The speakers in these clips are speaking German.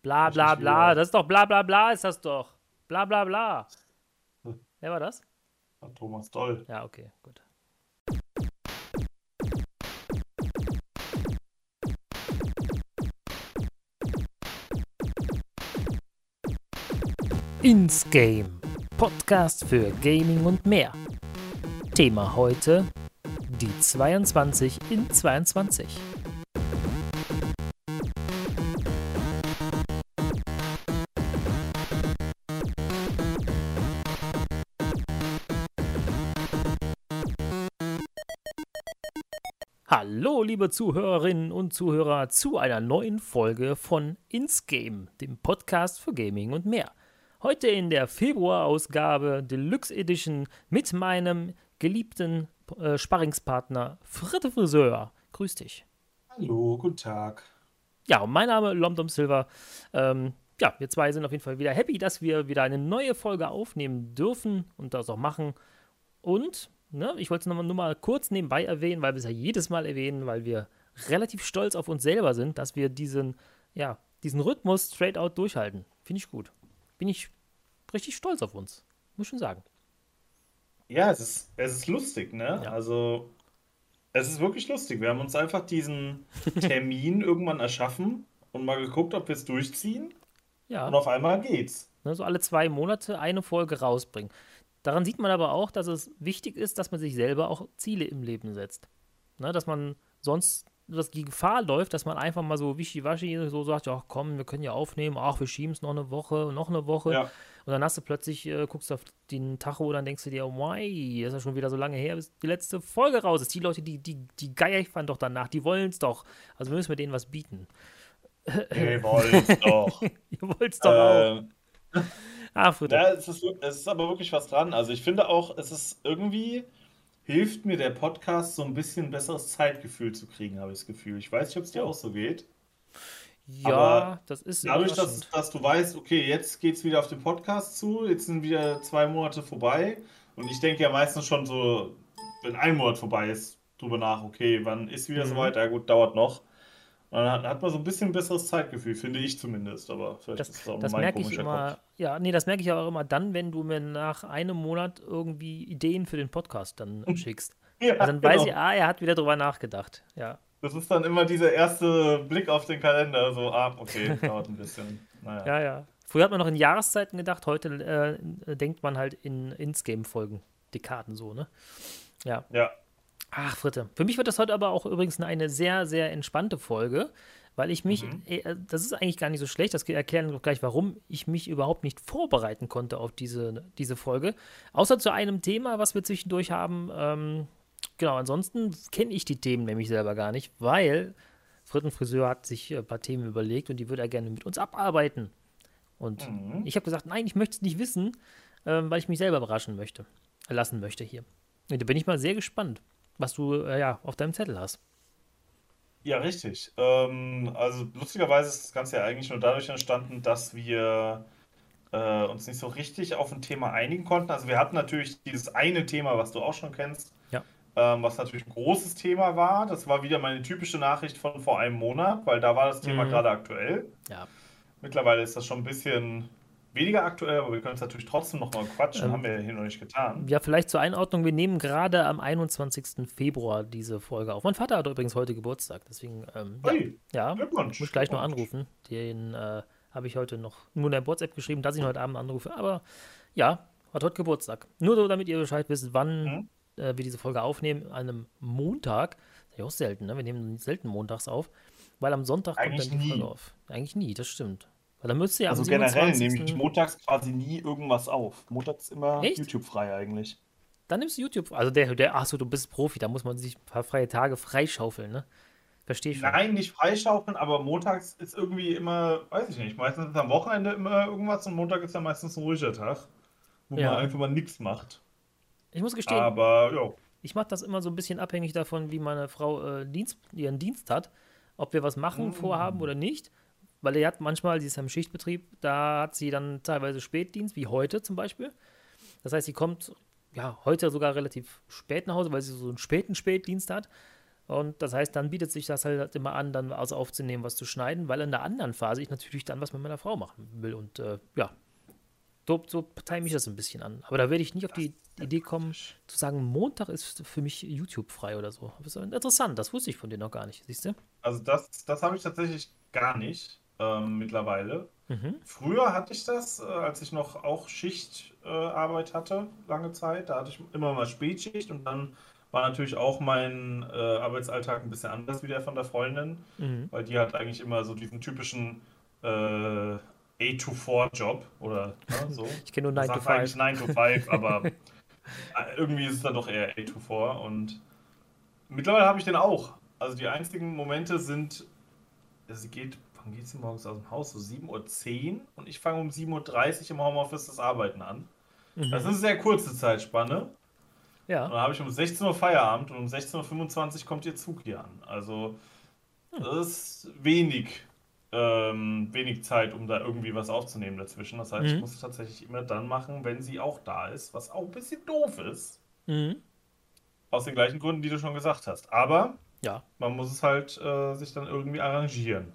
Bla bla bla, das ist doch bla bla bla, ist das doch. Bla bla bla. Wer war das? Thomas Doll. Ja, okay, gut. Ins Game. Podcast für Gaming und mehr. Thema heute: die 22 in 22. liebe Zuhörerinnen und Zuhörer, zu einer neuen Folge von Ins Game, dem Podcast für Gaming und mehr. Heute in der Februarausgabe Deluxe Edition mit meinem geliebten äh, Sparringspartner Fritte Friseur. Grüß dich. Hallo, guten Tag. Ja, und mein Name ist Lomdom Silver. Ähm, ja, wir zwei sind auf jeden Fall wieder happy, dass wir wieder eine neue Folge aufnehmen dürfen und das auch machen. Und Ne? Ich wollte es nur mal kurz nebenbei erwähnen, weil wir es ja jedes Mal erwähnen, weil wir relativ stolz auf uns selber sind, dass wir diesen, ja, diesen Rhythmus straight out durchhalten. Finde ich gut. Bin ich richtig stolz auf uns. Muss schon sagen. Ja, es ist, es ist lustig, ne? Ja. Also, es ist wirklich lustig. Wir haben uns einfach diesen Termin irgendwann erschaffen und mal geguckt, ob wir es durchziehen. Ja. Und auf einmal geht's. Ne, so alle zwei Monate eine Folge rausbringen. Daran sieht man aber auch, dass es wichtig ist, dass man sich selber auch Ziele im Leben setzt. Ne, dass man sonst dass die Gefahr läuft, dass man einfach mal so wischiwaschi so sagt, ja komm, wir können ja aufnehmen, ach, wir schieben es noch eine Woche, noch eine Woche. Ja. Und dann hast du plötzlich, äh, guckst du auf den Tacho und dann denkst du dir, why, ist ja schon wieder so lange her, bis die letzte Folge raus ist. Die Leute, die, die, die geifern doch danach, die wollen es doch. Also müssen wir denen was bieten. Ihr wollt's doch. Ihr wollt es doch auch. Äh, Ah, ja, es ist, es ist aber wirklich was dran. Also, ich finde auch, es ist irgendwie hilft mir der Podcast so ein bisschen besseres Zeitgefühl zu kriegen, habe ich das Gefühl. Ich weiß nicht, ob es dir Oh. auch so geht. ja, aber das ist Dadurch, dass, dass du weißt, okay, jetzt geht's wieder auf den Podcast zu, jetzt sind wieder zwei Monate vorbei. Und ich denke ja meistens schon so, wenn ein Monat vorbei ist, drüber nach, okay, wann ist wieder Mhm. soweit? Ja gut, dauert noch. Dann hat, man so ein bisschen besseres Zeitgefühl, finde ich zumindest. Aber vielleicht Das, ist es auch das mein merke ich immer, Kopf. ja, nee, das merke ich aber auch immer dann, wenn du mir nach einem Monat irgendwie Ideen für den Podcast dann schickst. Ja, Also dann weiß genau. ich, ah, er hat wieder drüber nachgedacht. Ja. Das ist dann immer dieser erste Blick auf den Kalender, so, ah, okay, dauert ein bisschen. Naja. Ja, ja. Früher hat man noch in Jahreszeiten gedacht, heute äh, denkt man halt in Ins-Game-Folgen, Dekaden so, ne? Ja. Ja. Ach, Fritte. Für mich wird das heute aber auch übrigens eine sehr, sehr entspannte Folge, weil ich mich, Mhm. äh, das ist eigentlich gar nicht so schlecht, das erklären wir gleich, warum ich mich überhaupt nicht vorbereiten konnte auf diese, diese Folge. Außer zu einem Thema, was wir zwischendurch haben. Ähm, genau, ansonsten kenne ich die Themen nämlich selber gar nicht, weil Fritten Friseur hat sich ein paar Themen überlegt und die würde er gerne mit uns abarbeiten. Und Mhm. ich habe gesagt, nein, ich möchte es nicht wissen, ähm, weil ich mich selber überraschen möchte, lassen möchte hier. Und da bin ich mal sehr gespannt, was du äh, ja auf deinem Zettel hast. Ja, richtig. Ähm, also lustigerweise ist das Ganze ja eigentlich nur dadurch entstanden, dass wir äh, uns nicht so richtig auf ein Thema einigen konnten. Also wir hatten natürlich dieses eine Thema, was du auch schon kennst, Ja. ähm, was natürlich ein großes Thema war. Das war wieder meine typische Nachricht von vor einem Monat, weil da war das Thema Mhm. gerade aktuell. Ja. Mittlerweile ist das schon ein bisschen weniger aktuell, aber wir können es natürlich trotzdem noch mal quatschen. Ähm, Haben wir ja hier noch nicht getan. Ja, vielleicht zur Einordnung, wir nehmen gerade am 21. Februar diese Folge auf. Mein Vater hat übrigens heute Geburtstag, deswegen, ähm, ja, Ui, ja, muss ich gleich noch anrufen. Den äh, habe ich heute noch nur in der WhatsApp geschrieben, dass ich ihn heute Abend anrufe. Aber ja, hat heute Geburtstag. Nur so, damit ihr Bescheid wisst, wann Mhm. äh, wir diese Folge aufnehmen, an einem Montag. Das ist ja auch selten, ne? Wir nehmen selten montags auf, weil am Sonntag kommt Eigentlich dann die Folge nie. auf. Eigentlich nie, das stimmt. Weil dann müsst ihr Also generell 27. nehme ich montags quasi nie irgendwas auf. Montags ist immer Echt? YouTube frei eigentlich. Dann nimmst du YouTube. Also der, der, achso, du bist Profi, da muss man sich ein paar freie Tage freischaufeln, ne? Verstehe ich schon. Nein, nicht freischaufeln, aber montags ist irgendwie immer, weiß ich nicht, meistens ist am Wochenende immer irgendwas und Montag ist dann meistens ein ruhiger Tag, wo Ja. man einfach mal nichts macht. Ich muss gestehen, Aber ja, ich mache das immer so ein bisschen abhängig davon, wie meine Frau äh, Dienst, ihren Dienst hat, ob wir was machen, Mm. vorhaben oder nicht. Weil er hat manchmal, sie ist ja im Schichtbetrieb, da hat sie dann teilweise Spätdienst, wie heute zum Beispiel. Das heißt, sie kommt ja heute sogar relativ spät nach Hause, weil sie so einen späten Spätdienst hat. Und das heißt, dann bietet sich das halt immer an, dann was aufzunehmen, was zu schneiden, weil in der anderen Phase ich natürlich dann was mit meiner Frau machen will. Und äh, ja, so, so time ich das ein bisschen an. Aber da werde ich nicht auf die Idee kommen, zu sagen, Montag ist für mich YouTube frei oder so. Das ist interessant, das wusste ich von dir noch gar nicht, siehst du? Also das, das habe ich tatsächlich gar nicht ähm, mittlerweile. Mhm. Früher hatte ich das, äh, als ich noch auch Schichtarbeit äh, hatte, lange Zeit. Da hatte ich immer mal Spätschicht und dann war natürlich auch mein äh, Arbeitsalltag ein bisschen anders wie der von der Freundin, mhm. weil die hat eigentlich immer so diesen typischen äh, 8-to-4-Job oder ne, so. Ich kenne nur 9 to 5. eigentlich 9 to 5, aber äh, irgendwie ist es dann doch eher 8-to-4 und mittlerweile habe ich den auch. Also die einzigen Momente sind, sie geht, wann geht sie morgens aus dem Haus? So 7.10 Uhr und ich fange um 7.30 Uhr im Homeoffice das Arbeiten an. Mhm. Das ist eine sehr kurze Zeitspanne. Ja. Und dann habe ich um 16 Uhr Feierabend und um 16.25 Uhr kommt ihr Zug hier an. Also hm. das ist wenig ähm, wenig Zeit, um da irgendwie was aufzunehmen dazwischen. Das heißt, mhm. ich muss es tatsächlich immer dann machen, wenn sie auch da ist, was auch ein bisschen doof ist. Mhm. Aus den gleichen Gründen, die du schon gesagt hast. Aber ja. man muss es halt äh, sich dann irgendwie arrangieren.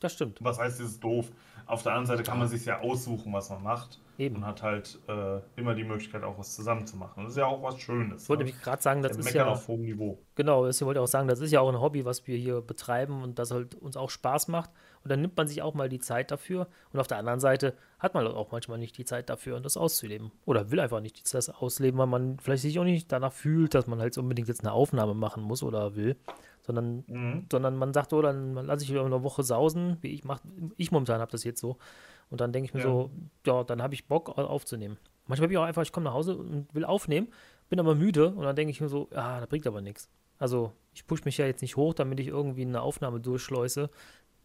Das stimmt. Was heißt, es ist doof? Auf der anderen Seite kann man sich ja aussuchen, was man macht. Eben. Und hat halt äh, immer die Möglichkeit, auch was zusammen zu machen. Das ist ja auch was Schönes. Ich wollte ne? gerade sagen, das ist ja auf hohem Niveau. Genau, ich wollte auch sagen, das ist ja auch ein Hobby, was wir hier betreiben und das halt uns auch Spaß macht. Und dann nimmt man sich auch mal die Zeit dafür. Und auf der anderen Seite hat man auch manchmal nicht die Zeit dafür, das auszuleben. Oder will einfach nicht das ausleben, weil man vielleicht sich auch nicht danach fühlt, dass man halt unbedingt jetzt eine Aufnahme machen muss oder will. Sondern, mhm. sondern man sagt, oh, dann lasse ich wieder eine Woche sausen, wie ich mache. Ich momentan habe das jetzt so. Und dann denke ich mir ja. so, ja, dann habe ich Bock aufzunehmen. Manchmal habe ich auch einfach, ich komme nach Hause und will aufnehmen, bin aber müde und dann denke ich mir so, ja, das bringt aber nichts. Also ich pushe mich ja jetzt nicht hoch, damit ich irgendwie eine Aufnahme durchschleuse.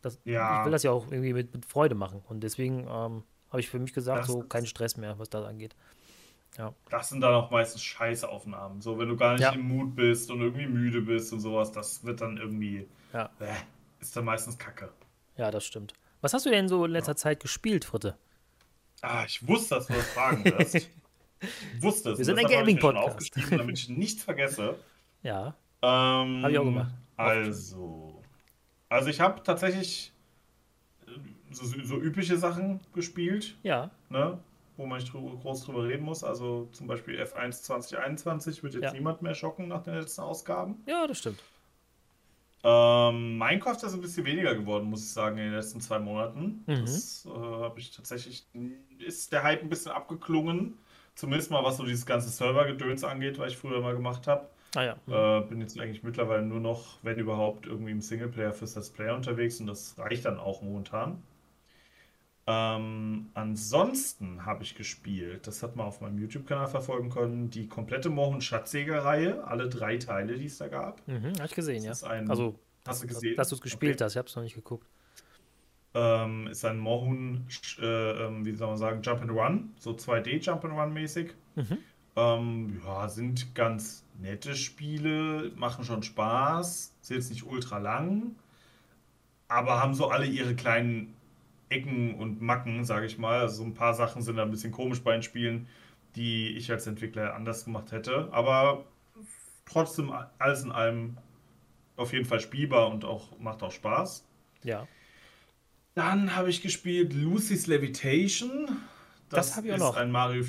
Das, ja. Ich will das ja auch irgendwie mit, mit Freude machen. Und deswegen ähm, habe ich für mich gesagt, das so kein Stress mehr, was das angeht. Ja. Das sind dann auch meistens Scheißaufnahmen. So, wenn du gar nicht ja. im Mut bist und irgendwie müde bist und sowas, das wird dann irgendwie. Ja. Äh, ist dann meistens Kacke. Ja, das stimmt. Was hast du denn so in letzter ja. Zeit gespielt, Fritte? Ah, ich wusste, dass du das fragen wirst. ich wusste es. Wir sind ein Gaming-Podcast. Damit ich nichts vergesse. Ja. Ähm, habe ich auch gemacht. Also. Also, ich habe tatsächlich äh, so, so, übliche Sachen gespielt. Ja. Ne? Wo man nicht groß drüber reden muss. Also, zum Beispiel F1 2021 wird jetzt ja. niemand mehr schocken nach den letzten Ausgaben. Ja, das stimmt. Ähm, Minecraft ist ein bisschen weniger geworden, muss ich sagen, in den letzten zwei Monaten. Mhm. Das äh, habe ich tatsächlich. Ist der Hype ein bisschen abgeklungen. Zumindest mal, was so dieses ganze Servergedöns angeht, was ich früher mal gemacht habe. Ah, ja. mhm. äh, bin jetzt eigentlich mittlerweile nur noch, wenn überhaupt, irgendwie im Singleplayer fürs Let's Player unterwegs und das reicht dann auch momentan. Ähm, ansonsten habe ich gespielt, das hat man auf meinem YouTube-Kanal verfolgen können, die komplette Mohun Schatzjäger-Reihe, alle drei Teile, die es da gab. Mhm, habe ich gesehen, das ja. Ein, also, hast du gesehen? Dass du es gespielt okay. hast, ich habe es noch nicht geguckt. Ähm, ist ein Mohun, äh, ähm, wie soll man sagen, Jump and Run, so 2D Jump and Run mäßig. Mhm. Ähm, ja, sind ganz nette Spiele, machen schon Spaß, sind jetzt nicht ultra lang, aber haben so alle ihre kleinen Ecken und Macken, sage ich mal. Also so ein paar Sachen sind da ein bisschen komisch bei den Spielen, die ich als Entwickler anders gemacht hätte. Aber trotzdem alles in allem auf jeden Fall spielbar und auch macht auch Spaß. Ja. Dann habe ich gespielt Lucy's Levitation. Das, das habe ich auch noch. ein Mario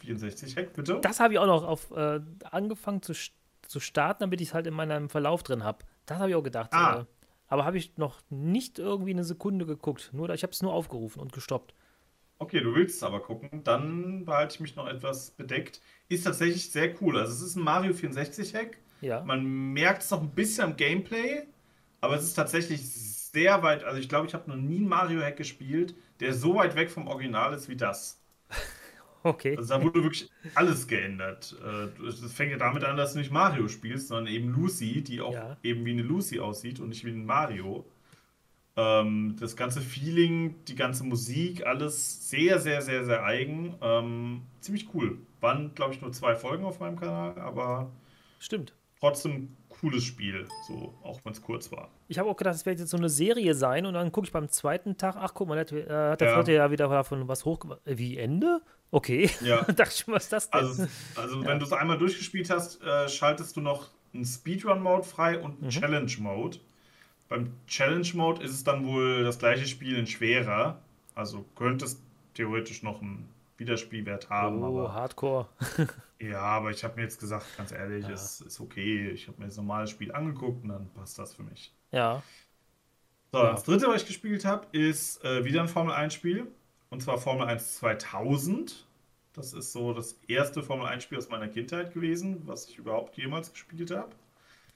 64 Hack, bitte. Das habe ich auch noch auf, äh, angefangen zu, zu starten, damit ich es halt in meinem Verlauf drin habe. Das habe ich auch gedacht. Ah. Äh, aber habe ich noch nicht irgendwie eine Sekunde geguckt. Nur, ich habe es nur aufgerufen und gestoppt. Okay, du willst es aber gucken. Dann behalte ich mich noch etwas bedeckt. Ist tatsächlich sehr cool. Also es ist ein Mario 64 Hack. Ja. Man merkt es noch ein bisschen am Gameplay, aber es ist tatsächlich sehr weit. Also ich glaube, ich habe noch nie einen Mario Hack gespielt, der so weit weg vom Original ist wie das. Okay. Also da wurde wirklich alles geändert. Es äh, fängt ja damit an, dass du nicht Mario spielst, sondern eben Lucy, die auch ja. eben wie eine Lucy aussieht und nicht wie ein Mario. Ähm, das ganze Feeling, die ganze Musik, alles sehr, sehr, sehr, sehr eigen. Ähm, ziemlich cool. Waren, glaube ich, nur zwei Folgen auf meinem Kanal, aber. Stimmt. Trotzdem cooles Spiel, so auch wenn es kurz war. Ich habe auch gedacht, es wird jetzt so eine Serie sein und dann gucke ich beim zweiten Tag, ach guck mal, hat, äh, hat der ja. Vierte ja wieder davon was hoch. Wie Ende? Okay. Ja. dachte ich, was ist das denn? Also, also ja. wenn du es einmal durchgespielt hast, äh, schaltest du noch einen Speedrun-Mode frei und einen Mhm. Challenge-Mode. Beim Challenge-Mode ist es dann wohl das gleiche Spiel in schwerer. Also könnte es theoretisch noch einen Wiederspielwert haben, Oh, aber Hardcore. ja, aber ich habe mir jetzt gesagt, ganz ehrlich, Ja. es ist okay. Ich habe mir das normale Spiel angeguckt und dann passt das für mich. Ja. So, Ja. das dritte, was ich gespielt habe, ist äh, wieder ein Formel 1 Spiel. Und zwar Formel 1 2000. Das ist so das erste Formel 1 Spiel aus meiner Kindheit gewesen, was ich überhaupt jemals gespielt habe.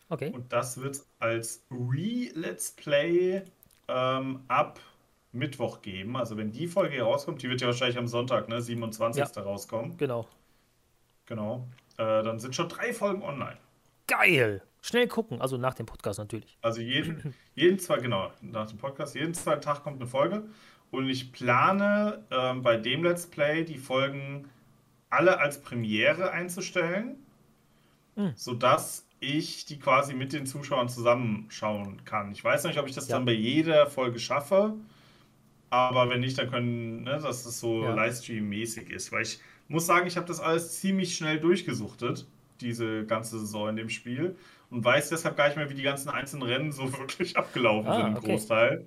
Okay. Und das wird als Re-Let's Play ähm, ab Mittwoch geben. Also wenn die Folge hier rauskommt, die wird ja wahrscheinlich am Sonntag, ne, 27. rauskommen. Genau. Genau. Äh, dann sind schon drei Folgen online. Geil. Schnell gucken. Also nach dem Podcast natürlich. Also jeden, jeden zwei, genau, nach dem Podcast, jeden zweiten Tag kommt eine Folge. Und ich plane ähm, bei dem Let's Play die Folgen alle als Premiere einzustellen, Hm. sodass ich die quasi mit den Zuschauern zusammenschauen kann. Ich weiß nicht, ob ich das Ja. dann bei jeder Folge schaffe, aber wenn nicht, dann können, ne, dass das so Ja. Livestream-mäßig ist. Weil ich muss sagen, ich habe das alles ziemlich schnell durchgesuchtet, diese ganze Saison in dem Spiel und weiß deshalb gar nicht mehr, wie die ganzen einzelnen Rennen so wirklich abgelaufen Ah, sind im okay. Großteil.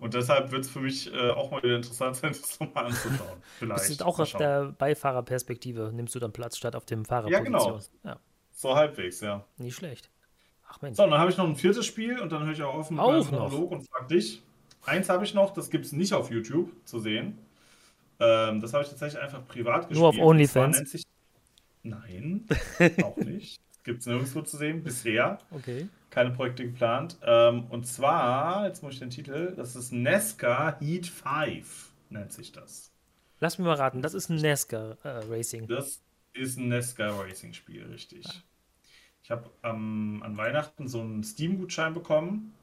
Und deshalb wird es für mich äh, auch mal wieder interessant sein, das nochmal anzuschauen. Das Vielleicht. ist auch Mal auf schauen. der Beifahrerperspektive. Nimmst du dann Platz statt auf dem Ja, Fahrerposition. genau. Ja, So halbwegs, ja. nicht schlecht. Ach Mensch. So, dann habe ich noch ein viertes Spiel und dann höre ich auch auf mit Auch. Monolog und frage dich. Eins habe ich noch, das gibt es nicht auf YouTube zu sehen. Ähm, das habe ich tatsächlich einfach privat gespielt. Nur auf OnlyFans? nennt sich... Nein, auch nicht. Gibt es nirgendwo zu sehen, bisher. Okay. Keine Projekte geplant. Ähm, und zwar, jetzt muss ich den Titel, das ist Nesca Heat 5, nennt sich das. Lass mich mal raten. Das ist ein NASCAR äh, Racing. Das ist ein Nesca Racing Spiel, richtig. Ich habe ähm, an Weihnachten so einen Steam-Gutschein bekommen.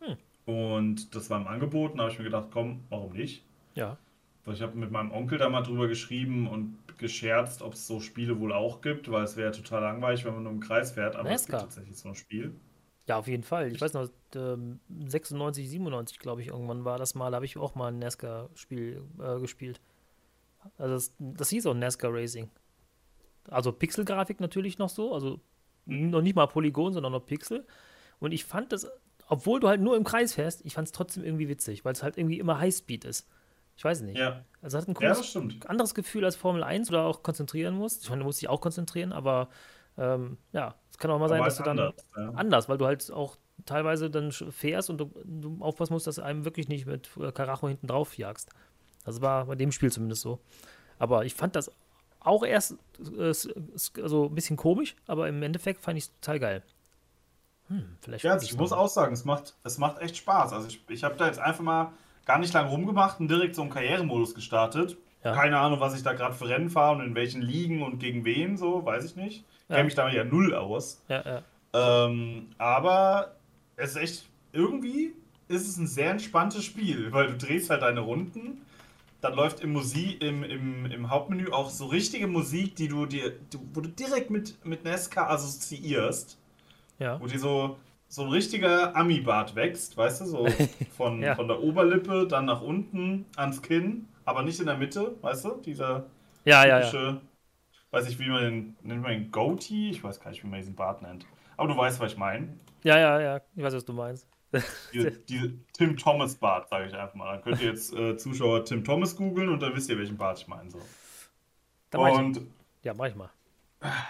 Hm. Und das war im Angebot. Und da habe ich mir gedacht, komm, warum nicht? Ja. Ich habe mit meinem Onkel da mal drüber geschrieben und gescherzt, ob es so Spiele wohl auch gibt, weil es wäre total langweilig, wenn man nur im Kreis fährt. Aber es gibt tatsächlich so ein Spiel. Ja, auf jeden Fall. Ich weiß noch, ähm, 96, 97, glaube ich, irgendwann war das mal. Da habe ich auch mal ein NASCAR-Spiel äh, gespielt. Also das, das hieß auch NASCAR Racing. Also Pixelgrafik natürlich noch so, also noch nicht mal Polygon, sondern noch Pixel. Und ich fand das, obwohl du halt nur im Kreis fährst, ich fand es trotzdem irgendwie witzig, weil es halt irgendwie immer Highspeed ist. Ich weiß nicht. Ja, Also hat ein ja cooles, das stimmt. anderes Gefühl als Formel 1 oder auch konzentrieren musst. Ich meine, du musst dich auch konzentrieren, aber ähm, ja, es kann auch mal sein, Aber dass du halt dann anders, ja. anders, weil du halt auch teilweise dann fährst und du, du aufpassen musst, dass du einem wirklich nicht mit äh, Karacho hinten drauf jagst. Das war bei dem Spiel zumindest so. Aber ich fand das auch erst äh, also ein bisschen komisch, aber im Endeffekt fand ich es total geil. Hm, vielleicht Ja, also ich muss auch sagen, es macht, es macht echt Spaß. Also ich, ich habe da jetzt einfach mal gar nicht lange rumgemacht und direkt so einen Karrieremodus gestartet. Ja. Keine Ahnung, was ich da gerade für Rennen fahre und in welchen Ligen und gegen wen, so, weiß ich nicht. Ich Ja. kenne mich damit ja null aus. Ja, ja. Ähm, aber es ist echt, irgendwie ist es ein sehr entspanntes Spiel, weil du drehst halt deine Runden. Dann läuft im, Musik, im, im, im Hauptmenü auch so richtige Musik, die du dir, wo du direkt mit, mit NASCAR assoziierst ja. wo dir so, so ein richtiger Ami-Bart wächst, weißt du, so von, Ja. von der Oberlippe dann nach unten ans Kinn, aber nicht in der Mitte, weißt du, dieser Ja, ja, ja. typische, weiß ich, wie man den, nennt man den Goatee? Ich weiß gar nicht, wie man diesen Bart nennt. Aber du weißt, was ich meine. Ja, ja, ja. Ich weiß, was du meinst. Diese, diese Tim Thomas Bart, sage ich einfach mal. Dann könnt ihr jetzt äh, Zuschauer Tim Thomas googeln und dann wisst ihr, welchen Bart ich meine. So. Da mach ich, Und ja, mach ich mal.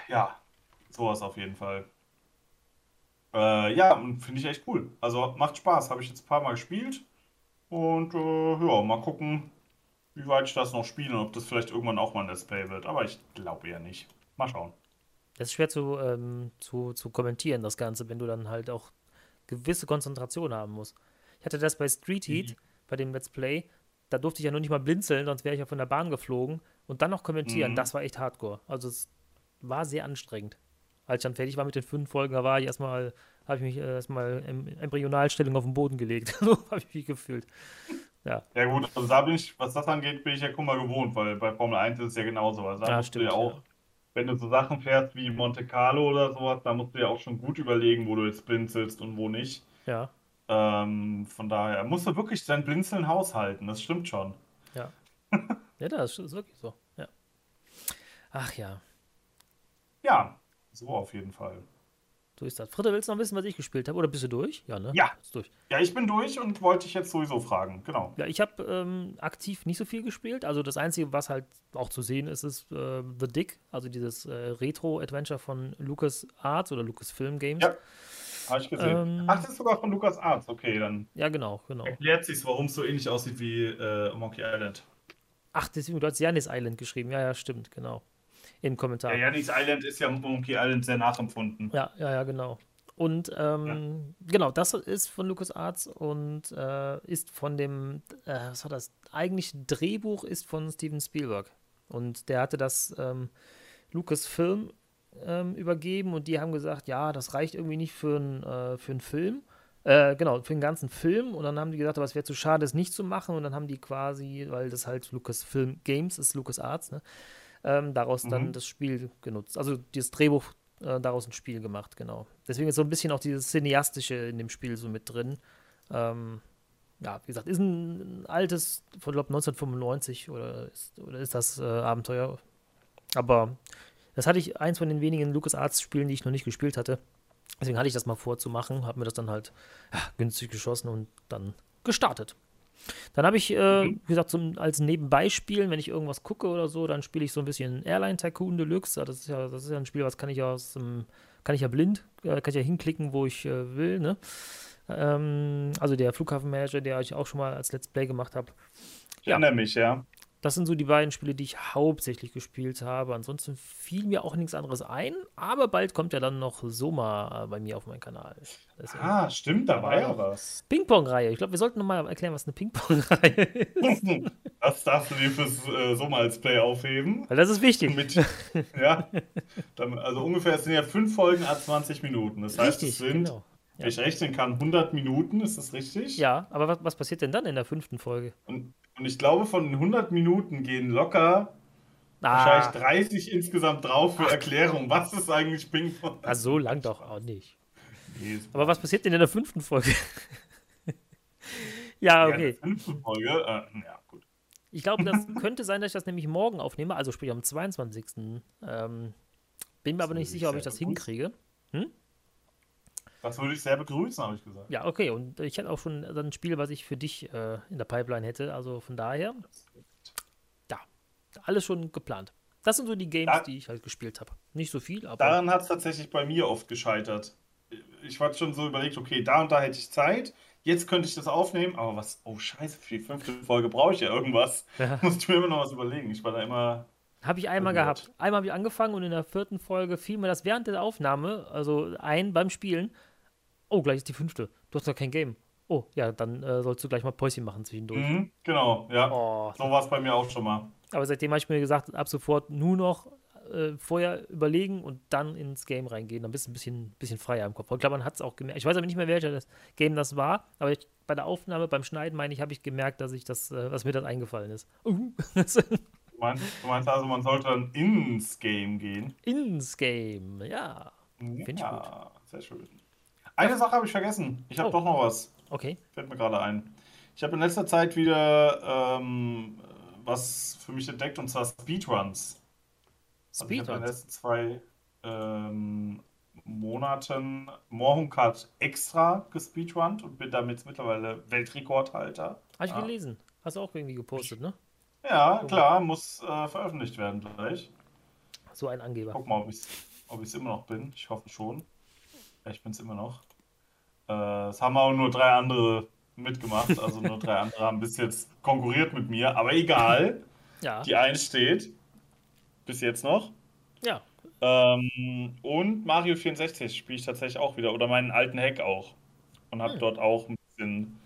Ja, sowas auf jeden Fall. Äh, ja, und finde ich echt cool. Also macht Spaß. Habe ich jetzt ein paar Mal gespielt. Und äh, ja, mal gucken, wie weit ich das noch spiele und ob das vielleicht irgendwann auch mal ein Let's Play wird. Aber ich glaube eher nicht. Mal schauen. Das ist schwer zu, ähm, zu, zu kommentieren, das Ganze, wenn du dann halt auch gewisse Konzentration haben musst. Ich hatte das bei Street Heat, Mhm. bei dem Let's Play, da durfte ich ja noch nicht mal blinzeln, sonst wäre ich ja von der Bahn geflogen und dann noch kommentieren, Mhm. das war echt hardcore. Also es war sehr anstrengend. Als ich dann fertig war mit den fünf Folgen, da war ich erstmal, habe ich mich äh, erstmal in Embryonalstellung auf den Boden gelegt. so habe ich mich gefühlt. Ja, Ja gut, also da bin ich, was das angeht, bin ich ja guck mal gewohnt, weil bei Formel 1 ist es ja genauso. Also da Ja, musst du stimmt, ja auch, ja. wenn du so Sachen fährst wie Monte Carlo oder sowas, da musst du ja auch schon gut überlegen, wo du jetzt blinzelst und wo nicht. ja, Ähm, von daher musst du wirklich dein Blinzeln haushalten, das stimmt schon. ja. ja, das ist wirklich so. Ja. Ach ja. Ja, so auf jeden Fall. So ist das. Fritte, willst du noch wissen, was ich gespielt habe? Oder bist du durch? Ja, ne? Ja. Ist durch. Ja, ich bin durch und wollte dich jetzt sowieso fragen. Genau. Ja, ich habe ähm, aktiv nicht so viel gespielt. Also das Einzige, was halt auch zu sehen ist, ist äh, The Dick, also dieses äh, Retro-Adventure von Lucas Arts oder Lucas Film Games. Ja. Habe ich gesehen. Ähm, Ach, das ist sogar von Lukas Arzt. Okay, dann Ja, genau, genau. erklärt sich, warum es so ähnlich aussieht wie äh, Monkey Island. Ach, deswegen, du hast Janis Island geschrieben. Ja, ja, stimmt, genau. Im Kommentar. Ja, Janis Island ist ja Monkey Island sehr nachempfunden. Ja, ja, ja, genau. Und ähm, genau, das ist von LucasArts und äh, ist von dem, äh, was war das? Eigentlich Drehbuch ist von Steven Spielberg. Und der hatte das ähm, Lucasfilm ähm, übergeben und die haben gesagt, ja, das reicht irgendwie nicht für, ein, äh, für einen Film. Äh, genau, für den ganzen Film. Und dann haben die gesagt, aber es wäre zu schade, es nicht zu machen. Und dann haben die quasi, weil das halt Lucasfilm Games ist, LucasArts, ne? Ähm, daraus dann Mhm. das Spiel genutzt. Also dieses Drehbuch äh, daraus ein Spiel gemacht, genau. Deswegen ist so ein bisschen auch dieses Cineastische in dem Spiel so mit drin. Ähm, ja, wie gesagt, ist ein, ein altes, von glaube 1995 oder ist, oder ist das äh, Abenteuer. Aber das hatte ich eins von den wenigen LucasArts-Spielen, die ich noch nicht gespielt hatte. Deswegen hatte ich das mal vorzumachen, habe mir das dann halt ja, günstig geschossen und dann gestartet. Dann habe ich, äh, Mhm. wie gesagt, zum, als Nebenbeispielen, wenn ich irgendwas gucke oder so, dann spiele ich so ein bisschen Airline Tycoon Deluxe. Das ist ja, das ist ja ein Spiel, was kann ich ja aus dem, kann ich ja blind, äh, kann ich ja hinklicken, wo ich äh, will, ne? Ähm, also der Flughafenmanager, der ich auch schon mal als Let's Play gemacht habe. Ich Ja. erinnere mich, ja. Das sind so die beiden Spiele, die ich hauptsächlich gespielt habe. Ansonsten fiel mir auch nichts anderes ein, aber bald kommt ja dann noch Soma äh, bei mir auf meinen Kanal. Deswegen- Ah, stimmt, da war Ja. was. Ping-Pong-Reihe. Ich glaube, wir sollten noch mal erklären, was eine Ping-Pong-Reihe ist. Das darfst du dir fürs äh, Sommer als Play aufheben. Weil das ist wichtig. Mit, ja, dann, also ungefähr, es sind ja fünf Folgen à 20 Minuten. Das heißt, Richtig, es sind, genau. Wenn ich rechnen kann, 100 Minuten, ist das richtig? Ja, aber was, was passiert denn dann in der fünften Folge? Und, und ich glaube, von den 100 Minuten gehen locker Ah, wahrscheinlich 30 insgesamt drauf für Erklärung. Was ist eigentlich Ping-Pong? ah, so lang doch auch nicht. Nee, Aber was passiert denn in der fünften Folge? ja, Ja, okay. die fünfte Folge, äh, ja, gut. Ich glaube, das könnte sein, dass ich das nämlich morgen aufnehme, also sprich am 22. Ähm, bin mir aber nicht ich sicher, ob ich das hinkriege. Das würde ich sehr begrüßen, habe ich gesagt. Ja, okay. Und ich hätte auch schon ein Spiel, was ich für dich äh, in der Pipeline hätte. Also von daher, ja, alles schon geplant. Das sind so die Games, Da- die ich halt gespielt habe. Nicht so viel, aber Daran hat es tatsächlich bei mir oft gescheitert. Ich hatte schon so überlegt, okay, da und da hätte ich Zeit, jetzt könnte ich das aufnehmen, aber was, oh scheiße, für die fünfte Folge brauche ich ja irgendwas. Ja. Musste ich mir immer noch was überlegen. Ich war da immer, habe ich einmal gehabt. Einmal habe ich angefangen und in der vierten Folge fiel mir das während der Aufnahme, also ein beim Spielen. Oh, gleich ist die fünfte. Du hast doch kein Game. Oh, ja, dann äh, sollst du gleich mal Päuschen machen zwischendurch. mhm, genau, ja. Oh, So war es bei mir auch schon mal. aber seitdem habe ich mir gesagt, ab sofort nur noch äh, vorher überlegen und dann ins Game reingehen. Dann bist du ein bisschen, bisschen freier im Kopf. Ich glaube, man hat es auch gemerkt. Ich weiß aber nicht mehr, welches Game das war, aber ich, bei der Aufnahme, beim Schneiden, meine ich, habe ich gemerkt, dass ich das, äh, was mir dann eingefallen ist. Uh, Du meinst, du meinst also, man sollte dann ins Game gehen? ins Game, ja. Find ich ja, sehr schön. Eine Sache habe ich vergessen. Ich habe Oh. doch noch was. Okay. Fällt mir gerade ein. Ich habe in letzter Zeit wieder ähm, was für mich entdeckt und zwar Speedruns. Also ich habe in den Speedruns. letzten zwei ähm, Monaten Morhunkat extra gespeedrunnt und bin damit mittlerweile Weltrekordhalter. Habe ich Ja. gelesen. Hast du auch irgendwie gepostet, ne? Ja, klar, muss äh, veröffentlicht werden gleich. So ein Angeber. Guck mal, ob ich es ob ich's immer noch bin. Ich hoffe schon. Ich bin es immer noch. Äh, es haben auch nur drei andere mitgemacht. Also nur drei andere haben bis jetzt konkurriert mit mir. Aber egal. Ja. Die Eins steht. Bis jetzt noch. Ja. Ähm, und Mario 64 spiele ich tatsächlich auch wieder. Oder meinen alten Hack auch. Und habe Hm. dort auch ein bisschen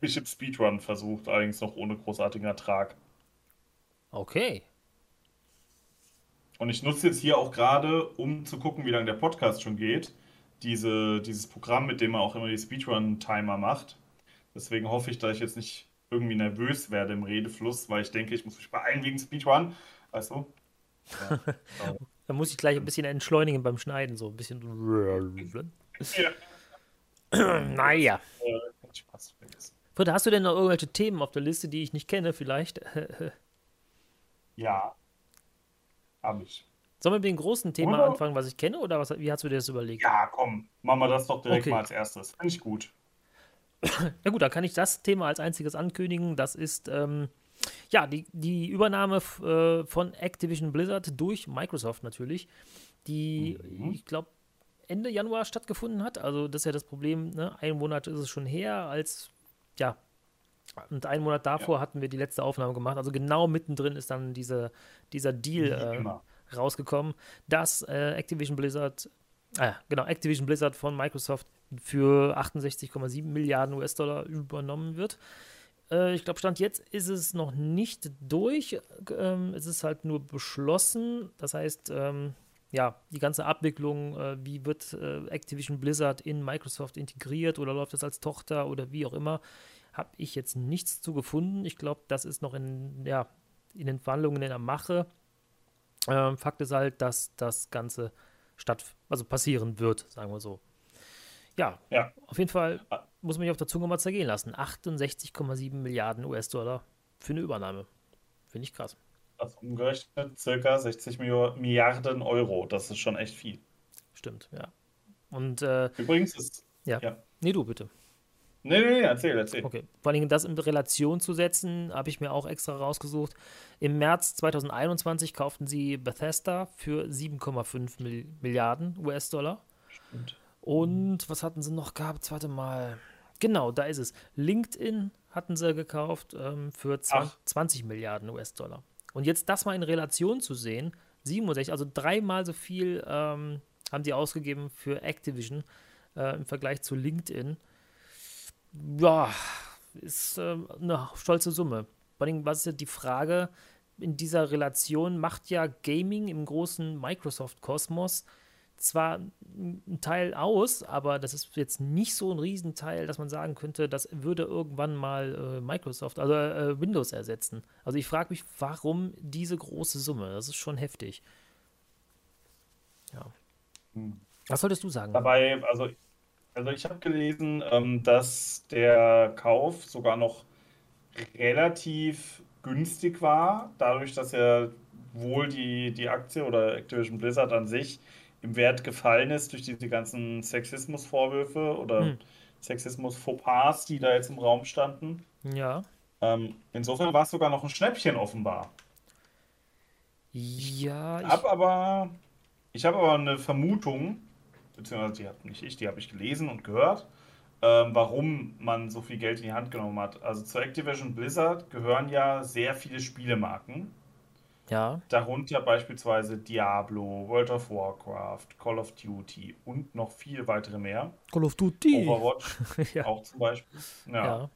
Bishop Speedrun versucht. Allerdings noch ohne großartigen Ertrag. Okay. Und ich nutze jetzt hier auch gerade, um zu gucken, wie lange der Podcast schon geht, diese, dieses Programm, mit dem man auch immer die Speedrun-Timer macht. Deswegen hoffe ich, dass ich jetzt nicht irgendwie nervös werde im Redefluss, weil ich denke, ich muss mich beeilen wegen Speedrun. Du? Ja. Da muss ich gleich ein bisschen entschleunigen beim Schneiden, so ein bisschen. ja. naja. Spaß. Fritte, hast du denn noch irgendwelche Themen auf der Liste, die ich nicht kenne, vielleicht? Ja, habe ich. Sollen wir mit dem großen Thema oder? anfangen, was ich kenne, oder was, wie hast du dir das überlegt? Ja, komm, machen wir das doch direkt okay. mal als erstes. Finde ich gut. Ja gut, da kann ich das Thema als einziges ankündigen. Das ist ähm, ja die, die Übernahme äh, von Activision Blizzard durch Microsoft natürlich, die mhm. ich glaube Ende Januar stattgefunden hat. Also das ist ja das Problem. Ne? Ein Monat ist es schon her, als ja und einen Monat davor ja. hatten wir die letzte Aufnahme gemacht. Also genau mittendrin ist dann diese, dieser Deal äh, rausgekommen, dass äh, Activision Blizzard, äh, genau, Activision Blizzard von Microsoft für 68,7 Milliarden US-Dollar übernommen wird. Äh, ich glaube, Stand jetzt ist es noch nicht durch. Ähm, es ist halt nur beschlossen. Das heißt, ähm, ja, die ganze Abwicklung, äh, wie wird äh, Activision Blizzard in Microsoft integriert oder läuft das als Tochter oder wie auch immer, habe ich jetzt nichts zu gefunden. Ich glaube, das ist noch in, ja, in den Verhandlungen in der Mache. Ähm, Fakt ist halt, dass das Ganze statt, also passieren wird, sagen wir so. Ja, ja. auf jeden Fall muss man sich auf der Zunge mal zergehen lassen. 68,7 Milliarden US-Dollar für eine Übernahme. Finde ich krass. Das umgerechnet circa 60 Milliarden Euro. Das ist schon echt viel. Stimmt, ja. Und äh, übrigens ist. Ja. ja. Nee, du bitte. Nee, nee, nee, erzähl, erzähl. Okay. Vor allem das in Relation zu setzen, habe ich mir auch extra rausgesucht. Im März 2021 kauften sie Bethesda für 7,5 Milliarden US-Dollar. Stimmt. Und was hatten sie noch gehabt? Warte mal. Genau, da ist es. LinkedIn hatten sie gekauft ähm, für 20, 20 Milliarden US-Dollar. Und jetzt das mal in Relation zu sehen, 67, also dreimal so viel ähm, haben die ausgegeben für Activision äh, im Vergleich zu LinkedIn ja, ist äh, eine stolze Summe. Vor allem, was ist ja die Frage, in dieser Relation macht ja Gaming im großen Microsoft-Kosmos zwar ein Teil aus, aber das ist jetzt nicht so ein Riesenteil, dass man sagen könnte, das würde irgendwann mal äh, Microsoft, also äh, Windows ersetzen. Also ich frage mich, warum diese große Summe? Das ist schon heftig. Ja. Hm. Was solltest du sagen? Dabei, also also ich habe gelesen, ähm, dass der Kauf sogar noch relativ günstig war, dadurch, dass ja wohl die, die Aktie oder Activision Blizzard an sich im Wert gefallen ist durch diese ganzen Sexismusvorwürfe oder hm. Sexismus-Fauxpas, die da jetzt im Raum standen. Ja. Ähm, insofern war es sogar noch ein Schnäppchen offenbar. Ja. Ich habe aber, ich habe aber eine Vermutung, beziehungsweise die habe nicht ich, die habe ich gelesen und gehört, ähm, warum man so viel Geld in die Hand genommen hat. Also zu Activision Blizzard gehören ja sehr viele Spielemarken. Ja. Darunter beispielsweise Diablo, World of Warcraft, Call of Duty und noch viele weitere mehr. Call of Duty. Overwatch ja. auch zum Beispiel. Ja. ja.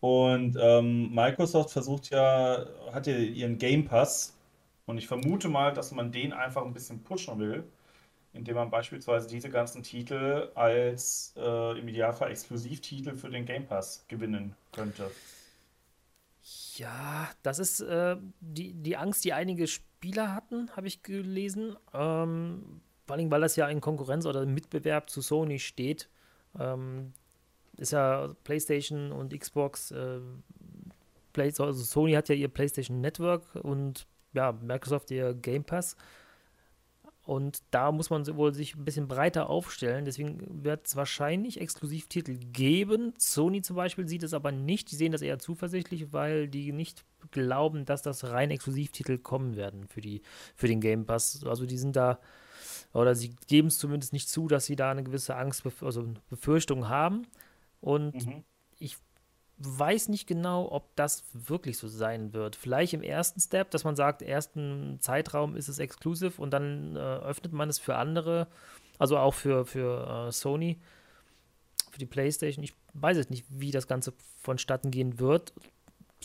Und ähm, Microsoft versucht ja, hat ja ihren Game Pass und ich vermute mal, dass man den einfach ein bisschen pushen will indem man beispielsweise diese ganzen Titel als äh, im Idealfall Exklusivtitel für den Game Pass gewinnen könnte. Ja, das ist äh, die, die Angst, die einige Spieler hatten, habe ich gelesen. Ähm, vor allem, weil das ja in Konkurrenz oder im Mitbewerb zu Sony steht. Ähm, ist ja PlayStation und Xbox. Äh, Play, also Sony hat ja ihr PlayStation Network und ja, Microsoft ihr Game Pass. Und da muss man wohl sich ein bisschen breiter aufstellen. Deswegen wird es wahrscheinlich Exklusivtitel geben. Sony zum Beispiel sieht es aber nicht. Die sehen das eher zuversichtlich, weil die nicht glauben, dass das rein Exklusivtitel kommen werden für, die, für den Game Pass. Also die sind da, oder sie geben es zumindest nicht zu, dass sie da eine gewisse Angst, also Befürchtung haben. Und mhm. ich weiß nicht genau, ob das wirklich so sein wird. Vielleicht im ersten Step, dass man sagt, ersten Zeitraum ist es exklusiv und dann äh, öffnet man es für andere, also auch für, für äh, Sony, für die PlayStation. Ich weiß jetzt nicht, wie das Ganze vonstatten gehen wird.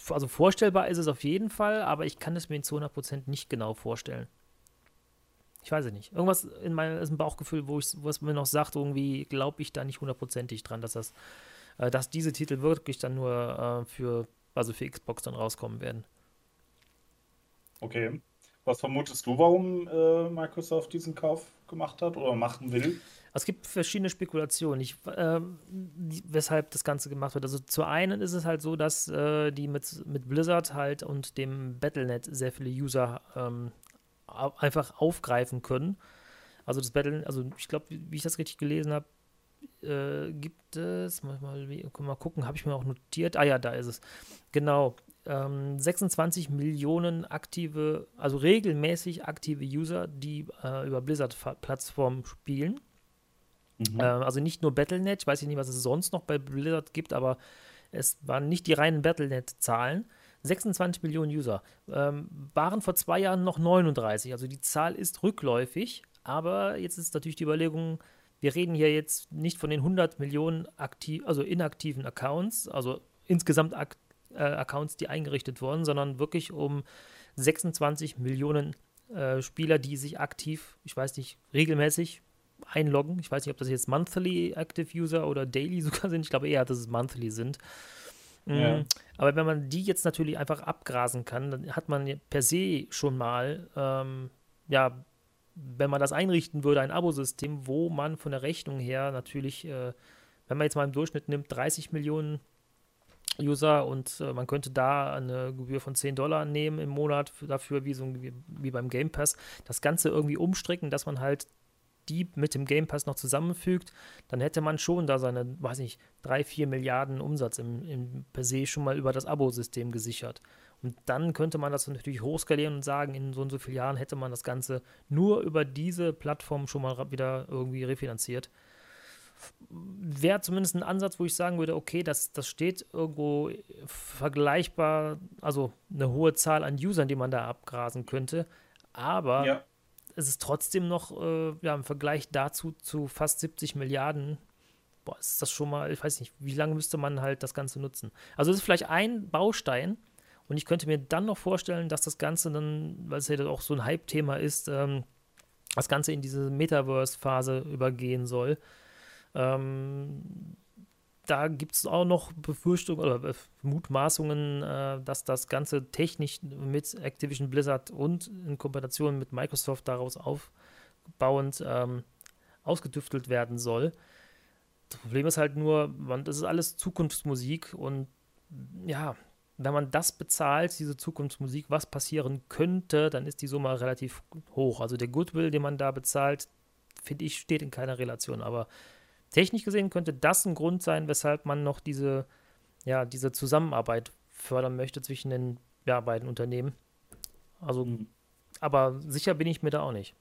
Also vorstellbar ist es auf jeden Fall, aber ich kann es mir zu 100% nicht genau vorstellen. Ich weiß es nicht. Irgendwas in meinem ist ein Bauchgefühl, wo ich, was mir noch sagt, irgendwie glaube ich da nicht hundertprozentig dran, dass das äh, dass diese Titel wirklich dann nur äh, für, also für Xbox dann rauskommen werden. Okay. Was vermutest du, warum äh, Microsoft diesen Kauf gemacht hat oder machen will? Es gibt verschiedene Spekulationen, ich, äh, weshalb das Ganze gemacht wird. Also zu einen ist es halt so, dass äh, die mit, mit Blizzard halt und dem Battlenet sehr viele User ähm, einfach aufgreifen können. Also das Battle, also ich glaube, wie ich das richtig gelesen habe, äh, gibt es, mal, mal, mal gucken, habe ich mir auch notiert. Ah ja, da ist es. Genau. Ähm, 26 Millionen aktive, also regelmäßig aktive User, die äh, über Blizzard-Plattformen spielen. Mhm. Äh, also nicht nur Battlenet, ich weiß nicht, was es sonst noch bei Blizzard gibt, aber es waren nicht die reinen Battlenet-Zahlen. 26 Millionen User. Ähm, waren vor zwei Jahren noch 39. Also die Zahl ist rückläufig, aber jetzt ist natürlich die Überlegung, wir reden hier jetzt nicht von den 100 Millionen aktiv, also inaktiven Accounts, also insgesamt Ak äh, Accounts, die eingerichtet wurden, sondern wirklich um 26 Millionen äh, Spieler, die sich aktiv, ich weiß nicht, regelmäßig einloggen. Ich weiß nicht, ob das jetzt Monthly Active User oder Daily sogar sind. Ich glaube eher, dass es Monthly sind. Ja. Mm, aber wenn man die jetzt natürlich einfach abgrasen kann, dann hat man per se schon mal, ähm, ja, wenn man das einrichten würde, ein Abosystem, wo man von der Rechnung her natürlich, äh, wenn man jetzt mal im Durchschnitt nimmt, 30 Millionen User und äh, man könnte da eine Gebühr von 10 Dollar nehmen im Monat für, dafür, wie, so, wie, wie beim Game Pass, das Ganze irgendwie umstricken, dass man halt die mit dem Game Pass noch zusammenfügt, dann hätte man schon da seine, weiß nicht, 3, 4 Milliarden Umsatz im, im per se schon mal über das Abo-System gesichert. Und dann könnte man das natürlich hochskalieren und sagen, in so und so vielen Jahren hätte man das Ganze nur über diese Plattform schon mal wieder irgendwie refinanziert. Wäre zumindest ein Ansatz, wo ich sagen würde, okay, das, das steht irgendwo vergleichbar, also eine hohe Zahl an Usern, die man da abgrasen könnte. Aber ja. es ist trotzdem noch äh, ja, im Vergleich dazu zu fast 70 Milliarden boah, ist das schon mal, ich weiß nicht, wie lange müsste man halt das Ganze nutzen? Also, es ist vielleicht ein Baustein, und ich könnte mir dann noch vorstellen, dass das Ganze dann, weil es ja auch so ein Hype-Thema ist, ähm, das Ganze in diese Metaverse-Phase übergehen soll. Ähm, da gibt es auch noch Befürchtungen oder Mutmaßungen, äh, dass das Ganze technisch mit Activision Blizzard und in Kombination mit Microsoft daraus aufbauend ähm, ausgetüftelt werden soll. Das Problem ist halt nur, man, das ist alles Zukunftsmusik und ja, wenn man das bezahlt, diese Zukunftsmusik, was passieren könnte, dann ist die Summe relativ hoch. Also der Goodwill, den man da bezahlt, finde ich, steht in keiner Relation. Aber technisch gesehen könnte das ein Grund sein, weshalb man noch diese, ja, diese Zusammenarbeit fördern möchte zwischen den ja, beiden Unternehmen. Also, mhm. aber sicher bin ich mir da auch nicht.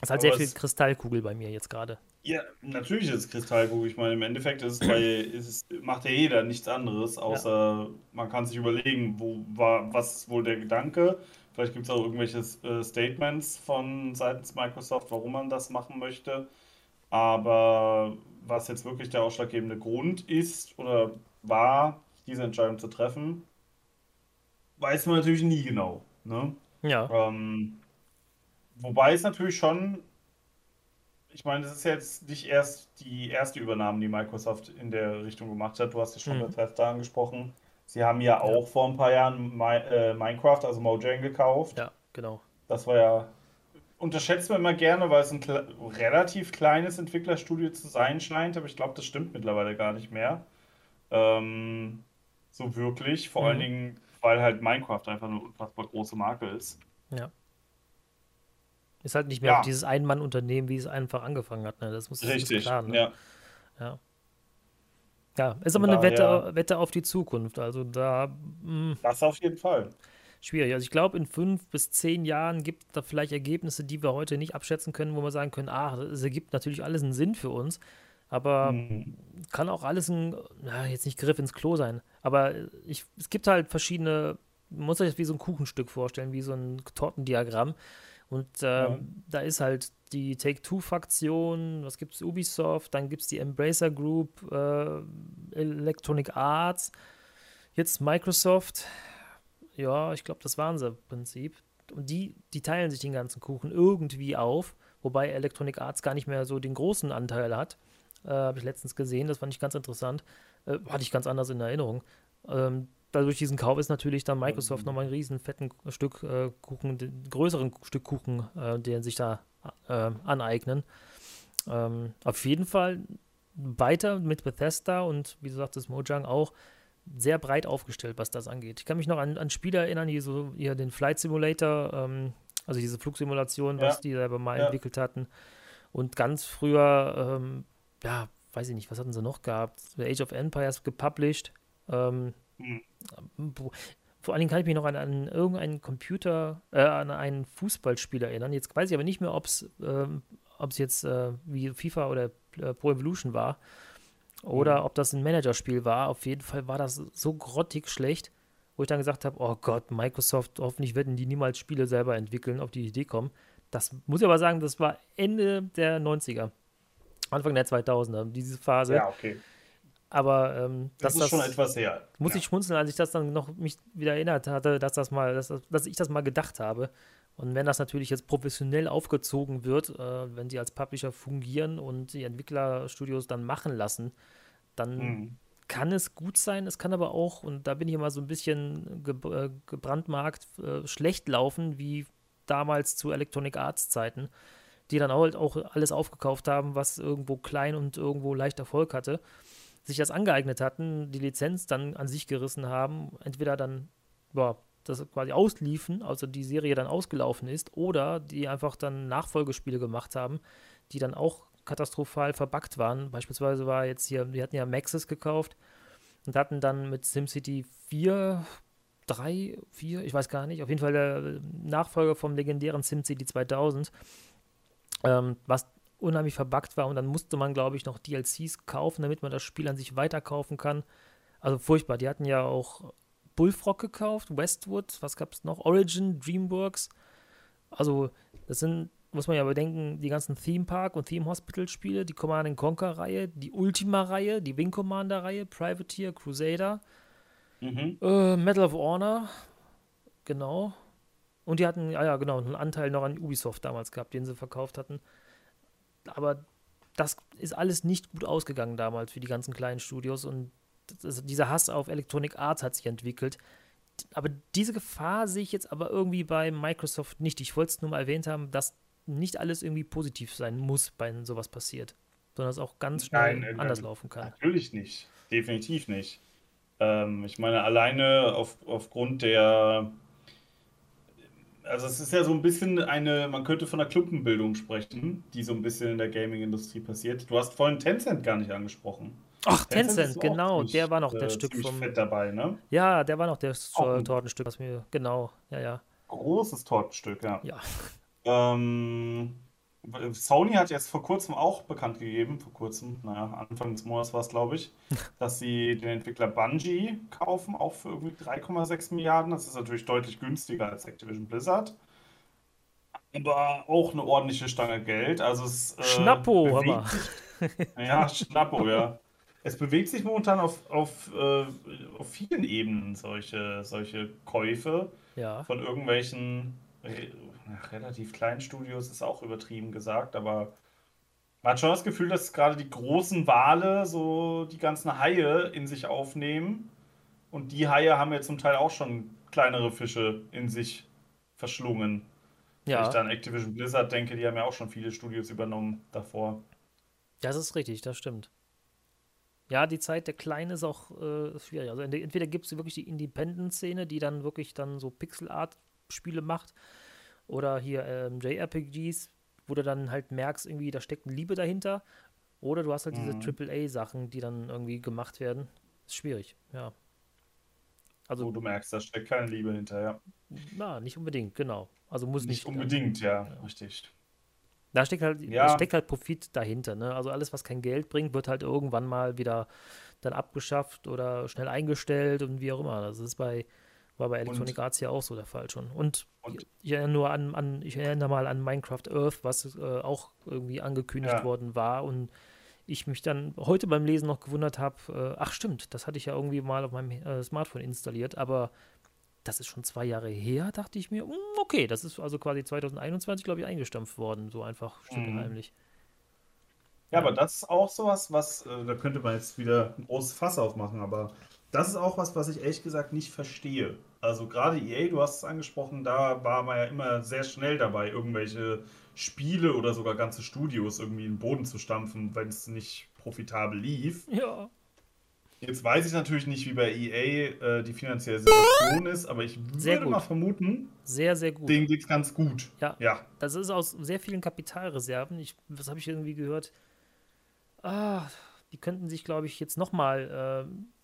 Es ist halt sehr viel Kristallkugel bei mir jetzt gerade. Ja, natürlich ist es Kristallkugel. Ich meine, im Endeffekt ist es bei, ist macht ja jeder nichts anderes, außer ja. man kann sich überlegen, wo war, was ist wohl der Gedanke. Vielleicht gibt es auch irgendwelche äh, Statements von seitens Microsoft, warum man das machen möchte. Aber was jetzt wirklich der ausschlaggebende Grund ist oder war, diese Entscheidung zu treffen, weiß man natürlich nie genau. Ne? Ja. Ähm, wobei es natürlich schon ich meine, das ist jetzt nicht erst die erste Übernahme, die Microsoft in der Richtung gemacht hat. Du hast ja schon mhm. Bethesda angesprochen. Sie haben ja auch ja. vor ein paar Jahren My, äh, Minecraft, also Mojang, gekauft. Ja, genau. Das war ja, unterschätzt man immer gerne, weil es ein kle relativ kleines Entwicklerstudio zu sein scheint, aber ich glaube, das stimmt mittlerweile gar nicht mehr. Ähm, so wirklich, vor mhm. allen Dingen, weil halt Minecraft einfach eine unfassbar große Marke ist. Ja. Ist halt nicht mehr ja. dieses Ein-Mann-Unternehmen, wie es einfach angefangen hat. Ne? Das muss Richtig, klar, ne? ja. ja. Ja, ist aber eine Wette, Wette auf die Zukunft. Also da. Mh, hm. das auf jeden Fall. Schwierig. Also ich glaube, in fünf bis zehn Jahren gibt es da vielleicht Ergebnisse, die wir heute nicht abschätzen können, wo wir sagen können, ah, es ergibt natürlich alles einen Sinn für uns. Aber mhm. kann auch alles ein, na, jetzt nicht Griff ins Klo sein. Aber ich, es gibt halt verschiedene, man muss sich das wie so ein Kuchenstück vorstellen, wie so ein Tortendiagramm. Und äh, ja. da ist halt die Take-Two-Fraktion, was gibt es, Ubisoft, dann gibt es die Embracer Group, äh, Electronic Arts, jetzt Microsoft. Ja, ich glaube, das waren sie im Prinzip. Und die, die teilen sich den ganzen Kuchen irgendwie auf, wobei Electronic Arts gar nicht mehr so den großen Anteil hat. Äh, Habe ich letztens gesehen, das fand ich ganz interessant. Äh, hatte ich ganz anders in Erinnerung. Ähm, dadurch diesen Kauf ist natürlich dann Microsoft mhm. nochmal ein riesen fetten Stück äh, Kuchen, den größeren Stück Kuchen, äh, den sich da äh, aneignen. Ähm, auf jeden Fall weiter mit Bethesda und wie du sagtest, Mojang auch sehr breit aufgestellt, was das angeht. Ich kann mich noch an, an Spiele erinnern, die so hier den Flight Simulator, ähm, also diese Flugsimulation, ja. was die selber mal ja. entwickelt hatten. Und ganz früher, ähm, ja, weiß ich nicht, was hatten sie noch gehabt? Age of Empires gepublished. Ähm, mhm. Vor allen Dingen kann ich mich noch an, an irgendeinen Computer, äh, an einen Fußballspiel erinnern. Jetzt weiß ich aber nicht mehr, ob es ähm, jetzt äh, wie FIFA oder äh, Pro Evolution war oder mhm. ob das ein Managerspiel war. Auf jeden Fall war das so grottig schlecht, wo ich dann gesagt habe, oh Gott, Microsoft, hoffentlich werden die niemals Spiele selber entwickeln, auf die Idee kommen. Das muss ich aber sagen, das war Ende der 90er, Anfang der 2000er, diese Phase. Ja, okay. Aber ähm, das ist schon etwas her. Muss ja. ich schmunzeln, als ich das dann noch mich wieder erinnert hatte, dass das mal, dass, dass ich das mal gedacht habe. Und wenn das natürlich jetzt professionell aufgezogen wird, äh, wenn die als Publisher fungieren und die Entwicklerstudios dann machen lassen, dann mhm. kann es gut sein. Es kann aber auch, und da bin ich immer so ein bisschen ge äh, gebrandmarkt, äh, schlecht laufen, wie damals zu Electronic Arts Zeiten, die dann auch, auch alles aufgekauft haben, was irgendwo klein und irgendwo leicht Erfolg hatte, sich das angeeignet hatten, die Lizenz dann an sich gerissen haben, entweder dann boah, das quasi ausliefen, also die Serie dann ausgelaufen ist, oder die einfach dann Nachfolgespiele gemacht haben, die dann auch katastrophal verbuggt waren. Beispielsweise war jetzt hier, wir hatten ja Maxis gekauft und hatten dann mit SimCity 4, 3, 4, ich weiß gar nicht, auf jeden Fall der Nachfolger vom legendären SimCity 2000, ähm, was unheimlich verbuggt war und dann musste man, glaube ich, noch DLCs kaufen, damit man das Spiel an sich weiterkaufen kann. Also furchtbar. Die hatten ja auch Bullfrog gekauft, Westwood, was gab es noch? Origin, Dreamworks. Also, das sind, muss man ja bedenken, die ganzen Theme Park und Theme Hospital Spiele, die Command Conquer Reihe, die Ultima Reihe, die Wing Commander Reihe, Privateer, Crusader, mhm. äh, Medal of Honor, genau. Und die hatten, ja, ja, genau, einen Anteil noch an Ubisoft damals gehabt, den sie verkauft hatten. Aber das ist alles nicht gut ausgegangen damals für die ganzen kleinen Studios und das, dieser Hass auf Electronic Arts hat sich entwickelt. Aber diese Gefahr sehe ich jetzt aber irgendwie bei Microsoft nicht. Ich wollte es nur mal erwähnt haben, dass nicht alles irgendwie positiv sein muss, wenn sowas passiert, sondern es auch ganz schnell nein, nein, anders laufen kann. Natürlich nicht, definitiv nicht. Ähm, ich meine, alleine auf, aufgrund der also es ist ja so ein bisschen eine, man könnte von einer Klumpenbildung sprechen, die so ein bisschen in der Gaming-Industrie passiert. Du hast vorhin Tencent gar nicht angesprochen. Ach, Tencent, Tencent genau, ziemlich, der war noch der äh, Stück vom. Fett dabei, ne? Ja, der war noch das äh, Tortenstück, was mir. Genau, ja, ja. Großes Tortenstück, ja. Ja. Ähm, Sony hat jetzt vor kurzem auch bekannt gegeben, vor kurzem, naja, Anfang des Monats war es, glaube ich, dass sie den Entwickler Bungie kaufen, auch für irgendwie 3,6 Milliarden. Das ist natürlich deutlich günstiger als Activision Blizzard. Aber auch eine ordentliche Stange Geld. Also es, äh, Schnappo, aber. ja, Schnappo, ja es bewegt sich momentan auf, auf, äh, auf vielen Ebenen solche, solche Käufe ja. von irgendwelchen re relativ kleinen Studios, ist auch übertrieben gesagt, aber man hat schon das Gefühl, dass gerade die großen Wale so die ganzen Haie in sich aufnehmen. Und die Haie haben ja zum Teil auch schon kleinere Fische in sich verschlungen. Ja. Wenn ich dann Activision Blizzard denke, die haben ja auch schon viele Studios übernommen davor. Das ist richtig, das stimmt. Ja, die Zeit der Kleinen ist auch äh, schwierig. Also entweder gibt es wirklich die Independent-Szene, die dann wirklich dann so Pixel-Art-Spiele macht, oder hier ähm, JRPGs, wo du dann halt merkst, irgendwie, da steckt eine Liebe dahinter. Oder du hast halt mhm. diese AAA-Sachen, die dann irgendwie gemacht werden. Ist schwierig, ja. Also, wo du merkst, da steckt keine Liebe hinter, ja. Na, nicht unbedingt, genau. Also muss nicht. Nicht unbedingt, ja, ja, richtig. Da steckt halt, ja. da steckt halt Profit dahinter. Ne? Also alles, was kein Geld bringt, wird halt irgendwann mal wieder dann abgeschafft oder schnell eingestellt und wie auch immer. Das ist bei, war bei Electronic und, Arts ja auch so der Fall schon. Und, und ich erinnere nur an, an, ich erinnere mal an Minecraft Earth, was äh, auch irgendwie angekündigt ja. worden war und ich mich dann heute beim Lesen noch gewundert habe, äh, ach stimmt, das hatte ich ja irgendwie mal auf meinem äh, Smartphone installiert, aber das ist schon zwei Jahre her, dachte ich mir, hm, okay, das ist also quasi 2021, glaube ich, eingestampft worden, so einfach und mhm. heimlich. Ja, aber das ist auch sowas, was, äh, da könnte man jetzt wieder ein großes Fass aufmachen, aber das ist auch was, was ich ehrlich gesagt nicht verstehe. Also gerade EA, du hast es angesprochen, da war man ja immer sehr schnell dabei, irgendwelche Spiele oder sogar ganze Studios irgendwie in den Boden zu stampfen, wenn es nicht profitabel lief. Ja. Jetzt weiß ich natürlich nicht, wie bei EA äh, die finanzielle Situation ist, aber ich würde mal vermuten, sehr, sehr gut. Denen geht es ganz gut. Ja, ja. Das ist aus sehr vielen Kapitalreserven. Ich, was habe ich irgendwie gehört? Ah, die könnten sich, glaube ich, jetzt nochmal, äh,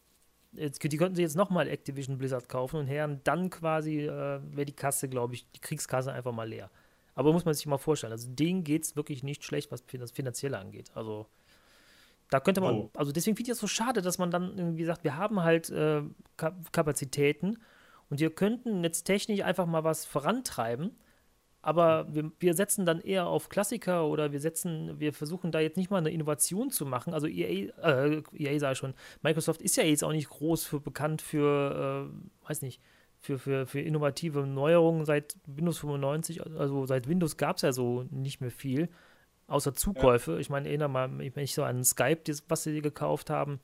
die könnten sich jetzt nochmal Activision Blizzard kaufen und Herren, dann quasi äh, wäre die Kasse, glaube ich, die Kriegskasse einfach mal leer. Aber muss man sich mal vorstellen, also denen geht es wirklich nicht schlecht, was das Finanzielle angeht. Also da könnte man, oh. also deswegen finde ich das so schade, dass man dann irgendwie sagt, wir haben halt äh, Kapazitäten und wir könnten jetzt technisch einfach mal was vorantreiben, aber wir, wir, setzen dann eher auf Klassiker oder wir setzen, wir versuchen da jetzt nicht mal eine Innovation zu machen. Also EA, äh, EA sage ich schon, Microsoft ist ja jetzt auch nicht groß für bekannt für, äh, weiß nicht, für, für, für innovative Neuerungen seit Windows 95, also seit Windows gab es ja so nicht mehr viel außer Zukäufe. Ja. Ich meine, erinnere mal mich so an Skype, was sie gekauft haben.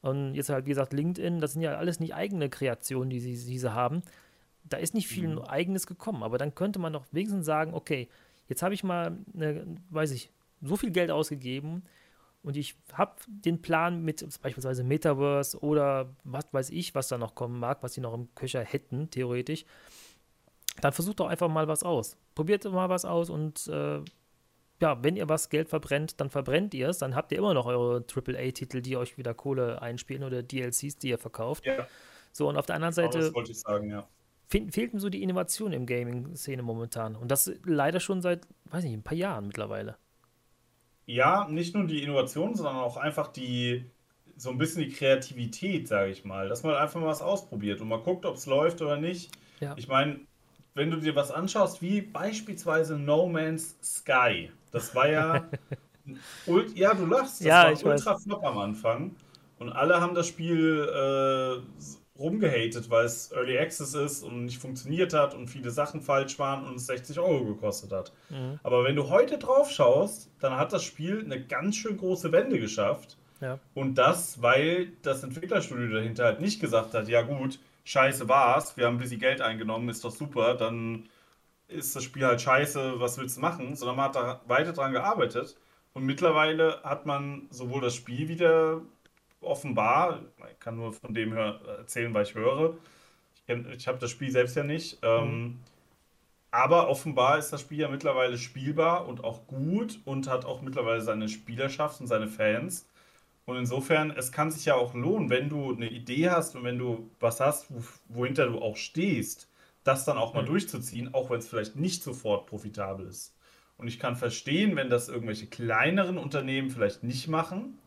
Und jetzt halt, wie gesagt, LinkedIn, das sind ja alles nicht eigene Kreationen, die sie, die sie haben. Da ist nicht viel mhm. Eigenes gekommen. Aber dann könnte man doch wenigstens sagen, okay, jetzt habe ich mal, eine, weiß ich, so viel Geld ausgegeben und ich habe den Plan mit beispielsweise Metaverse oder was weiß ich, was da noch kommen mag, was sie noch im Köcher hätten, theoretisch. Dann versucht doch einfach mal was aus. Probiert mal was aus und äh, ja, wenn ihr was Geld verbrennt, dann verbrennt ihr es, dann habt ihr immer noch eure AAA-Titel, die euch wieder Kohle einspielen oder DLCs, die ihr verkauft. Ja. So, und auf der anderen Seite. Das wollte ich sagen, ja. Fehlt mir so die Innovation im Gaming-Szene momentan. Und das leider schon seit, weiß nicht, ein paar Jahren mittlerweile. Ja, nicht nur die Innovation, sondern auch einfach die, so ein bisschen die Kreativität, sage ich mal. Dass man einfach mal was ausprobiert und mal guckt, ob es läuft oder nicht. Ja. Ich meine, wenn du dir was anschaust, wie beispielsweise No Man's Sky. Das war ja. ja, du lachst. Das ja, war ich ultra weiß. flop am Anfang. Und alle haben das Spiel äh, rumgehatet, weil es Early Access ist und nicht funktioniert hat und viele Sachen falsch waren und es 60 Euro gekostet hat. Mhm. Aber wenn du heute drauf schaust, dann hat das Spiel eine ganz schön große Wende geschafft. Ja. Und das, weil das Entwicklerstudio dahinter halt nicht gesagt hat, ja gut, scheiße war's, wir haben ein bisschen Geld eingenommen, ist doch super, dann ist das Spiel halt scheiße, was willst du machen, sondern man hat da weiter dran gearbeitet. Und mittlerweile hat man sowohl das Spiel wieder offenbar, ich kann nur von dem erzählen, was ich höre. Ich, ich habe das Spiel selbst ja nicht. Ähm, mhm. aber offenbar ist das Spiel ja mittlerweile spielbar und auch gut und hat auch mittlerweile seine Spielerschaft und seine Fans. Und insofern, es kann sich ja auch lohnen, wenn du eine Idee hast und wenn du was hast, wohinter du auch stehst, das dann auch mal mhm. durchzuziehen, auch wenn es vielleicht nicht sofort profitabel ist. Und ich kann verstehen, wenn das irgendwelche kleineren Unternehmen vielleicht nicht machen,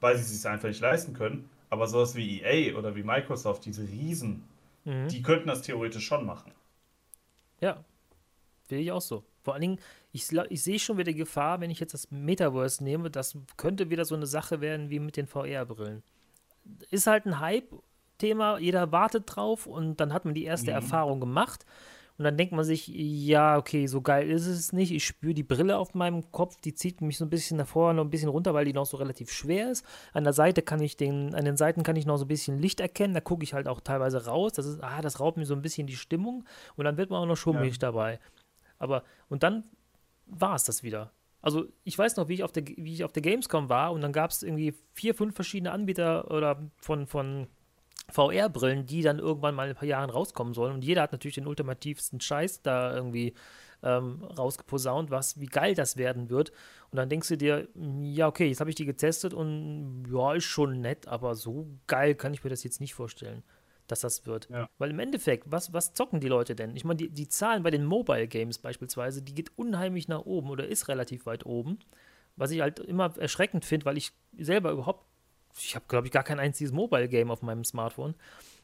weil sie es sich einfach nicht leisten können. Aber sowas wie EA oder wie Microsoft, diese Riesen, mhm. die könnten das theoretisch schon machen. Ja, will ich auch so. Vor allen Dingen, ich, ich sehe schon wieder die Gefahr, wenn ich jetzt das Metaverse nehme, das könnte wieder so eine Sache werden wie mit den VR-Brillen. Ist halt ein Hype-Thema, jeder wartet drauf und dann hat man die erste mhm. Erfahrung gemacht. Und dann denkt man sich, ja, okay, so geil ist es nicht. Ich spüre die Brille auf meinem Kopf, die zieht mich so ein bisschen nach vorne und ein bisschen runter, weil die noch so relativ schwer ist. An der Seite kann ich den, an den Seiten kann ich noch so ein bisschen Licht erkennen. Da gucke ich halt auch teilweise raus. Das ist, ah, das raubt mir so ein bisschen die Stimmung. Und dann wird man auch noch schummrig ja. dabei. Aber, und dann war es das wieder. Also ich weiß noch, wie ich auf der, wie ich auf der Gamescom war und dann gab es irgendwie vier, fünf verschiedene Anbieter oder von, von VR-Brillen, die dann irgendwann mal in ein paar Jahren rauskommen sollen. Und jeder hat natürlich den ultimativsten Scheiß da irgendwie ähm, rausgeposaunt, was, wie geil das werden wird. Und dann denkst du dir, ja, okay, jetzt habe ich die getestet und ja, ist schon nett, aber so geil kann ich mir das jetzt nicht vorstellen dass das wird. Ja. Weil im Endeffekt, was, was zocken die Leute denn? Ich meine, die, die Zahlen bei den Mobile Games beispielsweise, die geht unheimlich nach oben oder ist relativ weit oben. Was ich halt immer erschreckend finde, weil ich selber überhaupt, ich habe, glaube ich, gar kein einziges Mobile Game auf meinem Smartphone.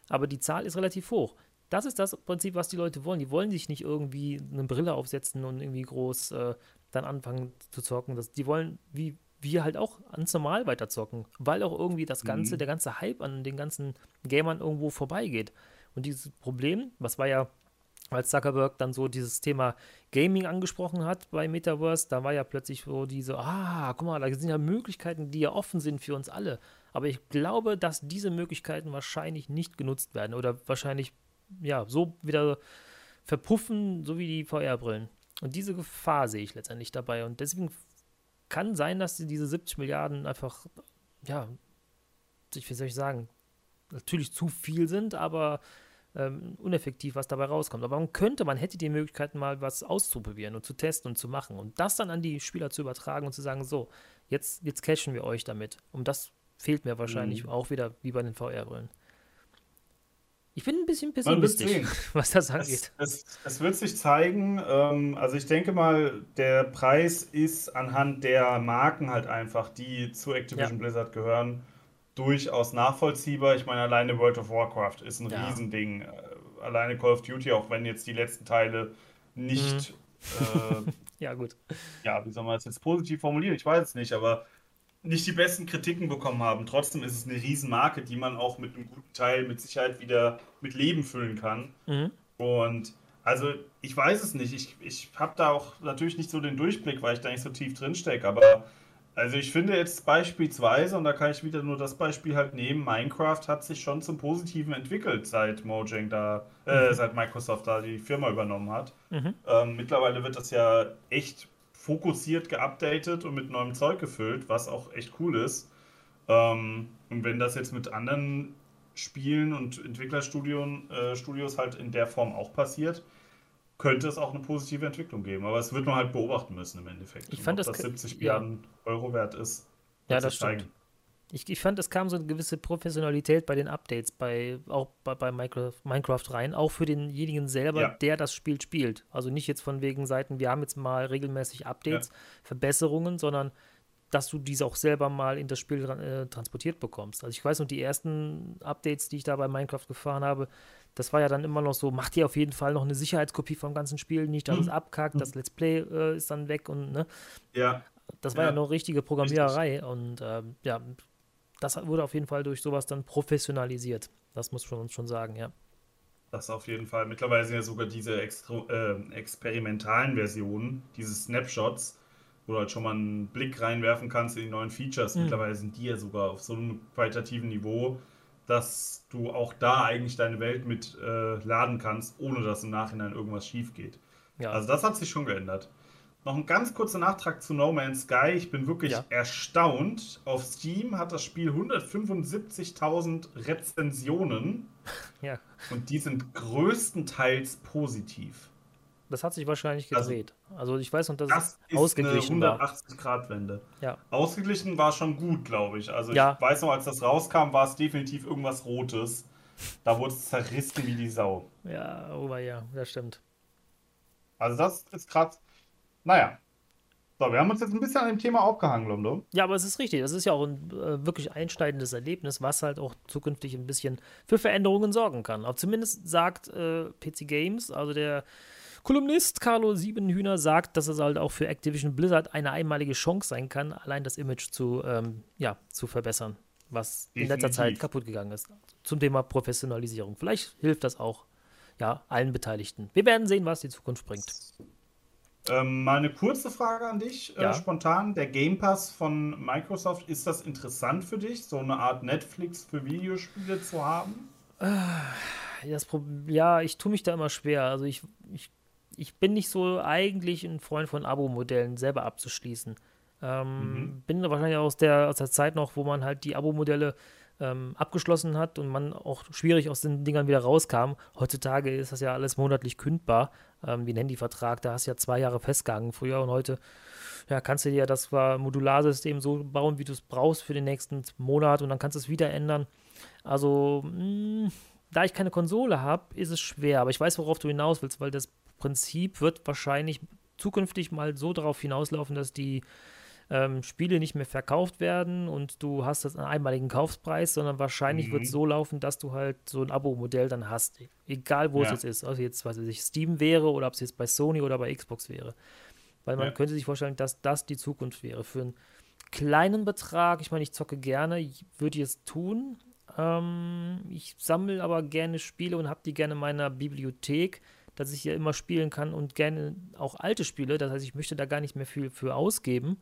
Aber die Zahl ist relativ hoch. Das ist das Prinzip, was die Leute wollen. Die wollen sich nicht irgendwie eine Brille aufsetzen und irgendwie groß äh, dann anfangen zu zocken. Das, die wollen, wie wir halt auch ans Normal weiterzocken, weil auch irgendwie das ganze, mhm. der ganze Hype an den ganzen Gamern irgendwo vorbeigeht. Und dieses Problem, was war ja, als Zuckerberg dann so dieses Thema Gaming angesprochen hat bei Metaverse, da war ja plötzlich so diese, ah, guck mal, da sind ja Möglichkeiten, die ja offen sind für uns alle. Aber ich glaube, dass diese Möglichkeiten wahrscheinlich nicht genutzt werden oder wahrscheinlich, ja, so wieder verpuffen, so wie die VR-Brillen. Und diese Gefahr sehe ich letztendlich dabei. Und deswegen kann sein, dass diese 70 Milliarden einfach, ja, wie soll ich sagen, natürlich zu viel sind, aber ähm, uneffektiv, was dabei rauskommt. Aber man könnte, man hätte die Möglichkeit, mal was auszuprobieren und zu testen und zu machen und das dann an die Spieler zu übertragen und zu sagen, so, jetzt, jetzt cashen wir euch damit. Und das fehlt mir wahrscheinlich mhm. auch wieder wie bei den VR-Brillen. Ich bin ein bisschen pessimistisch, was das angeht. Es, es, es wird sich zeigen. Ähm, also ich denke mal, der Preis ist anhand der Marken halt einfach, die zu Activision ja. Blizzard gehören, durchaus nachvollziehbar. Ich meine, alleine World of Warcraft ist ein ja. Riesending. Äh, alleine Call of Duty, auch wenn jetzt die letzten Teile nicht. Mhm. Äh, ja, gut. Ja, wie soll man das jetzt positiv formulieren? Ich weiß es nicht, aber nicht die besten Kritiken bekommen haben. Trotzdem ist es eine Riesenmarke, die man auch mit einem guten Teil mit Sicherheit wieder mit Leben füllen kann. Mhm. Und also ich weiß es nicht. Ich, ich habe da auch natürlich nicht so den Durchblick, weil ich da nicht so tief drin stecke. Aber also ich finde jetzt beispielsweise, und da kann ich wieder nur das Beispiel halt nehmen, Minecraft hat sich schon zum Positiven entwickelt, seit Mojang da, äh, mhm. seit Microsoft da die Firma übernommen hat. Mhm. Ähm, mittlerweile wird das ja echt fokussiert geupdatet und mit neuem Zeug gefüllt, was auch echt cool ist. Ähm, und wenn das jetzt mit anderen Spielen und Entwicklerstudios äh, Studios halt in der Form auch passiert, könnte es auch eine positive Entwicklung geben. Aber es wird man halt beobachten müssen im Endeffekt. Ich fand, ob das, das 70 Milliarden ja. Euro wert ist. Ja, das stimmt. Ich, ich fand, es kam so eine gewisse Professionalität bei den Updates, bei, auch bei, bei Minecraft, rein, auch für denjenigen selber, ja. der das Spiel spielt. Also nicht jetzt von wegen Seiten, wir haben jetzt mal regelmäßig Updates, ja. Verbesserungen, sondern dass du diese auch selber mal in das Spiel äh, transportiert bekommst. Also ich weiß noch, die ersten Updates, die ich da bei Minecraft gefahren habe, das war ja dann immer noch so, macht dir auf jeden Fall noch eine Sicherheitskopie vom ganzen Spiel, nicht, dass mhm. es abkackt, mhm. das Let's Play äh, ist dann weg und ne. Ja. Das war ja, ja noch richtige Programmiererei Richtig. und ähm, ja, das wurde auf jeden Fall durch sowas dann professionalisiert. Das muss man uns schon sagen, ja. Das auf jeden Fall. Mittlerweile sind ja sogar diese Extra äh, experimentalen Versionen, diese Snapshots, wo du halt schon mal einen Blick reinwerfen kannst in die neuen Features. Mhm. Mittlerweile sind die ja sogar auf so einem qualitativen Niveau, dass du auch da eigentlich deine Welt mit äh, laden kannst, ohne dass im Nachhinein irgendwas schief geht. Ja. Also das hat sich schon geändert. Noch ein ganz kurzer Nachtrag zu No Man's Sky. Ich bin wirklich ja. erstaunt. Auf Steam hat das Spiel 175.000 Rezensionen. Ja. Und die sind größtenteils positiv. Das hat sich wahrscheinlich also gedreht. Also, also ich weiß noch, dass das es ausgeglichen eine 180-Grad-Wende. Ja. Ausgeglichen war schon gut, glaube ich. Also ja. ich weiß noch, als das rauskam, war es definitiv irgendwas Rotes. Da wurde es zerrissen wie die Sau. Ja, aber ja, das stimmt. Also das ist gerade naja. So, wir haben uns jetzt ein bisschen an dem Thema aufgehangen, Lomdo. Ja, aber es ist richtig. Das ist ja auch ein äh, wirklich einschneidendes Erlebnis, was halt auch zukünftig ein bisschen für Veränderungen sorgen kann. Auch zumindest sagt äh, PC Games, also der Kolumnist Carlo Siebenhühner sagt, dass es halt auch für Activision Blizzard eine einmalige Chance sein kann, allein das Image zu, ähm, ja, zu verbessern, was Definitiv. in letzter Zeit kaputt gegangen ist. Zum Thema Professionalisierung. Vielleicht hilft das auch ja, allen Beteiligten. Wir werden sehen, was die Zukunft bringt. Ähm, mal eine kurze Frage an dich, äh, ja. äh, spontan. Der Game Pass von Microsoft, ist das interessant für dich, so eine Art Netflix für Videospiele zu haben? Äh, das ja, ich tue mich da immer schwer. Also ich, ich, ich bin nicht so eigentlich ein Freund von Abo-Modellen selber abzuschließen. Ähm, mhm. Bin wahrscheinlich aus der, aus der Zeit noch, wo man halt die Abo-Modelle ähm, abgeschlossen hat und man auch schwierig aus den Dingern wieder rauskam. Heutzutage ist das ja alles monatlich kündbar, ähm, wie ein Handyvertrag. Da hast du ja zwei Jahre festgegangen früher und heute ja, kannst du dir das Modularsystem so bauen, wie du es brauchst für den nächsten Monat und dann kannst du es wieder ändern. Also, mh, hm, da ich keine Konsole habe, ist es schwer. Aber ich weiß, worauf du hinaus willst, weil das Prinzip wird wahrscheinlich zukünftig mal so darauf hinauslaufen, dass die ähm, Spiele nicht mehr verkauft werden und du hast das einen einmaligen Kaufpreis, sondern wahrscheinlich mhm. wird es so laufen, dass du halt so ein Abo-Modell dann hast. Egal wo ja. es jetzt ist. Also jetzt, was weiß ich, Steam wäre oder ob es jetzt bei Sony oder bei Xbox wäre. Weil man ja. könnte sich vorstellen, dass das die Zukunft wäre. Für einen kleinen Betrag, ich meine, ich zocke gerne, würde ich es tun. Ähm, ich sammle aber gerne Spiele und habe die gerne in meiner Bibliothek dass ich hier immer spielen kann und gerne auch alte Spiele. Das heißt, ich möchte da gar nicht mehr viel für ausgeben.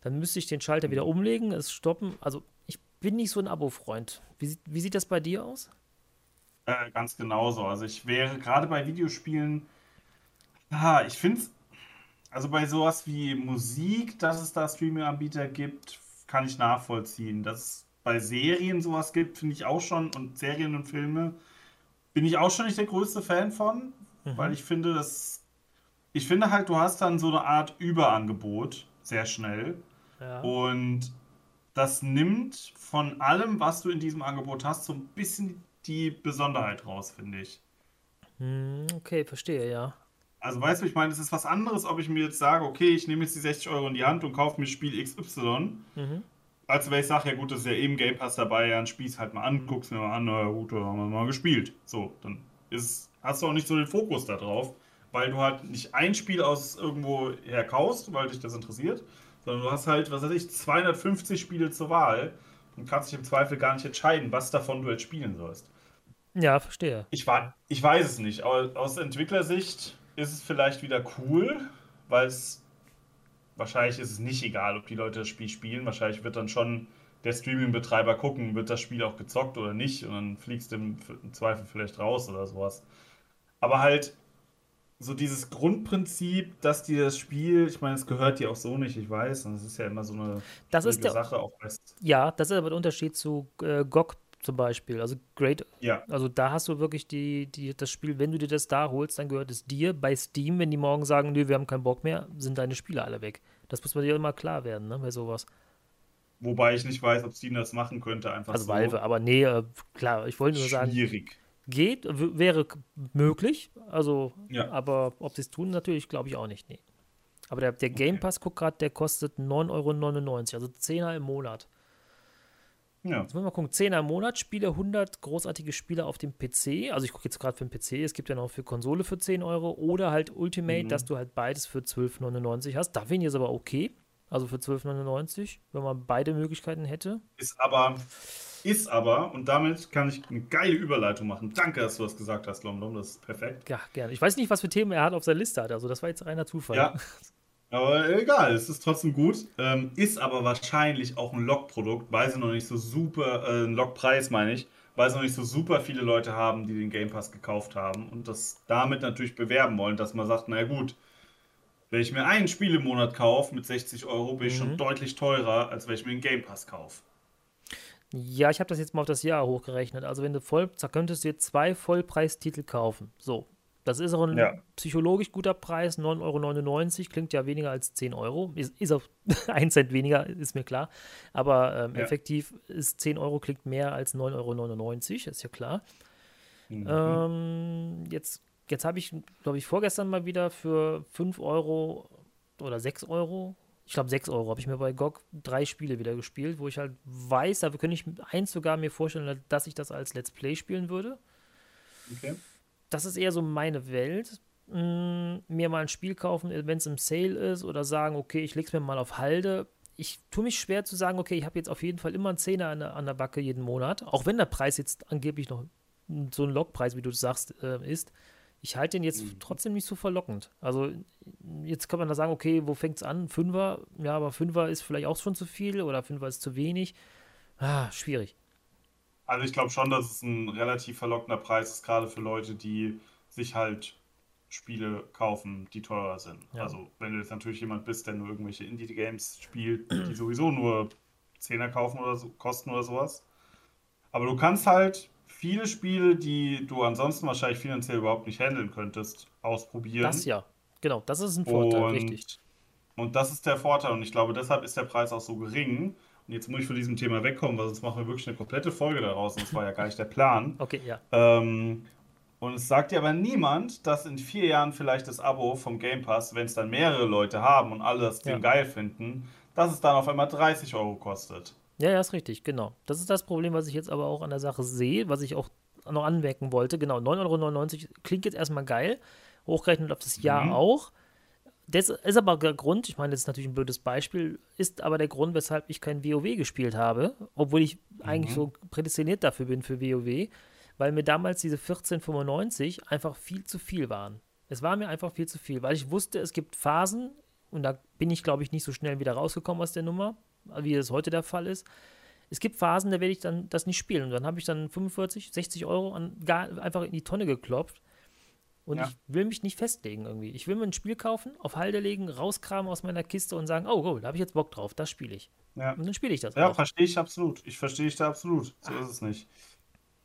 Dann müsste ich den Schalter wieder umlegen, es stoppen. Also ich bin nicht so ein Abo-Freund. Wie, wie, sieht das bei dir aus? Äh, ganz genauso. Also ich wäre gerade bei Videospielen, ah, ich finde es, also bei sowas wie Musik, dass es da Streaming-Anbieter gibt, kann ich nachvollziehen. Das bei Serien sowas gibt, finde ich auch schon, und Serien und Filme, bin ich auch schon nicht der größte Fan von, mhm. weil ich finde, dass. Ich finde halt, du hast dann so eine Art Überangebot sehr schnell. Ja. Und das nimmt von allem, was du in diesem Angebot hast, so ein bisschen die Besonderheit raus, finde ich. Hm, okay, verstehe, ja. Also weißt du, ich meine, es ist was anderes, ob ich mir jetzt sage, okay, ich nehme jetzt die 60 Euro in die Hand und kaufe mir Spiel XY, mhm. als wenn ich sage, ja gut, das ist ja eben Game Pass dabei, ja, ein Spieß halt mal an, guck's mir mal an, na gut, da haben wir mal gespielt. So, dann ist, hast du auch nicht so den Fokus da drauf, weil du halt nicht ein Spiel aus irgendwo her kaufst, weil dich das interessiert, sondern du hast halt, was weiß ich, 250 Spiele zur Wahl und kannst dich im Zweifel gar nicht entscheiden, was davon du jetzt spielen sollst. Ja, verstehe. Ich, ich weiß es nicht, aber aus Entwicklersicht ist es vielleicht wieder cool, weil es wahrscheinlich ist es nicht egal, ob die Leute das Spiel spielen. Wahrscheinlich wird dann schon der Streaming-Betreiber gucken, wird das Spiel auch gezockt oder nicht und dann fliegst du im Zweifel vielleicht raus oder sowas. Aber halt so dieses Grundprinzip, dass dir das Spiel, ich meine, es gehört dir auch so nicht, ich weiß, und es ist ja immer so eine das ist der, Sache auch West. Ja, das ist aber der Unterschied zu äh, GOG zum Beispiel. Also Great. Ja. Also da hast du wirklich die, die, das Spiel, wenn du dir das da holst, dann gehört es dir. Bei Steam, wenn die morgen sagen, nö, wir haben keinen Bock mehr, sind deine Spiele alle weg. Das muss man dir immer klar werden, ne, bei sowas. Wobei ich nicht weiß, ob Steam das machen könnte, einfach Also so. Valve, aber nee, äh, klar, ich wollte nur sagen. Schwierig. Geht, wäre möglich, also, ja. aber ob sie es tun, natürlich glaube ich auch nicht, nee. Aber der, der Game Pass, guck gerade, der kostet 9,99 Euro, also 10er im Monat. Ja. Jetzt müssen wir mal gucken. 10er im Monat, Spiele, 100 großartige Spiele auf dem PC. Also ich gucke jetzt gerade für den PC, es gibt ja noch für Konsole für 10 Euro oder halt Ultimate, mhm. dass du halt beides für 12,99 hast. Da finde ich es aber okay. Also für 12,99, wenn man beide Möglichkeiten hätte. Ist aber, ist aber, und damit kann ich eine geile Überleitung machen. Danke, dass du das gesagt hast, Lomdom. Das ist perfekt. Ja, gerne. Ich weiß nicht, was für Themen er hat auf seiner Liste hat. Also das war jetzt reiner Zufall. Ja. Aber egal, es ist trotzdem gut. Ähm, ist aber wahrscheinlich auch ein Log-Produkt, weil sie noch nicht so super, äh, ein Log-Preis meine ich, weil sie noch nicht so super viele Leute haben, die den Game Pass gekauft haben und das damit natürlich bewerben wollen, dass man sagt, na gut, wenn ich mir ein Spiel im Monat kaufe mit 60 Euro, bin ich mhm. schon deutlich teurer, als wenn ich mir einen Game Pass kaufe. Ja, ich habe das jetzt mal auf das Jahr hochgerechnet. Also wenn du voll, da könntest du jetzt zwei Vollpreistitel kaufen. So, das ist auch ein ja. psychologisch guter Preis, 9,99 Euro, klingt ja weniger als 10 Euro. Ist, ist auch ein Cent weniger, ist mir klar. Aber ähm, ja. effektiv ist 10 Euro klingt mehr als 9,99 Euro, ist ja klar. Mhm. Ähm, jetzt jetzt habe ich, glaube ich, vorgestern mal wieder für 5 Euro oder 6 Euro, ich glaube 6 Euro, habe ich mir bei GOG drei Spiele wieder gespielt, wo ich halt weiß, da könnte ich eins sogar mir vorstellen, dass ich das als Let's Play spielen würde. Okay das ist eher so meine Welt. Mm, mir mal ein Spiel kaufen, wenn es im Sale ist oder sagen, okay, ich leg's mir mal auf Halde. Ich tue mich schwer zu sagen, okay, ich habe jetzt auf jeden Fall immer einen Zehner an der, an der Backe jeden Monat, auch wenn der Preis jetzt angeblich noch so ein Logpreis, wie du sagst, äh, ist. Ich halte den jetzt mhm. trotzdem nicht so verlockend. Also jetzt kann man da sagen, okay, wo fängt es an? Fünfer? Ja, aber Fünfer ist vielleicht auch schon zu viel oder Fünfer ist zu wenig. Ah, schwierig. Also ich glaube schon, dass es ein relativ verlockender Preis ist, gerade für Leute, die sich halt Spiele kaufen, die teurer sind. Ja. Also wenn du jetzt natürlich jemand bist, der nur irgendwelche Indie-Games spielt, die sowieso nur Zehner kaufen oder so, kosten oder sowas. Aber du kannst halt viele Spiele, die du ansonsten wahrscheinlich finanziell überhaupt nicht handeln könntest, ausprobieren. Das ja, genau, das ist ein Vorteil, und, richtig. Und das ist der Vorteil und ich glaube, deshalb ist der Preis auch so gering, und jetzt muss ich von diesem Thema wegkommen, weil sonst machen wir wirklich eine komplette Folge daraus. Und das war ja gar nicht der Plan. Okay, ja. Ähm, und es sagt dir aber niemand, dass in vier Jahren vielleicht das Abo vom Game Pass, wenn es dann mehrere Leute haben und alle das Ding ja. geil finden, dass es dann auf einmal 30 Euro kostet. Ja, ja, ist richtig, genau. Das ist das Problem, was ich jetzt aber auch an der Sache sehe, was ich auch noch anmerken wollte. Genau, 9,99 Euro klingt jetzt erstmal geil, hochgerechnet auf das Jahr mhm. auch. Das ist aber der Grund, ich meine, das ist natürlich ein blödes Beispiel, ist aber der Grund, weshalb ich kein WoW gespielt habe, obwohl ich mhm. eigentlich so prädestiniert dafür bin für WoW, weil mir damals diese 1495 einfach viel zu viel waren. Es war mir einfach viel zu viel, weil ich wusste, es gibt Phasen, und da bin ich, glaube ich, nicht so schnell wieder rausgekommen aus der Nummer, wie es heute der Fall ist. Es gibt Phasen, da werde ich dann das nicht spielen. Und dann habe ich dann 45, 60 Euro an, gar, einfach in die Tonne geklopft und ja. ich will mich nicht festlegen irgendwie. Ich will mir ein Spiel kaufen, auf Halde legen, rauskramen aus meiner Kiste und sagen, oh, oh da habe ich jetzt Bock drauf, das spiele ich. Ja. Und dann spiele ich das Ja, verstehe ich absolut. Ich verstehe ich da absolut. So ist es nicht.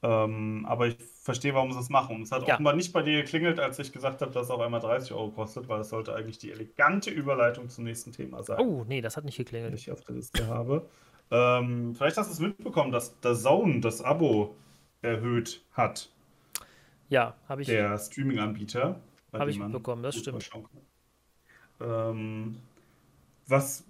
Ähm, aber ich verstehe, warum sie es machen. Und es hat Ja. offenbar nicht bei dir geklingelt, als ich gesagt habe, dass es auf einmal 30 Euro kostet, weil das sollte eigentlich die elegante Überleitung zum nächsten Thema sein, Oh, nee, das hat nicht die geklingelt. ich auf der Liste habe. Ähm, vielleicht hast du es mitbekommen, dass der Zone das Abo erhöht hat, Ja, habe ich, der Streaming-Anbieter, bei hab dem ich mitbekommen, das stimmt. Ähm, was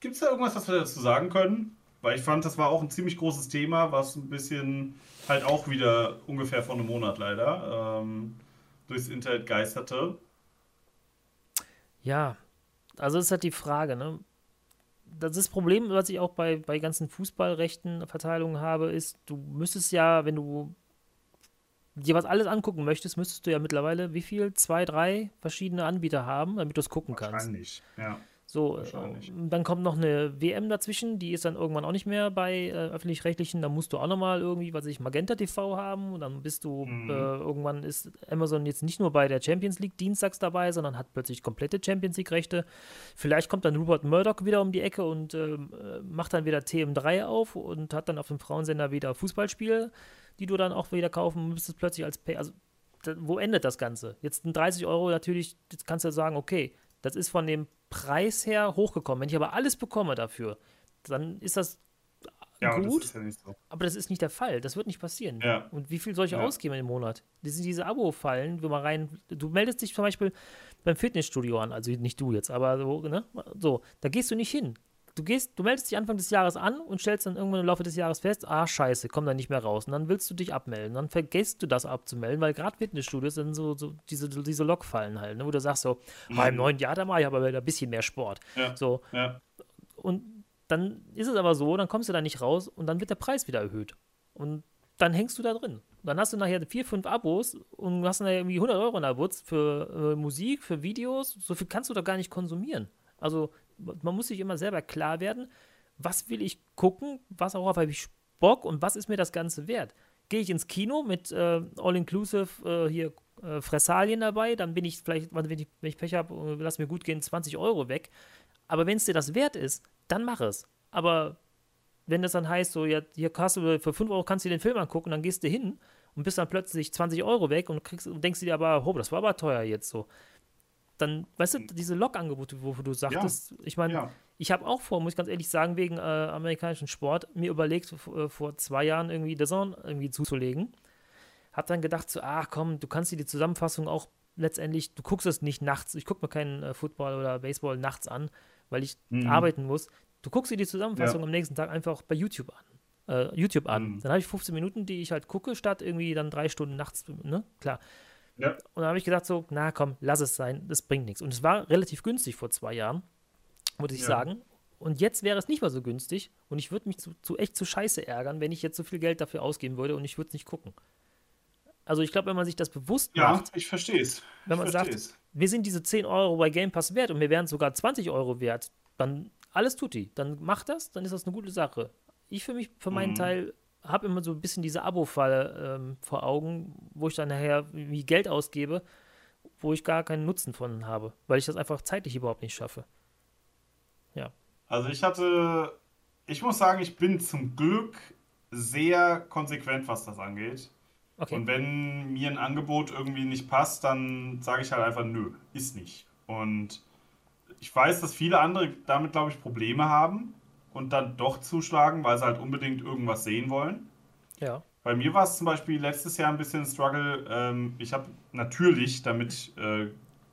Gibt es da irgendwas, was wir dazu sagen können? Weil ich fand, das war auch ein ziemlich großes Thema, was ein bisschen halt auch wieder ungefähr vor einem Monat leider ähm, durchs Internet geisterte. Ja, also ist halt die Frage, ne? Das ist das Problem, was ich auch bei, bei ganzen Fußballrechten Verteilungen habe, ist, du müsstest ja, wenn du dir was alles angucken möchtest, müsstest du ja mittlerweile wie viel? Zwei, drei verschiedene Anbieter haben, damit du es gucken kannst. Wahrscheinlich, ja. So, Wahrscheinlich. äh, dann kommt noch eine WM dazwischen, die ist dann irgendwann auch nicht mehr bei äh, öffentlich-rechtlichen. Da musst du auch nochmal irgendwie, was weiß ich, Magenta TV haben und dann bist du, Mhm. äh, irgendwann ist Amazon jetzt nicht nur bei der Champions League dienstags dabei, sondern hat plötzlich komplette Champions League-Rechte. Vielleicht kommt dann Rupert Murdoch wieder um die Ecke und ähm, äh, macht dann wieder TM3 auf und hat dann auf dem Frauensender wieder Fußballspiele, die du dann auch wieder kaufen müsstest, plötzlich als Pay. Also, da, wo endet das Ganze? Jetzt ein 30 Euro natürlich, jetzt kannst du sagen, okay, das ist von dem Preis her hochgekommen. Wenn ich aber alles bekomme dafür, dann ist das Ja, gut, das ist ja nicht so. aber das ist nicht der Fall. Das wird nicht passieren. Ja. Und wie viel soll ich ausgeben im Monat? Das sind diese Abo-Fallen, wo man rein. Du meldest dich zum Beispiel beim Fitnessstudio an, also nicht du jetzt, aber so, ne? So, da gehst du nicht hin. Du gehst, du meldest dich Anfang des Jahres an und stellst dann irgendwann im Laufe des Jahres fest, ah, scheiße, komm da nicht mehr raus. Und dann willst du dich abmelden. Dann vergisst du das abzumelden, weil gerade Fitnessstudios sind so, so diese, diese Lockfallen halt, ne? wo du sagst so, ah, im neuen Jahr, da mache ich aber wieder ein bisschen mehr Sport. Ja. So, Ja. und dann ist es aber so, dann kommst du da nicht raus und dann wird der Preis wieder erhöht. Und dann hängst du da drin. Dann hast du nachher vier, fünf Abos und hast nachher irgendwie 100 Euro in der Wurz für äh, Musik, für Videos. So viel kannst du doch gar nicht konsumieren. Also man muss sich immer selber klar werden, was will ich gucken, was auch habe ich Bock und was ist mir das Ganze wert. Gehe ich ins Kino mit äh, All-Inclusive äh, hier äh, Fressalien dabei, dann bin ich vielleicht, wenn ich, wenn ich Pech habe, äh, lass mir gut gehen, 20 Euro weg. Aber wenn es dir das wert ist, dann mach es. Aber wenn das dann heißt, so, ja, hier hast du für 5 Euro kannst du dir den Film angucken, dann gehst du hin und bist dann plötzlich 20 Euro weg und kriegst und denkst dir aber, oh, das war aber teuer jetzt so. Dann, weißt du, diese Log-Angebote, wo du sagtest, ich meine, Ja. ich habe auch vor, muss ich ganz ehrlich sagen, wegen äh, amerikanischen Sport, mir überlegt, äh, vor zwei Jahren irgendwie The Zone irgendwie zuzulegen. Hab dann gedacht, so, ach komm, du kannst dir die Zusammenfassung auch letztendlich, du guckst es nicht nachts, ich gucke mir keinen äh, Football oder Baseball nachts an, weil ich Mhm. arbeiten muss. Du guckst dir die Zusammenfassung am nächsten Tag einfach bei YouTube an. Äh, YouTube an. Mhm. Dann habe ich 15 Minuten, die ich halt gucke, statt irgendwie dann drei Stunden nachts, ne? Klar. Ja. Und dann habe ich gedacht, so, na komm, lass es sein, das bringt nichts. Und es war relativ günstig vor zwei Jahren, muss ich Ja. sagen. Und jetzt wäre es nicht mehr so günstig und ich würde mich zu, zu echt zu scheiße ärgern, wenn ich jetzt so viel Geld dafür ausgeben würde und ich würde es nicht gucken. Also ich glaube, wenn man sich das bewusst Ja, macht, ich verstehe es. wenn man sagt, wir sind diese 10 Euro bei Game Pass wert und wir wären sogar 20 Euro wert, dann alles tut die. Dann macht das, dann ist das eine gute Sache. Ich für mich, für meinen Mhm. Teil, habe immer so ein bisschen diese Abo-Falle ähm, vor Augen, wo ich dann nachher wie Geld ausgebe, wo ich gar keinen Nutzen von habe, weil ich das einfach zeitlich überhaupt nicht schaffe. Also ich hatte, ich muss sagen, ich bin zum Glück sehr konsequent, was das angeht. Okay. Und wenn mir ein Angebot irgendwie nicht passt, dann sage ich halt einfach nö, ist nicht. Und ich weiß, dass viele andere damit, glaube ich, Probleme haben und dann doch zuschlagen, weil sie halt unbedingt irgendwas sehen wollen. ja. Bei mir war es zum Beispiel letztes Jahr ein bisschen ein Struggle. Ähm, ich habe natürlich damit äh,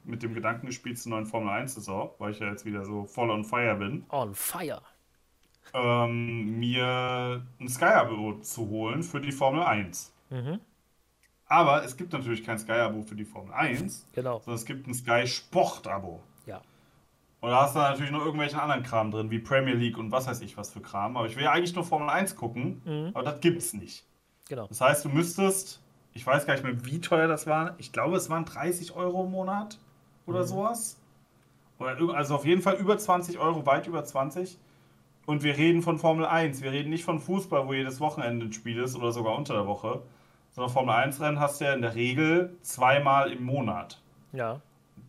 mit dem Gedanken gespielt zur neuen Formel 1-Saison, weil ich ja jetzt wieder so voll on fire bin, On fire. ähm, mir ein Sky-Abo zu holen für die Formel 1. Mhm. Aber es gibt natürlich kein Sky-Abo für die Formel 1, Genau. sondern es gibt ein Sky-Sport-Abo. Und da hast du natürlich noch irgendwelchen anderen Kram drin, wie Premier League und was weiß ich was für Kram. Aber ich will ja eigentlich nur Formel 1 gucken, Mhm. aber das gibt's nicht. Genau. Das heißt, du müsstest, ich weiß gar nicht mehr, wie teuer das war. Ich glaube, es waren 30 Euro im Monat oder sowas. Oder, irg- also auf jeden Fall über 20 Euro, weit über 20. Und wir reden von Formel 1. Wir reden nicht von Fußball, wo jedes Wochenende ein Spiel ist oder sogar unter der Woche. Sondern Formel 1-Rennen hast du ja in der Regel zweimal im Monat. Ja.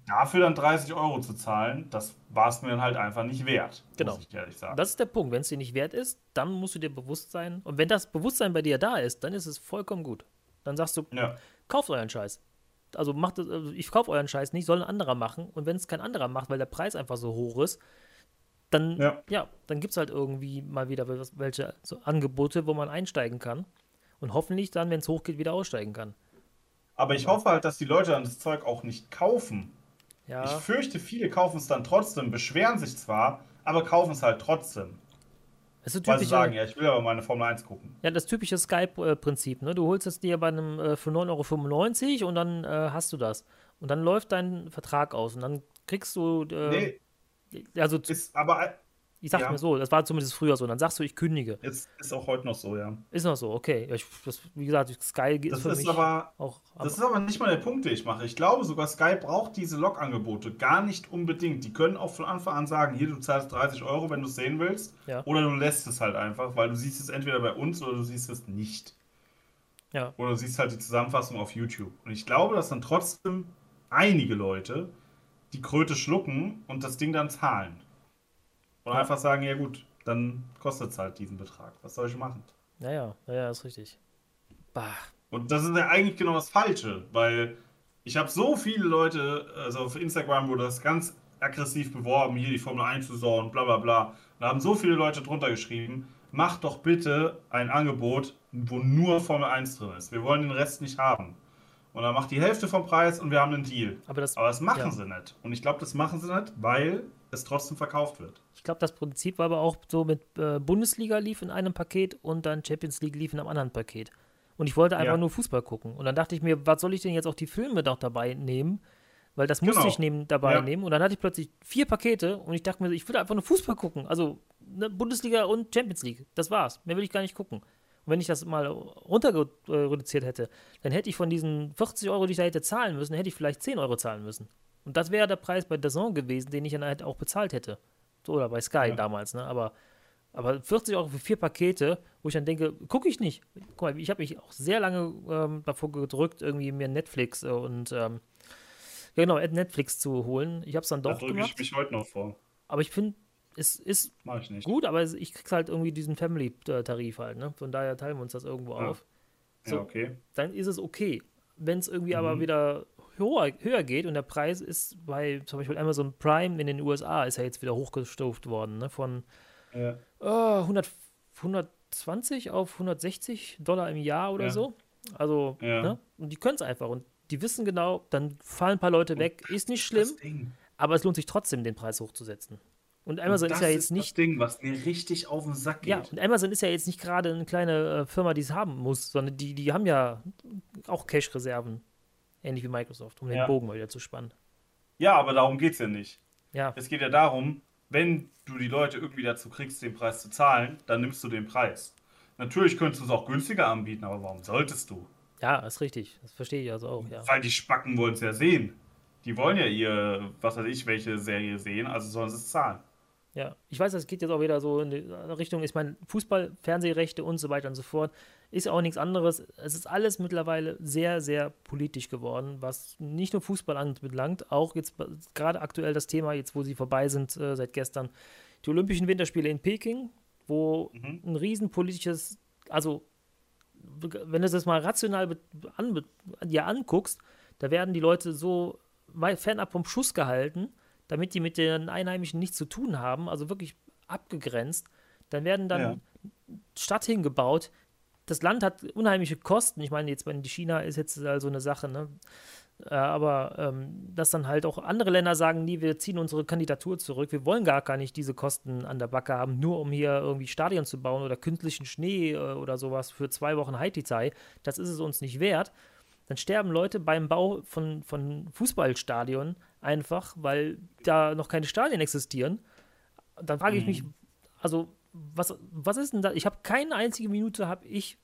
Dafür dann 30 Euro zu zahlen, das war es mir dann halt einfach nicht wert. Genau. Muss ich ehrlich sagen. Das ist der Punkt. Wenn es dir nicht wert ist, dann musst du dir bewusst sein. Und wenn das Bewusstsein bei dir da ist, dann ist es vollkommen gut. Dann sagst du, ja. kauft euren Scheiß. Also macht das, also ich kaufe euren Scheiß nicht, soll ein anderer machen. Und wenn es kein anderer macht, weil der Preis einfach so hoch ist, dann, ja, ja dann gibt es halt irgendwie mal wieder welche so Angebote, wo man einsteigen kann. Und hoffentlich dann, wenn es hochgeht, wieder aussteigen kann. Aber ich hoffe halt, dass die Leute dann das Zeug auch nicht kaufen. Ja. Ich fürchte, viele kaufen es dann trotzdem, beschweren sich zwar, aber kaufen es halt trotzdem. Das ist Weil sie sagen, ja, ich will aber meine Formel 1 gucken. Ja, das typische Skype-Prinzip. Ne? Du holst es dir bei einem äh, für 9,95 Euro und dann äh, hast du das. Und dann läuft dein Vertrag aus und dann kriegst du. Äh, nee. Also, ist aber ich sag ja. mir so, das war zumindest früher so. Dann sagst du, ich kündige. Ist, ist auch heute noch so, ja. Ist noch so, okay. Ich, das, wie gesagt, Sky das ist für ist mich aber, auch. Aber das ist aber nicht mal der Punkt, den ich mache. Ich glaube sogar, Sky braucht diese Log-Angebote gar nicht unbedingt. Die können auch von Anfang an sagen, hier, du zahlst 30 Euro, wenn du es sehen willst. Ja. Oder du lässt es halt einfach, weil du siehst es entweder bei uns oder du siehst es nicht. Ja. Oder du siehst halt die Zusammenfassung auf YouTube. Und ich glaube, dass dann trotzdem einige Leute die Kröte schlucken und das Ding dann zahlen. Und ja. einfach sagen, ja gut, dann kostet es halt diesen Betrag. Was soll ich machen? Naja, naja, ist richtig. Bah. Und das ist ja eigentlich genau das Falsche, weil ich habe so viele Leute, also auf Instagram wurde das ganz aggressiv beworben, hier die Formel 1 Saison, bla bla bla. Da haben so viele Leute drunter geschrieben, mach doch bitte ein Angebot, wo nur Formel 1 drin ist. Wir wollen den Rest nicht haben. Und dann macht die Hälfte vom Preis und wir haben einen Deal. Aber das, aber das machen ja. sie nicht. Und ich glaube, das machen sie nicht, weil es trotzdem verkauft wird. Ich glaube, das Prinzip war aber auch so mit äh, Bundesliga lief in einem Paket und dann Champions League lief in einem anderen Paket. Und ich wollte einfach ja. nur Fußball gucken. Und dann dachte ich mir, was soll ich denn jetzt auch die Filme noch dabei nehmen? Weil das musste genau. ich nehmen, dabei ja. nehmen. Und dann hatte ich plötzlich vier Pakete und ich dachte mir, ich würde einfach nur Fußball gucken. Also ne, Bundesliga und Champions League. Das war's. Mehr will ich gar nicht gucken. Und wenn ich das mal runter reduziert hätte, dann hätte ich von diesen 40 Euro, die ich da hätte zahlen müssen, hätte ich vielleicht 10 Euro zahlen müssen. Und das wäre der Preis bei Dazon gewesen, den ich dann halt auch bezahlt hätte. Oder bei Sky ja. damals, ne? Aber, aber 40 Euro für vier Pakete, wo ich dann denke, gucke ich nicht. Guck mal, ich habe mich auch sehr lange ähm, davor gedrückt, irgendwie mir Netflix äh, und ähm, genau, Netflix zu holen. Ich habe es dann doch da gemacht. ich mich heute noch vor. Aber ich finde, es ist gut, aber ich krieg's halt irgendwie diesen Family-Tarif halt, ne? Von daher teilen wir uns das irgendwo ja. auf. So, ja, okay. Dann ist es okay. Wenn es irgendwie mhm. aber wieder höher, höher geht und der Preis ist bei zum Beispiel Amazon Prime in den USA ist ja jetzt wieder hochgestuft worden, ne? Von ja. oh, 100, 120 auf 160 Dollar im Jahr oder ja. so. Also, ja. ne? Und die können es einfach und die wissen genau, dann fallen ein paar Leute weg, ist nicht schlimm, aber es lohnt sich trotzdem, den Preis hochzusetzen. Und Amazon und ist ja jetzt ist nicht. Das Ding, was mir richtig auf den Sack geht. Ja, und Amazon ist ja jetzt nicht gerade eine kleine äh, Firma, die es haben muss, sondern die, die haben ja auch Cash-Reserven. Ähnlich wie Microsoft, um ja. den Bogen mal wieder zu spannen. Ja, aber darum geht es ja nicht. Ja. Es geht ja darum, wenn du die Leute irgendwie dazu kriegst, den Preis zu zahlen, dann nimmst du den Preis. Natürlich könntest du es auch günstiger anbieten, aber warum solltest du? Ja, ist richtig. Das verstehe ich also auch, ja. Weil die Spacken wollen es ja sehen. Die wollen ja ihr, was weiß ich, welche Serie sehen, also sollen sie es zahlen. Ja, ich weiß, es geht jetzt auch wieder so in die Richtung, ich meine, Fußball, Fernsehrechte und so weiter und so fort, ist auch nichts anderes. Es ist alles mittlerweile sehr, sehr politisch geworden, was nicht nur Fußball anbelangt, auch jetzt gerade aktuell das Thema, jetzt wo sie vorbei sind äh, seit gestern, die Olympischen Winterspiele in Peking, wo mhm. ein riesen politisches, also wenn du das mal rational an, dir anguckst, da werden die Leute so fernab vom Schuss gehalten, damit die mit den Einheimischen nichts zu tun haben, also wirklich abgegrenzt. Dann werden dann ja. Stadt hingebaut. Das Land hat unheimliche Kosten. Ich meine, jetzt in China ist jetzt also eine Sache, ne? Äh, aber ähm, dass dann halt auch andere Länder sagen, nee, wir ziehen unsere Kandidatur zurück, wir wollen gar, gar nicht diese Kosten an der Backe haben, nur um hier irgendwie Stadien zu bauen oder künstlichen Schnee äh, oder sowas für zwei Wochen Haiti-Zei, das ist es uns nicht wert. Dann sterben Leute beim Bau von, von Fußballstadien einfach, weil da noch keine Stadien existieren. Dann frage ich mhm. mich, also was, was ist denn da? Ich habe keine einzige Minute habe ich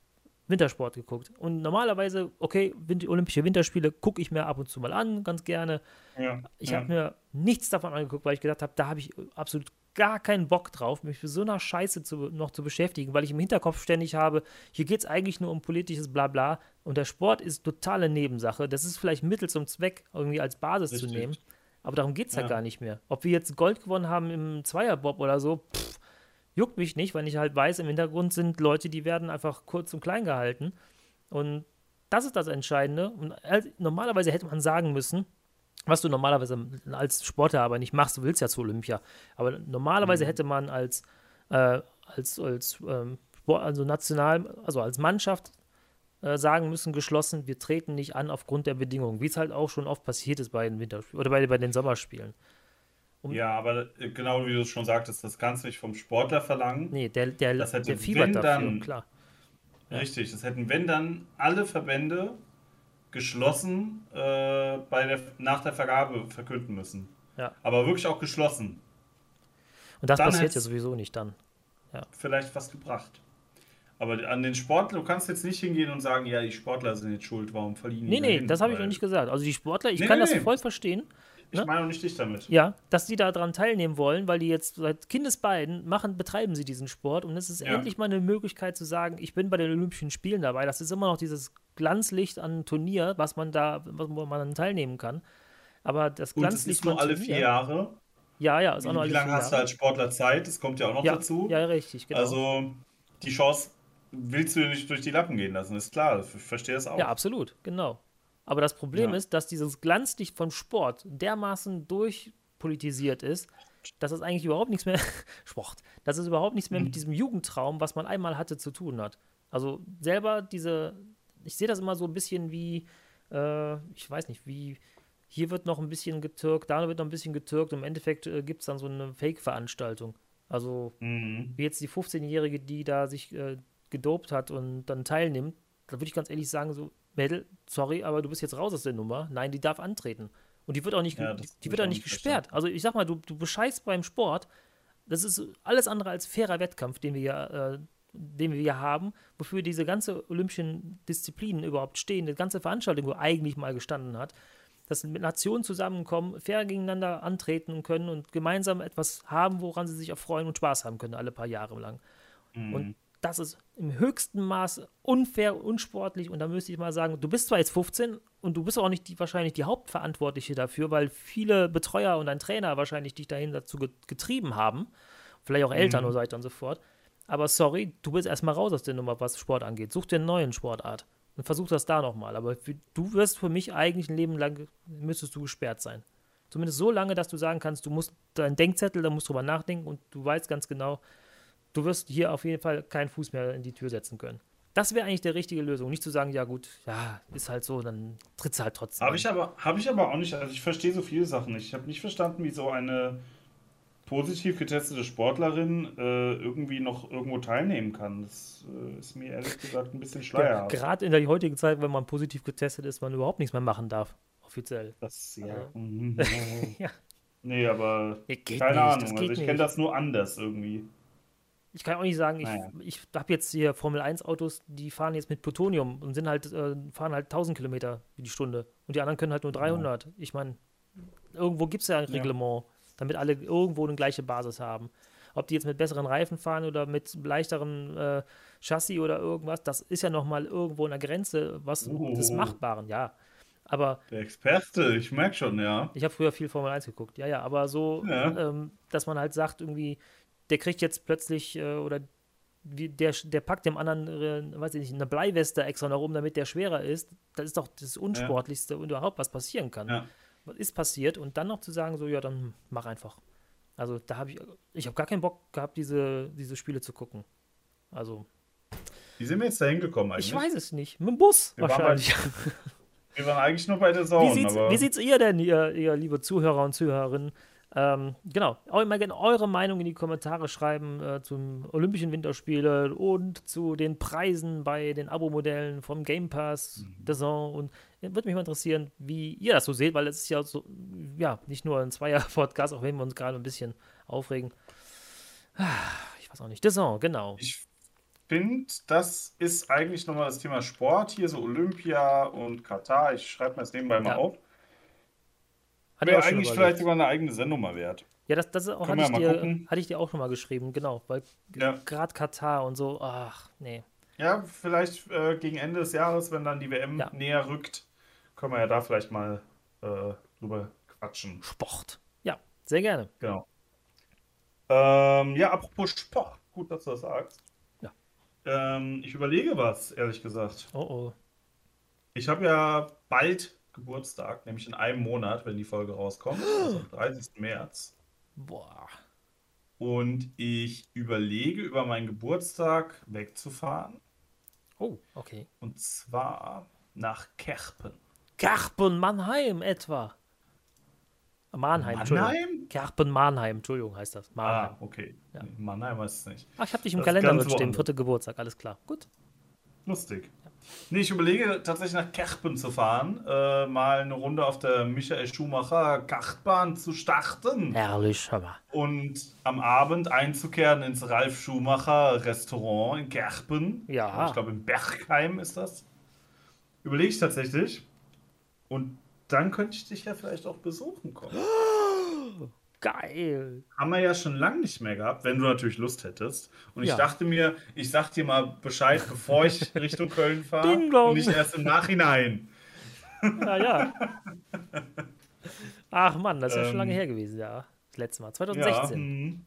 Wintersport geguckt. Und normalerweise, okay, Olympische Winterspiele gucke ich mir ab und zu mal an, ganz gerne. Ja, ich ja. habe mir nichts davon angeguckt, weil ich gedacht habe, da habe ich absolut gar keinen Bock drauf, mich für so einer Scheiße zu, noch zu beschäftigen, weil ich im Hinterkopf ständig habe, hier geht es eigentlich nur um politisches Blabla und der Sport ist totale Nebensache. Das ist vielleicht Mittel zum Zweck, irgendwie als Basis Richtig. zu nehmen. Aber darum geht es ja. Ja. gar nicht mehr. Ob wir jetzt Gold gewonnen haben im Zweierbob oder so, pff, juckt mich nicht, weil ich halt weiß, im Hintergrund sind Leute, die werden einfach kurz und klein gehalten. Und das ist das Entscheidende. Und normalerweise hätte man sagen müssen, was du normalerweise als Sportler aber nicht machst, du willst ja zu Olympia. Aber normalerweise Mhm. hätte man als, äh, als, als ähm, Sport, also national, also als Mannschaft äh, sagen müssen, geschlossen, wir treten nicht an aufgrund der Bedingungen, wie es halt auch schon oft passiert ist bei den Winterspielen oder bei, bei den Sommerspielen. Um- Ja, aber äh, genau wie du es schon sagtest, das kannst du nicht vom Sportler verlangen. Nee, der, der, Das hätte, der fiebert wenn dafür, dann- klar. Richtig, das hätten, wenn dann alle Verbände geschlossen äh, bei der, nach der Vergabe verkünden müssen. Ja. Aber wirklich auch geschlossen. Und das Dann passiert ja sowieso nicht dann. Vielleicht was gebracht. Aber an den Sportler, du kannst jetzt nicht hingehen und sagen, ja, die Sportler sind jetzt schuld, warum verlieren die Nee, nee, dahin? das habe ich noch nicht gesagt. Also die Sportler, ich Nee, kann nee, das voll verstehen. Ich ne? meine nicht dich damit. Ja, dass die da dran teilnehmen wollen, weil die jetzt seit Kindesbeinen machen, betreiben sie diesen Sport und es ist Ja. endlich mal eine Möglichkeit zu sagen, ich bin bei den Olympischen Spielen dabei. Das ist immer noch dieses Glanzlicht an Turnier, was man da, wo man dann teilnehmen kann. Aber das Und es Glanzlicht ist nur alle Turnier- vier Jahre. Ja, ja, ist auch noch wie lange hast du als Sportler Zeit? Das kommt ja auch noch ja, dazu. Ja, richtig, genau. Also die Chance willst du nicht durch die Lappen gehen lassen, ist klar. Ich verstehe das auch. Ja, absolut, genau. Aber das Problem Ja. ist, dass dieses Glanzlicht vom Sport dermaßen durchpolitisiert ist, dass es eigentlich überhaupt nichts mehr, Sport, dass es überhaupt nichts mehr Mhm. mit diesem Jugendtraum, was man einmal hatte, zu tun hat. Also selber diese, ich sehe das immer so ein bisschen wie, äh, ich weiß nicht, wie, hier wird noch ein bisschen getürkt, da wird noch ein bisschen getürkt und im Endeffekt äh, gibt es dann so eine Fake-Veranstaltung. Also Mhm. wie jetzt die 15-Jährige, die da sich äh, gedopt hat und dann teilnimmt, da würde ich ganz ehrlich sagen, so, Mädel, sorry, aber du bist jetzt raus aus der Nummer. Nein, die darf antreten. Und die wird auch nicht, Ja, die, die wird auch nicht gesperrt. Also ich sag mal, du, du bescheißt beim Sport. Das ist alles andere als fairer Wettkampf, den wir ja, äh, den wir hier haben, wofür diese ganze olympischen Disziplinen überhaupt stehen, die ganze Veranstaltung wo eigentlich mal gestanden hat, dass mit Nationen zusammenkommen, fair gegeneinander antreten können und gemeinsam etwas haben, woran sie sich auch freuen und Spaß haben können, alle paar Jahre lang. Mhm. Und das ist im höchsten Maß unfair, unsportlich. Und da müsste ich mal sagen, du bist zwar jetzt 15 und du bist auch nicht die, wahrscheinlich die Hauptverantwortliche dafür, weil viele Betreuer und ein Trainer wahrscheinlich dich dahin dazu ge- getrieben haben. Vielleicht auch Eltern Mhm. und so weiter und so fort. Aber sorry, du bist erstmal raus aus der Nummer, was Sport angeht. Such dir einen neuen Sportart und versuch das da nochmal. Aber für, du wirst für mich eigentlich ein Leben lang, müsstest du gesperrt sein. Zumindest so lange, dass du sagen kannst, du musst deinen Denkzettel, da musst du drüber nachdenken und du weißt ganz genau, du wirst hier auf jeden Fall keinen Fuß mehr in die Tür setzen können. Das wäre eigentlich die richtige Lösung. Nicht zu sagen, ja gut, ja, ist halt so, dann trittst du halt trotzdem. Habe ich, aber, hab ich aber auch nicht. Also ich verstehe so viele Sachen nicht. Ich habe nicht verstanden, wie so eine positiv getestete Sportlerin äh, irgendwie noch irgendwo teilnehmen kann. Das äh, ist mir ehrlich gesagt ein bisschen schleierhaft. Gerade in der heutigen Zeit, wenn man positiv getestet ist, man überhaupt nichts mehr machen darf, offiziell. Das, ja. Also- mhm. Ja. Nee, aber Ja, keine nicht, Ahnung. Also ich kenne das nur anders irgendwie. Ich kann auch nicht sagen, ich, Naja. ich habe jetzt hier Formel 1 Autos, die fahren jetzt mit Plutonium und sind halt, äh, fahren halt 1000 Kilometer die Stunde. Und die anderen können halt nur 300. Ich meine, irgendwo gibt es ja ein Ja. Reglement, damit alle irgendwo eine gleiche Basis haben. Ob die jetzt mit besseren Reifen fahren oder mit leichterem äh, Chassis oder irgendwas, das ist ja nochmal irgendwo an der Grenze was Uh. des Machbaren, ja. Aber Der Experte, ich merke schon, ja. ich habe früher viel Formel 1 geguckt, ja, ja, aber so, Ja. ähm, dass man halt sagt, irgendwie, der kriegt jetzt plötzlich äh, oder wie, der, der packt dem anderen, äh, weiß ich nicht, eine Bleiweste extra noch um, damit der schwerer ist. Das ist doch das Unsportlichste und überhaupt, was passieren kann. Ja. Was ist passiert? Und dann noch zu sagen, so, ja, dann mach einfach. Also da habe ich, ich habe gar keinen Bock gehabt, diese, diese Spiele zu gucken. Also, Wie sind wir jetzt da hingekommen eigentlich? ich weiß es nicht. Mit dem Bus Wir waren bei- wahrscheinlich. Wir waren eigentlich nur bei der Wie Zone, sieht's, aber wie sieht's ihr denn, ihr, ihr liebe Zuhörer und Zuhörerinnen? Ähm, genau, auch immer gerne eure Meinung in die Kommentare schreiben äh, zum Olympischen Winterspiele und zu den Preisen bei den Abo-Modellen vom Game Pass, Mhm. Und äh, würde mich mal interessieren, wie ihr das so seht, weil es ist ja so, ja, nicht nur ein Zweier-Podcast, auch wenn wir uns gerade ein bisschen aufregen. Ah, Ich weiß auch nicht, Zone, genau. ich finde, das ist eigentlich nochmal das Thema Sport hier, so Olympia und Katar. Ich schreibe mir das nebenbei mal Ja. auf. Ich Wäre eigentlich vielleicht sogar eine eigene Sendung mal wert. Ja, das, das auch, hatte ich, dir, gucken. hatte ich dir auch schon mal geschrieben, genau, weil Ja. gerade Katar und so, ach, nee. Ja, vielleicht äh, gegen Ende des Jahres, wenn dann die WM Ja. näher rückt, können wir ja da vielleicht mal äh, drüber quatschen. Sport. Ja, sehr gerne. Genau. Ähm, ja, apropos Sport. Gut, dass du das sagst. Ja. Ähm, ich überlege was, ehrlich gesagt. Oh oh. Ich habe ja bald Geburtstag, nämlich in einem Monat, wenn die Folge rauskommt, also am 30. März. Boah. Und ich überlege, über meinen Geburtstag wegzufahren. Oh, okay. Und zwar nach Kerpen. Kerpen Mannheim etwa. Mannheim. Mannheim? Kerpen Mannheim, Entschuldigung heißt das. Ah, Mannheim. okay. Ja. Nee, Mannheim ist es nicht. Ach, ich habe dich im Das Kalender ganz drin stehen, woanders. vierte Geburtstag, alles klar. Gut. Lustig. Nee, ich überlege tatsächlich nach Kerpen zu fahren, äh, mal eine Runde auf der Michael Schumacher Kartbahn zu starten Herrlich, mal. und am Abend einzukehren ins Ralf Schumacher Restaurant in Kerpen. Ja. Ich glaube, in Bergheim ist das. Überlege ich tatsächlich. Und dann könnte ich dich ja vielleicht auch besuchen kommen. Geil. Haben wir ja schon lange nicht mehr gehabt, wenn du natürlich Lust hättest. Und ich Ja. dachte mir, ich sag dir mal Bescheid, bevor ich Richtung Köln fahre und nicht erst im Nachhinein. Ja, ja. Ach Mann, das ist ja schon Ähm, lange her gewesen, ja. Das letzte Mal, Ja, 2016. hm.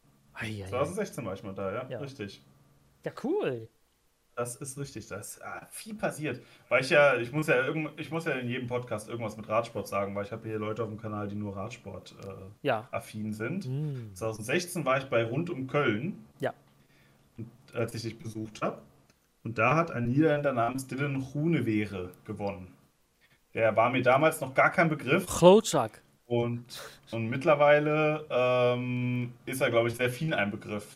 2016 war ich mal da, ja, Ja. richtig. Ja, cool. Das ist richtig, da ist ah, viel passiert. Weil ich ja, ich muss ja irgend, ich muss ja in jedem Podcast irgendwas mit Radsport sagen, weil ich habe hier Leute auf dem Kanal, die nur Radsport äh, Ja. affin sind. Hm. 2016 war ich bei Rund um Köln, Ja. und, als ich dich besucht habe. Und da hat ein Niederländer namens Dylan Groenewere gewonnen. Der war mir damals noch gar kein Begriff Klotschak. und, und mittlerweile ähm, ist er, glaube ich, sehr viel ein Begriff.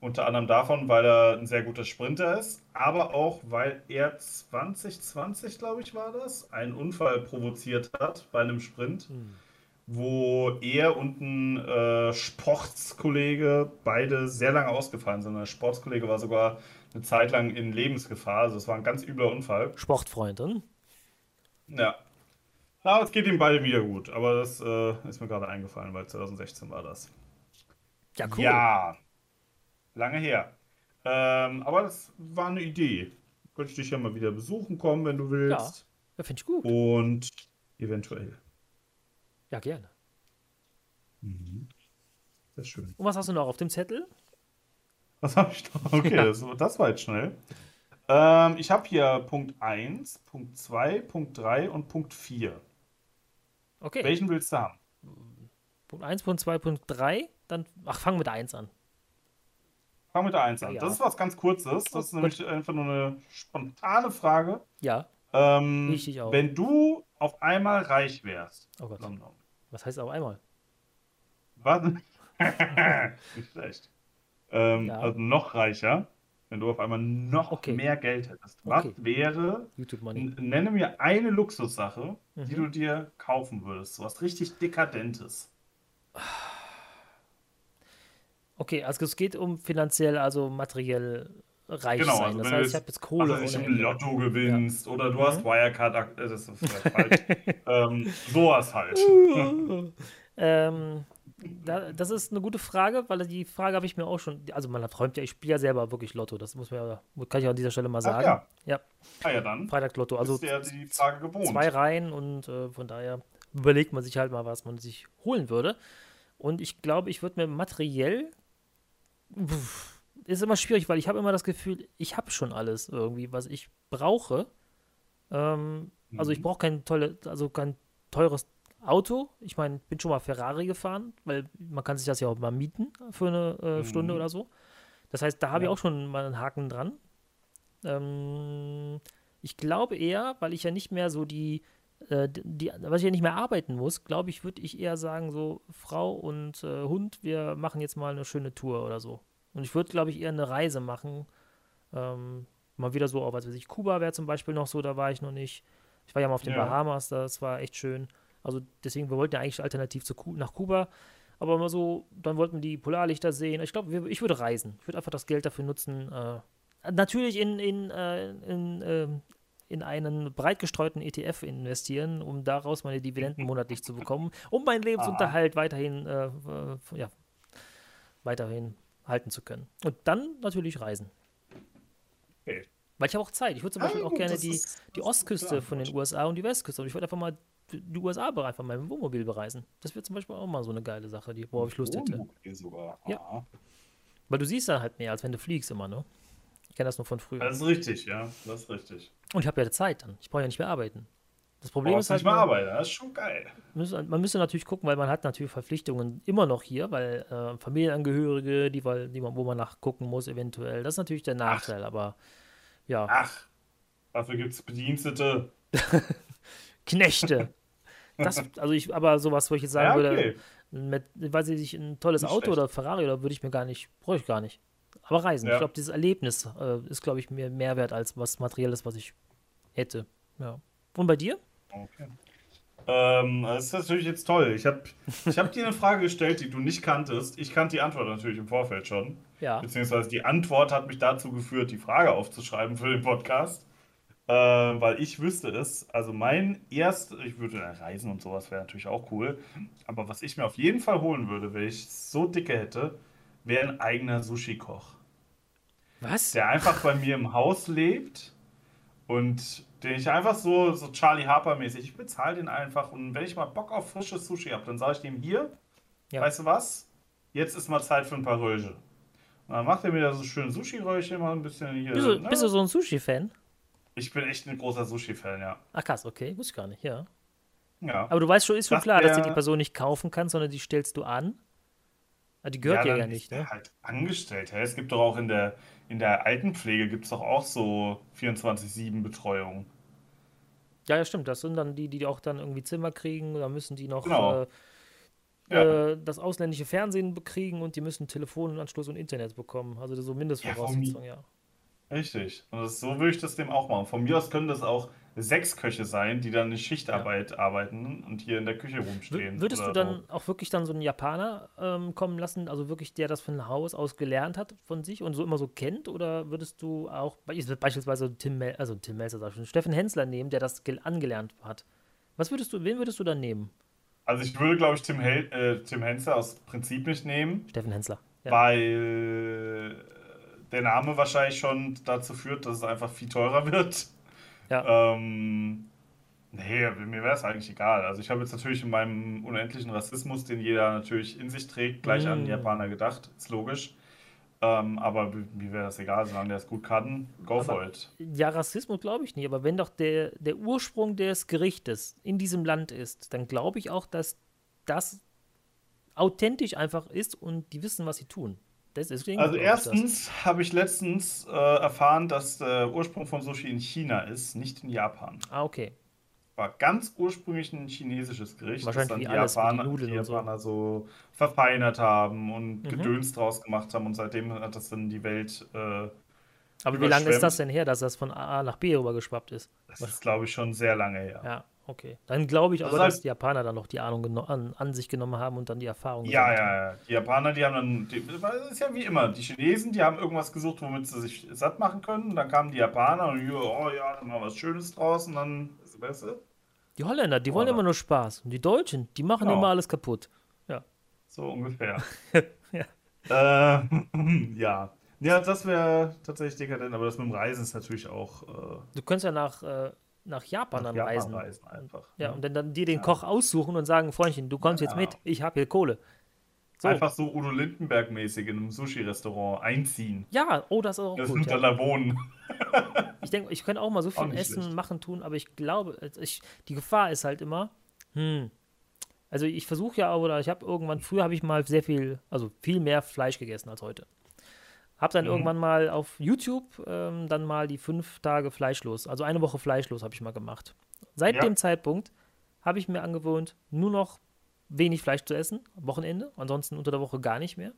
Unter anderem davon, weil er ein sehr guter Sprinter ist, aber auch, weil er 2020, glaube ich, war das, einen Unfall provoziert hat bei einem Sprint Hm. wo er und ein äh, Sportskollege beide sehr lange ausgefallen sind. Der Sportskollege war sogar eine Zeit lang in Lebensgefahr. Also es war ein ganz übler Unfall. Sportfreundin. Ja. Aber es geht ihm beide wieder gut. Aber das äh, ist mir gerade eingefallen, weil 2016 war das. Ja, cool. Ja. Lange her. Ähm, aber das war eine Idee. Könnte ich dich ja mal wieder besuchen kommen, wenn du willst. Ja, finde ich gut. Und eventuell. Ja, gerne. Sehr schön. Und was hast du noch auf dem Zettel? Was habe ich noch? Okay, Ja. das, das war jetzt schnell. Ähm, ich habe hier Punkt 1, Punkt 2, Punkt 3 und Punkt 4. Okay. Welchen willst du haben? Punkt 1, Punkt 2, Punkt 3. Dann, ach, fang mit 1 an. Fang mit der 1 an. Ja. Das ist was ganz Kurzes. Das ist Oh, nämlich einfach nur eine spontane Frage. Ja. Ähm, Richtig auch. Wenn du auf einmal reich wärst, Oh Gott. Nom, nom. Was heißt auf einmal? was? Nicht schlecht. Ähm, Ja. Also noch reicher, wenn du auf einmal noch Okay. mehr Geld hättest. Was Okay. wäre YouTube Money. N- Nenne mir eine Luxussache, die Mhm. du dir kaufen würdest. So was richtig Dekadentes. Okay, also es geht um finanziell, also materiell reich Genau, sein. also Das heißt, ich habe jetzt Kohle weiß ich, im. Lotto gewinnst oder du Mhm. hast Wirecard, äh, das ist vielleicht falsch. ähm, sowas halt. Ähm, da, das ist eine gute Frage, weil die Frage habe ich mir auch schon. Also man träumt ja, ich spiele ja selber wirklich Lotto. Das muss man ja, kann ich an dieser Stelle mal Ach sagen. ja. Ja, Ah ja, dann Freitagslotto. Also ist ja die Frage gewohnt. zwei Reihen und äh, von daher überlegt man sich halt mal, was man sich holen würde. Und ich glaube, ich würde mir materiell. Ist immer schwierig, weil ich habe immer das Gefühl, ich habe schon alles irgendwie, was ich brauche. Ähm, Also ich Mhm. brauche kein tolle, also kein teures Auto. Ich meine, ich bin schon mal Ferrari gefahren, weil man kann sich das ja auch mal mieten für eine äh, Stunde Mhm. oder so. Das heißt, da habe ich Ja. auch schon mal einen Haken dran. Ähm, ich glaube eher, weil ich ja nicht mehr so die, die, was ich ja nicht mehr arbeiten muss, glaube ich, würde ich eher sagen, so Frau und äh, Hund, wir machen jetzt mal eine schöne Tour oder so. Und ich würde, glaube ich, eher eine Reise machen. Ähm, mal wieder so, auf, was weiß ich, Kuba wäre zum Beispiel noch so, da war ich noch nicht. Ich war ja mal auf den Ja. Bahamas, das war echt schön. Also deswegen, wir wollten ja eigentlich alternativ zu, nach Kuba. Aber immer so, dann wollten wir die Polarlichter sehen. Ich glaube, ich würde reisen. Ich würde einfach das Geld dafür nutzen. Äh, natürlich in, in, äh, in, ähm, in einen breit gestreuten ETF investieren, um daraus meine Dividenden monatlich zu bekommen, um meinen Lebensunterhalt weiterhin, äh, ja, weiterhin halten zu können. Und dann natürlich reisen. Okay. Weil ich habe auch Zeit. Ich würde zum Ah, Beispiel auch gerne die, die Ostküste von den USA und die Westküste. Und ich würde einfach mal die USA einfach mal mit Wohnmobil bereisen. Das wäre zum Beispiel auch mal so eine geile Sache, die, worauf ich Lust hätte. Ja. Ah. Weil du siehst dann halt mehr, als wenn du fliegst immer, ne? Ich kenne das nur von früher. Das ist richtig, ja. Das ist richtig. Und ich habe ja Zeit dann. Ich brauche ja nicht mehr arbeiten. Das Problem Brauchst ist halt, nicht nur- arbeiten, das ist schon geil. müssen- man müsste natürlich gucken, weil man hat natürlich Verpflichtungen immer noch hier, weil äh, Familienangehörige, die, die man, wo man nachgucken muss eventuell. Das ist natürlich der Nachteil, aber ja, Ach, dafür gibt es Bedienstete. Knechte. Das, also ich, aber sowas, wo ich jetzt sagen Ja, würde, okay. mit, weiß ich nicht, ein tolles Nicht Auto schlecht. oder Ferrari oder würde ich mir gar nicht, brauche ich gar nicht. Aber Reisen, Ja. ich glaube, dieses Erlebnis äh, ist, glaube ich, mir mehr wert als was Materielles, was ich hätte. Ja. Und bei dir? Okay. Ähm, das ist natürlich jetzt toll. Ich habe ich hab dir eine Frage gestellt, die du nicht kanntest. Ich kannte die Antwort natürlich im Vorfeld schon. Ja. Beziehungsweise die Antwort hat mich dazu geführt, die Frage aufzuschreiben für den Podcast. Äh, weil ich wüsste es. Also mein erst, ich würde ja reisen und sowas wäre natürlich auch cool. Aber was ich mir auf jeden Fall holen würde, wenn ich so dicke hätte, wäre ein eigener Sushi-Koch. Was? der einfach bei mir im Haus lebt und den ich einfach so, so Charlie Harper-mäßig, ich bezahle den einfach und wenn ich mal Bock auf frisches Sushi habe, dann sage ich dem hier, Ja. weißt du was, jetzt ist mal Zeit für ein paar Röllchen. Und dann macht er mir da so schön Sushi-Röllchen mal ein bisschen hier. Bist du, ne? bist du so ein Sushi-Fan? Ich bin echt ein großer Sushi-Fan, ja. Ach krass, okay, wusste ich gar nicht, ja. Ja, Aber du weißt schon, ist schon Das klar, dass du die Person nicht kaufen kannst, sondern die stellst du an. Ah, die gehört ja, ja nicht, ne? halt angestellt. Es gibt doch auch in der, in der Altenpflege gibt es doch auch so 24-7-Betreuung. Ja, ja, stimmt. Das sind dann die, die auch dann irgendwie Zimmer kriegen. Da müssen die noch Genau. äh, Ja. äh, das ausländische Fernsehen bekriegen und die müssen Telefonanschluss und Internet bekommen. Also so Mindestvoraussetzungen, ja. Richtig. Und das, so würde ich das dem auch machen. Von mir aus können das auch sechs Köche sein, die dann eine Schichtarbeit arbeiten und hier in der Küche rumstehen. Würdest du dann auch wirklich dann so einen Japaner ähm, kommen lassen, also wirklich der das von Haus aus gelernt hat von sich und so immer so kennt? Oder würdest du auch be- beispielsweise Tim, Mel also Tim Melzer, sag schon, Steffen Hensler nehmen, der das gel- angelernt hat? Was würdest du, wen würdest du dann nehmen? so? Also ich würde, glaube ich, Tim, Hel äh, Tim Henze aus Prinzip nicht nehmen, Steffen Hensler. Ja. weil der Name wahrscheinlich schon dazu führt, dass es einfach viel teurer wird. Ja. Ähm, nee, mir wäre es eigentlich egal. Also ich habe jetzt natürlich in meinem unendlichen Rassismus, den jeder natürlich in sich trägt, gleich an Mm. die Japaner gedacht. Ist logisch. Ähm, aber mir wäre das egal, solange der es gut kann. Go for Aber- it. Ja, Rassismus glaube ich nicht, aber wenn doch der, der Ursprung des Gerichtes in diesem Land ist, dann glaube ich auch, dass das authentisch einfach ist und die wissen, was sie tun. Also erstens habe ich letztens äh, erfahren, dass der Ursprung von Sushi in China ist, nicht in Japan. Ah, okay. War ganz ursprünglich ein chinesisches Gericht, das dann die die Japaner, Nudeln die und so. Japaner so verfeinert haben und Mhm. Gedöns draus gemacht haben und seitdem hat das dann die Welt, äh, Aber wie lange ist das denn her, dass das von A nach B rübergeschwappt ist? das ist glaube ich schon sehr lange her. Ja, okay. Dann glaube ich Das aber, ist halt- dass die Japaner dann noch die Ahnung an, an sich genommen haben und dann die Erfahrung Ja, ja, ja. Die Japaner, die haben dann, die, es ist ja wie immer, die Chinesen, die haben irgendwas gesucht, womit sie sich satt machen können. Und dann kamen die Japaner und ja, oh ja, dann mal was Schönes draus und dann, weißt du, Die Holländer, die wollen Oh, immer nur Spaß. Und die Deutschen, die machen Genau. immer alles kaputt. so ungefähr. Ja. Äh, ja. Ja, das wäre tatsächlich dekadent, aber das mit dem Reisen ist natürlich auch äh, Du könntest ja nach, äh, nach Japan nach dann Japan reisen. reisen einfach. Ja, ne? und dann, dann dir den Koch aussuchen und sagen, Freundchen, du kommst jetzt Ja. mit, ich habe hier Kohle. So. Einfach so Udo Lindenberg-mäßig in einem Sushi-Restaurant einziehen. Ja, oh, das ist auch Das gut. und dann Ja. wohnen. Ich denke, ich könnte auch mal so viel essen, schlecht. machen, tun, aber ich glaube, ich, die Gefahr ist halt immer, hm, also ich versuche ja, oder ich habe irgendwann, früher habe ich mal sehr viel, also viel mehr Fleisch gegessen als heute. Hab dann Mhm. irgendwann mal auf YouTube ähm, dann mal die fünf Tage fleischlos, also eine Woche fleischlos habe ich mal gemacht. Seit Ja. dem Zeitpunkt habe ich mir angewohnt, nur noch wenig Fleisch zu essen, am Wochenende, ansonsten unter der Woche gar nicht mehr.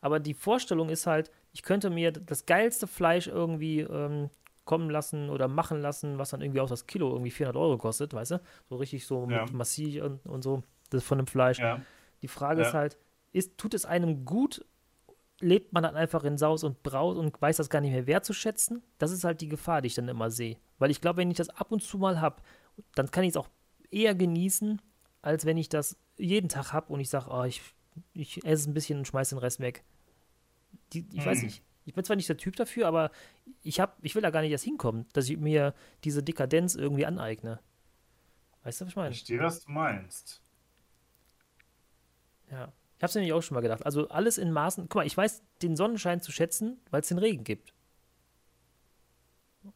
Aber die Vorstellung ist halt, ich könnte mir das geilste Fleisch irgendwie ähm, kommen lassen oder machen lassen, was dann irgendwie auch das Kilo irgendwie 400 Euro kostet, weißt du? So richtig so Ja. mit Massi und, und so, das von dem Fleisch. Ja. Die Frage Ja. ist halt, ist, tut es einem gut, lebt man dann einfach in Saus und Braus und weiß das gar nicht mehr wertzuschätzen? Das ist halt die Gefahr, die ich dann immer sehe. Weil ich glaube, wenn ich das ab und zu mal habe, dann kann ich es auch eher genießen, als wenn ich das jeden Tag habe und ich sage, oh, ich, ich esse ein bisschen und schmeiße den Rest weg. Die, ich weiß Hm. nicht. Ich bin zwar nicht der Typ dafür, aber ich, hab, ich will da gar nicht erst hinkommen, dass ich mir diese Dekadenz irgendwie aneigne. Weißt du, was ich meine? Ich verstehe, was du meinst. Ja. Ich habe es nämlich auch schon mal gedacht. Also alles in Maßen. Guck mal, ich weiß den Sonnenschein zu schätzen, weil es den Regen gibt.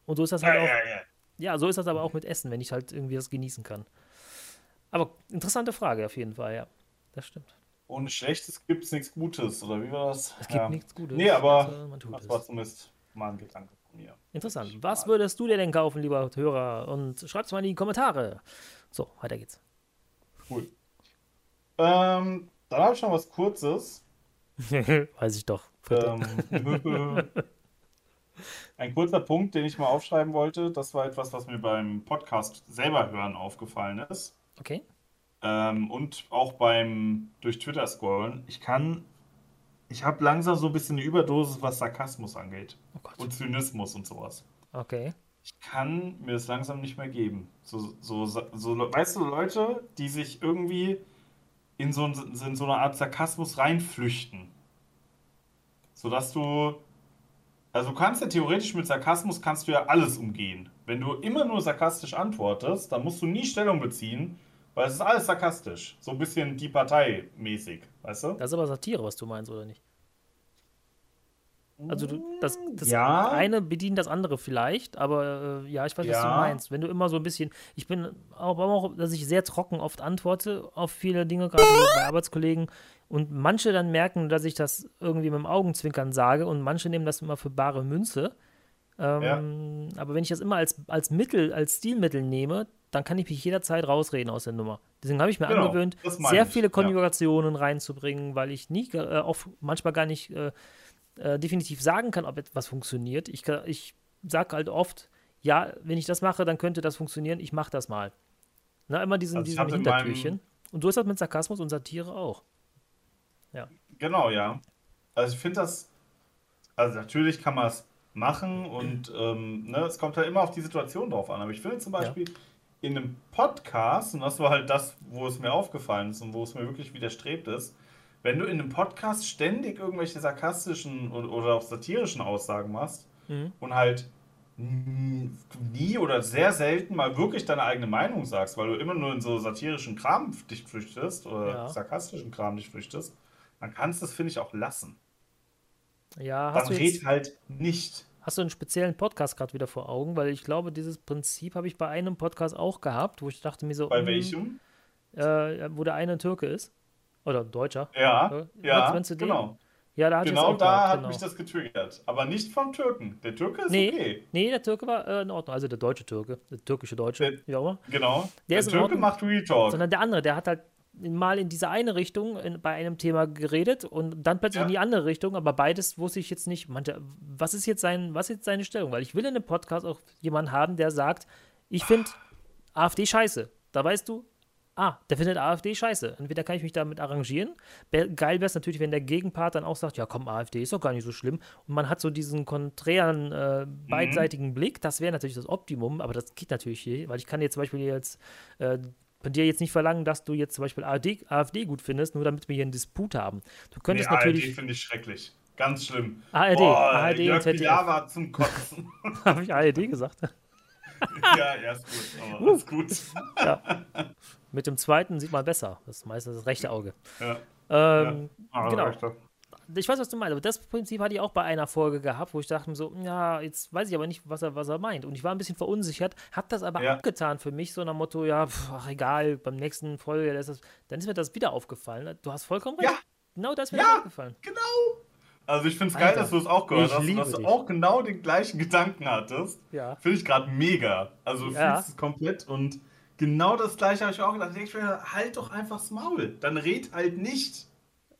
Und so ist das halt auch. ja, ja. Ja, so ist das aber auch mit Essen, wenn ich halt irgendwie das genießen kann. Aber interessante Frage auf jeden Fall, ja. Das stimmt. Ohne Schlechtes gibt es nichts Gutes, oder wie war das? Es gibt ja. nichts Gutes. Nee, aber außer man tut das war zumindest mal ein Gedanke von mir. Interessant. Was würdest du dir denn kaufen, lieber Hörer? Und schreib's mal in die Kommentare. So, weiter geht's. Cool. Ähm, dann habe ich noch was Kurzes. Weiß ich doch. Ähm, ein kurzer Punkt, den ich mal aufschreiben wollte, das war etwas, was mir beim Podcast selber hören aufgefallen ist. Okay. Ähm, und auch beim durch Twitter scrollen. Ich kann, ich habe langsam so ein bisschen eine Überdosis, was Sarkasmus angeht. Oh Gott. Und Zynismus und sowas. Okay. Ich kann mir das langsam nicht mehr geben. So, so, so, weißt du, Leute, die sich irgendwie in so, in so eine Art Sarkasmus reinflüchten. Sodass du, also du kannst ja theoretisch mit Sarkasmus kannst du ja alles umgehen. Wenn du immer nur sarkastisch antwortest, dann musst du nie Stellung beziehen, weil es ist alles sarkastisch. So ein bisschen die Partei mäßig, weißt du? Das ist aber Satire, was du meinst, oder nicht? Also du, das, das Ja. eine bedient das andere vielleicht, aber äh, ja, ich weiß, was du Ja. meinst. Wenn du immer so ein bisschen, ich bin auch, auch, dass ich sehr trocken oft antworte auf viele Dinge, gerade bei Arbeitskollegen, und manche dann merken, dass ich das irgendwie mit dem Augenzwinkern sage und manche nehmen das immer für bare Münze. Ähm, Aber wenn ich das immer als, als Mittel, als Stilmittel nehme, dann kann ich mich jederzeit rausreden aus der Nummer. Deswegen habe ich mir Genau, angewöhnt, sehr ich, viele ja. Konjugationen reinzubringen, weil ich nie, äh, auch manchmal gar nicht äh, äh, definitiv sagen kann, ob etwas funktioniert. Ich, kann- ich sage halt oft, ja, wenn ich das mache, dann könnte das funktionieren, ich mache das mal. Na, immer diesen, Also diesen Hintertürchen. Und so ist das mit Sarkasmus und Satire auch. Genau, ja. Also ich finde das, also natürlich kann man es machen und ähm, ne, es kommt halt immer auf die Situation drauf an. Aber ich finde zum Beispiel in einem Podcast, und das war halt das, wo es mir aufgefallen ist und wo es mir wirklich widerstrebt ist, wenn du in einem Podcast ständig irgendwelche sarkastischen oder, auch satirischen Aussagen machst Mhm. und halt nie oder sehr selten mal wirklich deine eigene Meinung sagst, weil du immer nur in so satirischen Kram dich flüchtest oder Ja. sarkastischen Kram dich flüchtest, dann kannst du es, finde ich, auch lassen. Ja, Dann hast du, jetzt, red halt nicht. hast du einen speziellen Podcast gerade wieder vor Augen? Weil ich glaube, dieses Prinzip habe ich bei einem Podcast auch gehabt, wo ich dachte mir so, Bei hm, welchem? Äh, wo der eine ein Türke ist. Oder ein Deutscher. Ja, Ja, ja, genau. Ja, da es Genau da gehabt, hat genau. mich das getriggert. Aber nicht vom Türken. Der Türke ist Nee. okay. Nee, der Türke war äh, in Ordnung. Also der deutsche Türke. Der türkische Deutsche, Der- wie auch immer. Genau. Der ist in Türke macht Real Talk. Sondern der andere, der hat halt mal in diese eine Richtung in, bei einem Thema geredet und dann plötzlich Ja. in die andere Richtung, aber beides wusste ich jetzt nicht. Manche, was ist jetzt sein, was ist jetzt seine Stellung? Weil ich will in einem Podcast auch jemanden haben, der sagt, ich finde AfD scheiße. Da weißt du, ah, der findet AfD scheiße. Entweder kann ich mich damit arrangieren. Geil wäre es natürlich, wenn der Gegenpart dann auch sagt, ja komm, AfD ist doch gar nicht so schlimm. Und man hat so diesen konträren, äh, beidseitigen Blick. Das wäre natürlich das Optimum, aber das geht natürlich nicht, weil ich kann jetzt zum Beispiel jetzt äh, von dir jetzt nicht verlangen, dass du jetzt zum Beispiel AfD, AfD gut findest, nur damit wir hier einen Disput haben. Du Nee, könntest ARD natürlich. finde ich schrecklich. Ganz schlimm. ARD, Boah, ARD und Jörg. Pilawa war zum Kotzen. Habe ich ARD gesagt? ja, ja, ist gut. Aber ist gut. ja. Mit dem zweiten sieht man besser. Das ist meistens das rechte Auge. Ja. Ähm, Aber genau. echt, Ich weiß, was du meinst, aber das Prinzip hatte ich auch bei einer Folge gehabt, wo ich dachte mir so, ja, jetzt weiß ich aber nicht, was er, was er meint. Und ich war ein bisschen verunsichert, hab das aber Ja. abgetan für mich, so nach Motto, ja, pf, ach, egal, beim nächsten Folge, das ist, dann ist mir das wieder aufgefallen. Du hast vollkommen recht. Ja. Genau das ist mir Ja. das aufgefallen. Genau. Also ich finde es geil, dass du es auch gehört hast dass du dich. auch genau den gleichen Gedanken hattest. Ja. Finde ich gerade mega. Also du Ja. fühlst es komplett und genau das gleiche habe ich auch gedacht. Ich mir, halt doch einfach das Maul. Dann red halt nicht.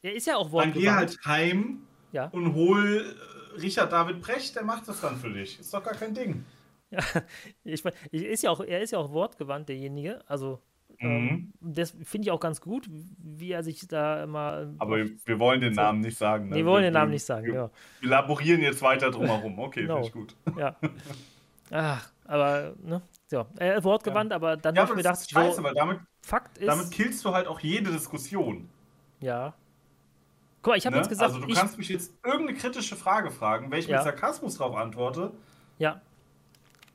Er ist ja auch Dann geh wortgewandt. halt heim Ja. und hol äh, Richard David Brecht, der macht das dann für dich. Ist doch gar kein Ding. Ich mein, ich- ist ja auch, er ist ja auch wortgewandt, derjenige. Also, ähm, das finde ich auch ganz gut, wie er sich da immer. Aber wir wollen den Namen nicht sagen. Ne? Wir wollen den Namen nicht sagen, wir, ja. Wir laborieren jetzt weiter drumherum. Okay, Genau. finde ich gut. Ja. Ach, aber, ne? Ja, ist wortgewandt, aber dann Ja, habe ich mir das gedacht, scheiße, so, weil damit, Fakt ist. damit killst du halt auch jede Diskussion. ja. Guck mal, ich habe Ne? jetzt gesagt, also du ich, kannst mich jetzt irgendeine kritische Frage fragen, wenn ich Ja. mit Sarkasmus drauf antworte, ja,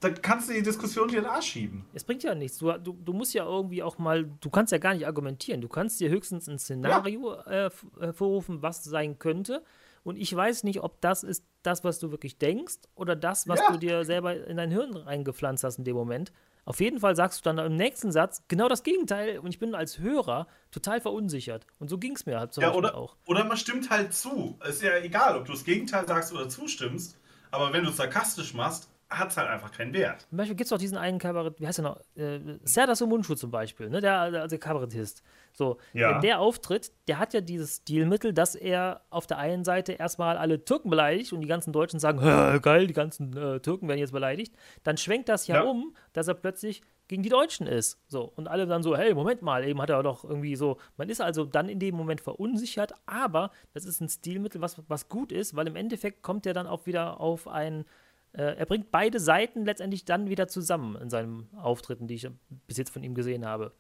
dann kannst du die Diskussion dir in den Arsch schieben. Es bringt ja nichts. Du, du, du musst ja irgendwie auch mal, du kannst ja gar nicht argumentieren. Du kannst dir höchstens ein Szenario ja. äh, äh vorrufen, was sein könnte. Und ich weiß nicht, ob das ist das, was du wirklich denkst oder das, was ja. du dir selber in dein Hirn reingepflanzt hast in dem Moment. Auf jeden Fall sagst du dann im nächsten Satz genau das Gegenteil und ich bin als Hörer total verunsichert. Und so ging es mir halt zum ja, Beispiel oder, auch. Oder man stimmt halt zu. Ist ja egal, ob du das Gegenteil sagst oder zustimmst, aber wenn du es sarkastisch machst, hat es halt einfach keinen Wert. Zum Beispiel gibt es auch diesen einen Kabarett, wie heißt der noch? Äh, Serdar Mundschuh zum Beispiel, ne? der, der, der Kabarettist. So, ja. wenn der auftritt, der hat ja dieses Stilmittel, dass er auf der einen Seite erstmal alle Türken beleidigt und die ganzen Deutschen sagen, geil, die ganzen äh, Türken werden jetzt beleidigt. Dann schwenkt das ja, ja, um, dass er plötzlich gegen die Deutschen ist. So, und alle dann so, hey, Moment mal, eben hat er doch irgendwie so. Man ist also dann in dem Moment verunsichert, aber das ist ein Stilmittel, was, was gut ist, weil im Endeffekt kommt er dann auch wieder auf ein äh, er bringt beide Seiten letztendlich dann wieder zusammen in seinen Auftritten, die ich bis jetzt von ihm gesehen habe.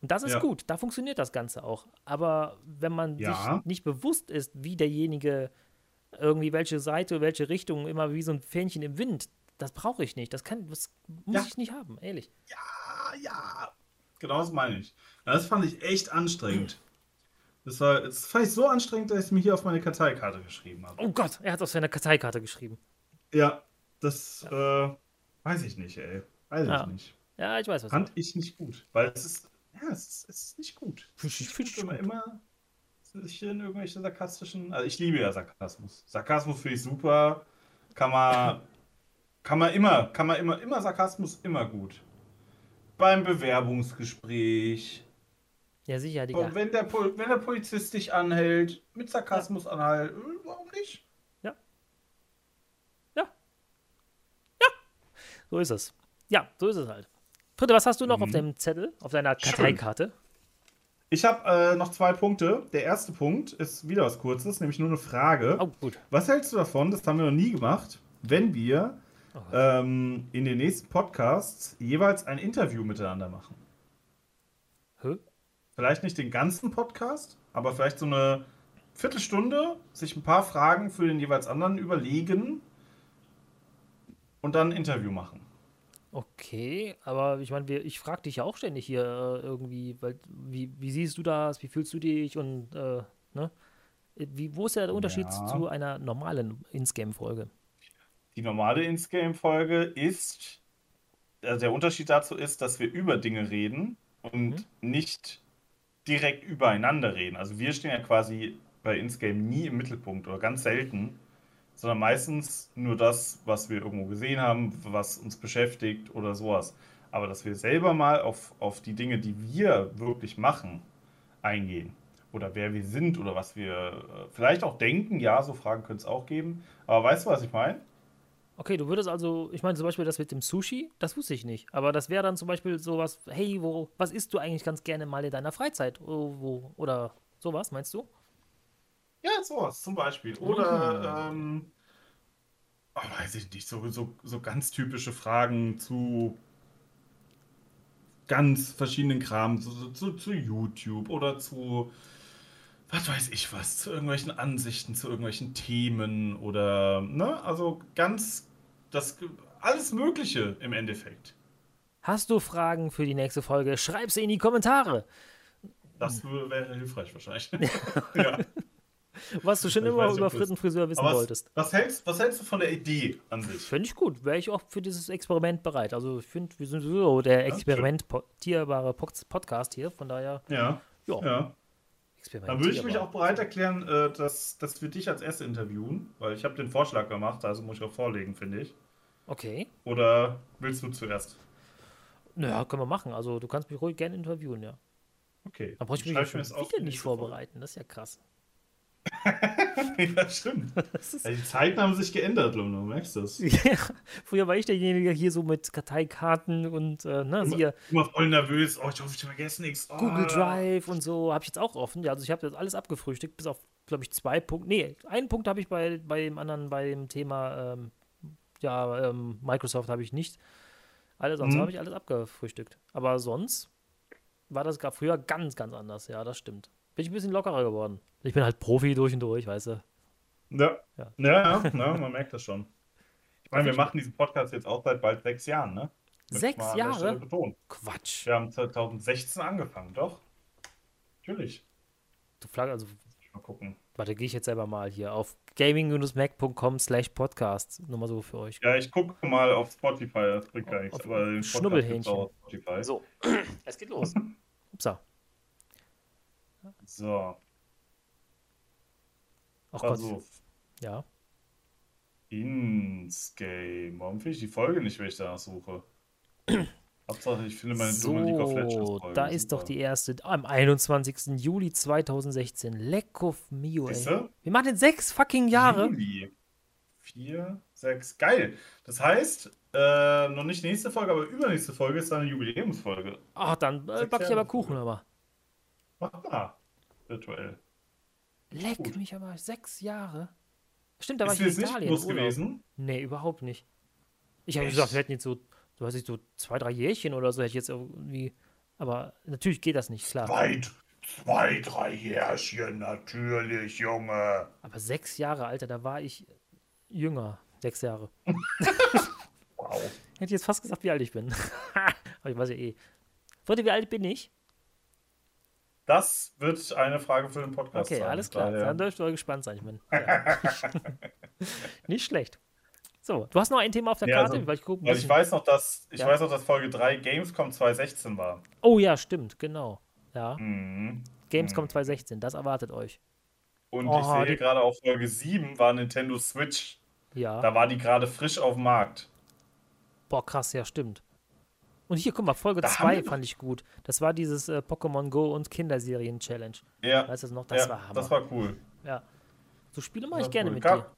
Und das ist ja. gut, da funktioniert das Ganze auch. Aber wenn man ja. sich nicht bewusst ist, wie derjenige irgendwie welche Seite, welche Richtung, immer wie so ein Fähnchen im Wind, das brauche ich nicht. Das, kann, das muss ja. ich nicht haben, ehrlich. Ja, ja. Genau das meine ich. Das fand ich echt anstrengend. Das, war, das fand ich so anstrengend, dass ich es mir hier auf meine Karteikarte geschrieben habe. Oh Gott, er hat es auf seiner Karteikarte geschrieben. Ja, das äh, weiß ich nicht, ey. Weiß ich nicht. Ja, ich weiß was. Fand ich nicht gut, weil es ist, ja, es ist, es ist nicht gut. Ich, ich finde immer, immer sich in irgendwelche sarkastischen, also ich liebe ja Sarkasmus. Sarkasmus finde ich super. Kann man, kann man immer, kann man immer, immer Sarkasmus immer gut. Beim Bewerbungsgespräch. Ja, sicher, Digga. Wenn der, wenn der Polizist dich anhält, mit Sarkasmus ja. anhält, warum nicht? So ist es. Ja, so ist es halt. Dritte, was hast du noch mhm. auf deinem Zettel, auf deiner Karteikarte? Ich habe äh, noch zwei Punkte. Der erste Punkt ist wieder was Kurzes, nämlich nur eine Frage. Oh, gut. Was hältst du davon, das haben wir noch nie gemacht, wenn wir oh. ähm, in den nächsten Podcasts jeweils ein Interview miteinander machen? Hä? Vielleicht nicht den ganzen Podcast, aber vielleicht so eine Viertelstunde, sich ein paar Fragen für den jeweils anderen überlegen und dann ein Interview machen. Okay, aber ich meine, ich frage dich ja auch ständig hier äh, irgendwie, weil, wie, wie siehst du das, wie fühlst du dich und äh, ne? Wie, wo ist der Unterschied ja. zu einer normalen Ins-Game-Folge? Die normale Ins-Game-Folge ist, also der Unterschied dazu ist, dass wir über Dinge reden und mhm. nicht direkt übereinander reden. Also wir stehen ja quasi bei Ins-Game nie im Mittelpunkt oder ganz selten sondern meistens nur das, was wir irgendwo gesehen haben, was uns beschäftigt oder sowas. Aber dass wir selber mal auf, auf die Dinge, die wir wirklich machen, eingehen. Oder wer wir sind oder was wir äh, vielleicht auch denken, ja, so Fragen könnte es auch geben. Aber weißt du, was ich meine? Okay, du würdest also, ich meine zum Beispiel das mit dem Sushi, das wusste ich nicht. Aber das wäre dann zum Beispiel sowas, hey, wo, was isst du eigentlich ganz gerne mal in deiner Freizeit? Wo, wo, oder sowas, meinst du? Ja, sowas zum Beispiel. Oder, mhm. ähm, oh, weiß ich nicht, so, so, so ganz typische Fragen zu ganz verschiedenen Kram, zu, zu, zu YouTube oder zu, was weiß ich was, zu irgendwelchen Ansichten, zu irgendwelchen Themen oder, ne, also ganz, das, alles Mögliche im Endeffekt. Hast du Fragen für die nächste Folge? Schreib sie in die Kommentare. Das wäre hilfreich wahrscheinlich. ja. Was du schon ich immer über Frittenfriseur wissen was, wolltest. Was hältst, was hältst du von der Idee an sich? Finde ich gut. Wäre ich auch für dieses Experiment bereit. Also ich finde, wir sind so der experimentierbare Podcast hier. Von daher. Ja. Ja. ja. Dann würde ich mich auch bereit erklären, äh, dass, dass wir dich als Erste interviewen, weil ich habe den Vorschlag gemacht, also muss ich auch vorlegen, finde ich. Okay. Oder willst du zuerst? Naja, können wir machen. Also du kannst mich ruhig gerne interviewen, ja. Okay. Dann brauche ich mich ja schon wieder nicht vorbereiten. Das ist ja krass. ja, stimmt. die Zeiten haben sich geändert, Lum, du merkst das. ja, früher war ich derjenige hier so mit Karteikarten und äh, ne, immer, hier. Immer voll nervös. Oh, ich hoffe, ich vergesse nichts. Oh. Google Drive und so habe ich jetzt auch offen. Ja, also ich habe das alles abgefrühstückt, bis auf, glaube ich, zwei Punkte. Nee, einen Punkt habe ich bei, bei dem anderen, bei dem Thema, ähm, ja, ähm, Microsoft habe ich nicht. Alles, sonst mhm. habe ich alles abgefrühstückt. Aber sonst war das gerade früher ganz, ganz anders. Ja, das stimmt. Bin ich ein bisschen lockerer geworden. Ich bin halt Profi durch und durch, weißt du. Ja. Ja, ja, ja, ja man merkt das schon. Ich meine, wir machen diesen Podcast jetzt auch seit bald sechs Jahren, ne? Sechs Jahre? Quatsch. Wir haben 2016 angefangen, doch. Natürlich. Du Flagge, also. Mal gucken. Warte, gehe ich jetzt selber mal hier auf gaming-mac.com slash podcast. Nur mal so für euch. Ja, ich gucke mal auf Spotify, das bringt gar nichts. Schnubbelhähnchen. So, es geht los. Upsa. So. Ach Gott. Also, ja. Insgame. Warum finde ich die Folge nicht, wenn ich danach suche? Hauptsache, ich finde meine so, dumme League of Legends Folge. Da ist super. doch die erste am 21. Juli 2016. Leckov Mio, ey. Wir machen jetzt sechs fucking Jahre. Juli. Vier, sechs. Geil. Das heißt, äh, noch nicht nächste Folge, aber übernächste Folge ist dann eine Jubiläumsfolge. Ach, dann äh, back ich aber Kuchen, aber. Mach mal. Virtuell. Leck Gut. mich aber. Sechs Jahre. Stimmt, da war ist ich in Italien. Nicht gewesen? Nee, überhaupt nicht. Ich habe gesagt, wir hätten jetzt so du hast nicht so zwei, drei Jährchen oder so, hätte ich jetzt irgendwie. Aber natürlich geht das nicht, klar. Zwei, zwei drei Jährchen, natürlich, Junge. Aber sechs Jahre, Alter, da war ich jünger. Sechs Jahre. wow. Hätte ich jetzt fast gesagt, wie alt ich bin. Aber ich weiß ja eh. Freunde, wie alt bin ich? Das wird eine Frage für den Podcast. Okay, sein. alles klar. Daher. Dann dürft ihr gespannt sein. Ich bin, ja. Nicht schlecht. So, du hast noch ein Thema auf der ja, Karte? Also, weil ich, gucken, weil ich weiß noch, dass ich ja. weiß noch, dass Folge 3 Gamescom 2016 war. Oh ja, stimmt, genau. Ja. Mhm. Gamescom mhm. 2016, das erwartet euch. Und oh, ich sehe die... gerade auf Folge 7 war Nintendo Switch. Ja. Da war die gerade frisch auf dem Markt. Boah, krass, ja, stimmt. Und hier, guck mal, Folge 2 fand ich gut. Das war dieses äh, Pokémon Go und Kinderserien-Challenge. Ja. Weißt du das noch? Das ja, war Hammer. Das war cool. Ja. So Spiele mache ich gerne cool. mit Gab, dir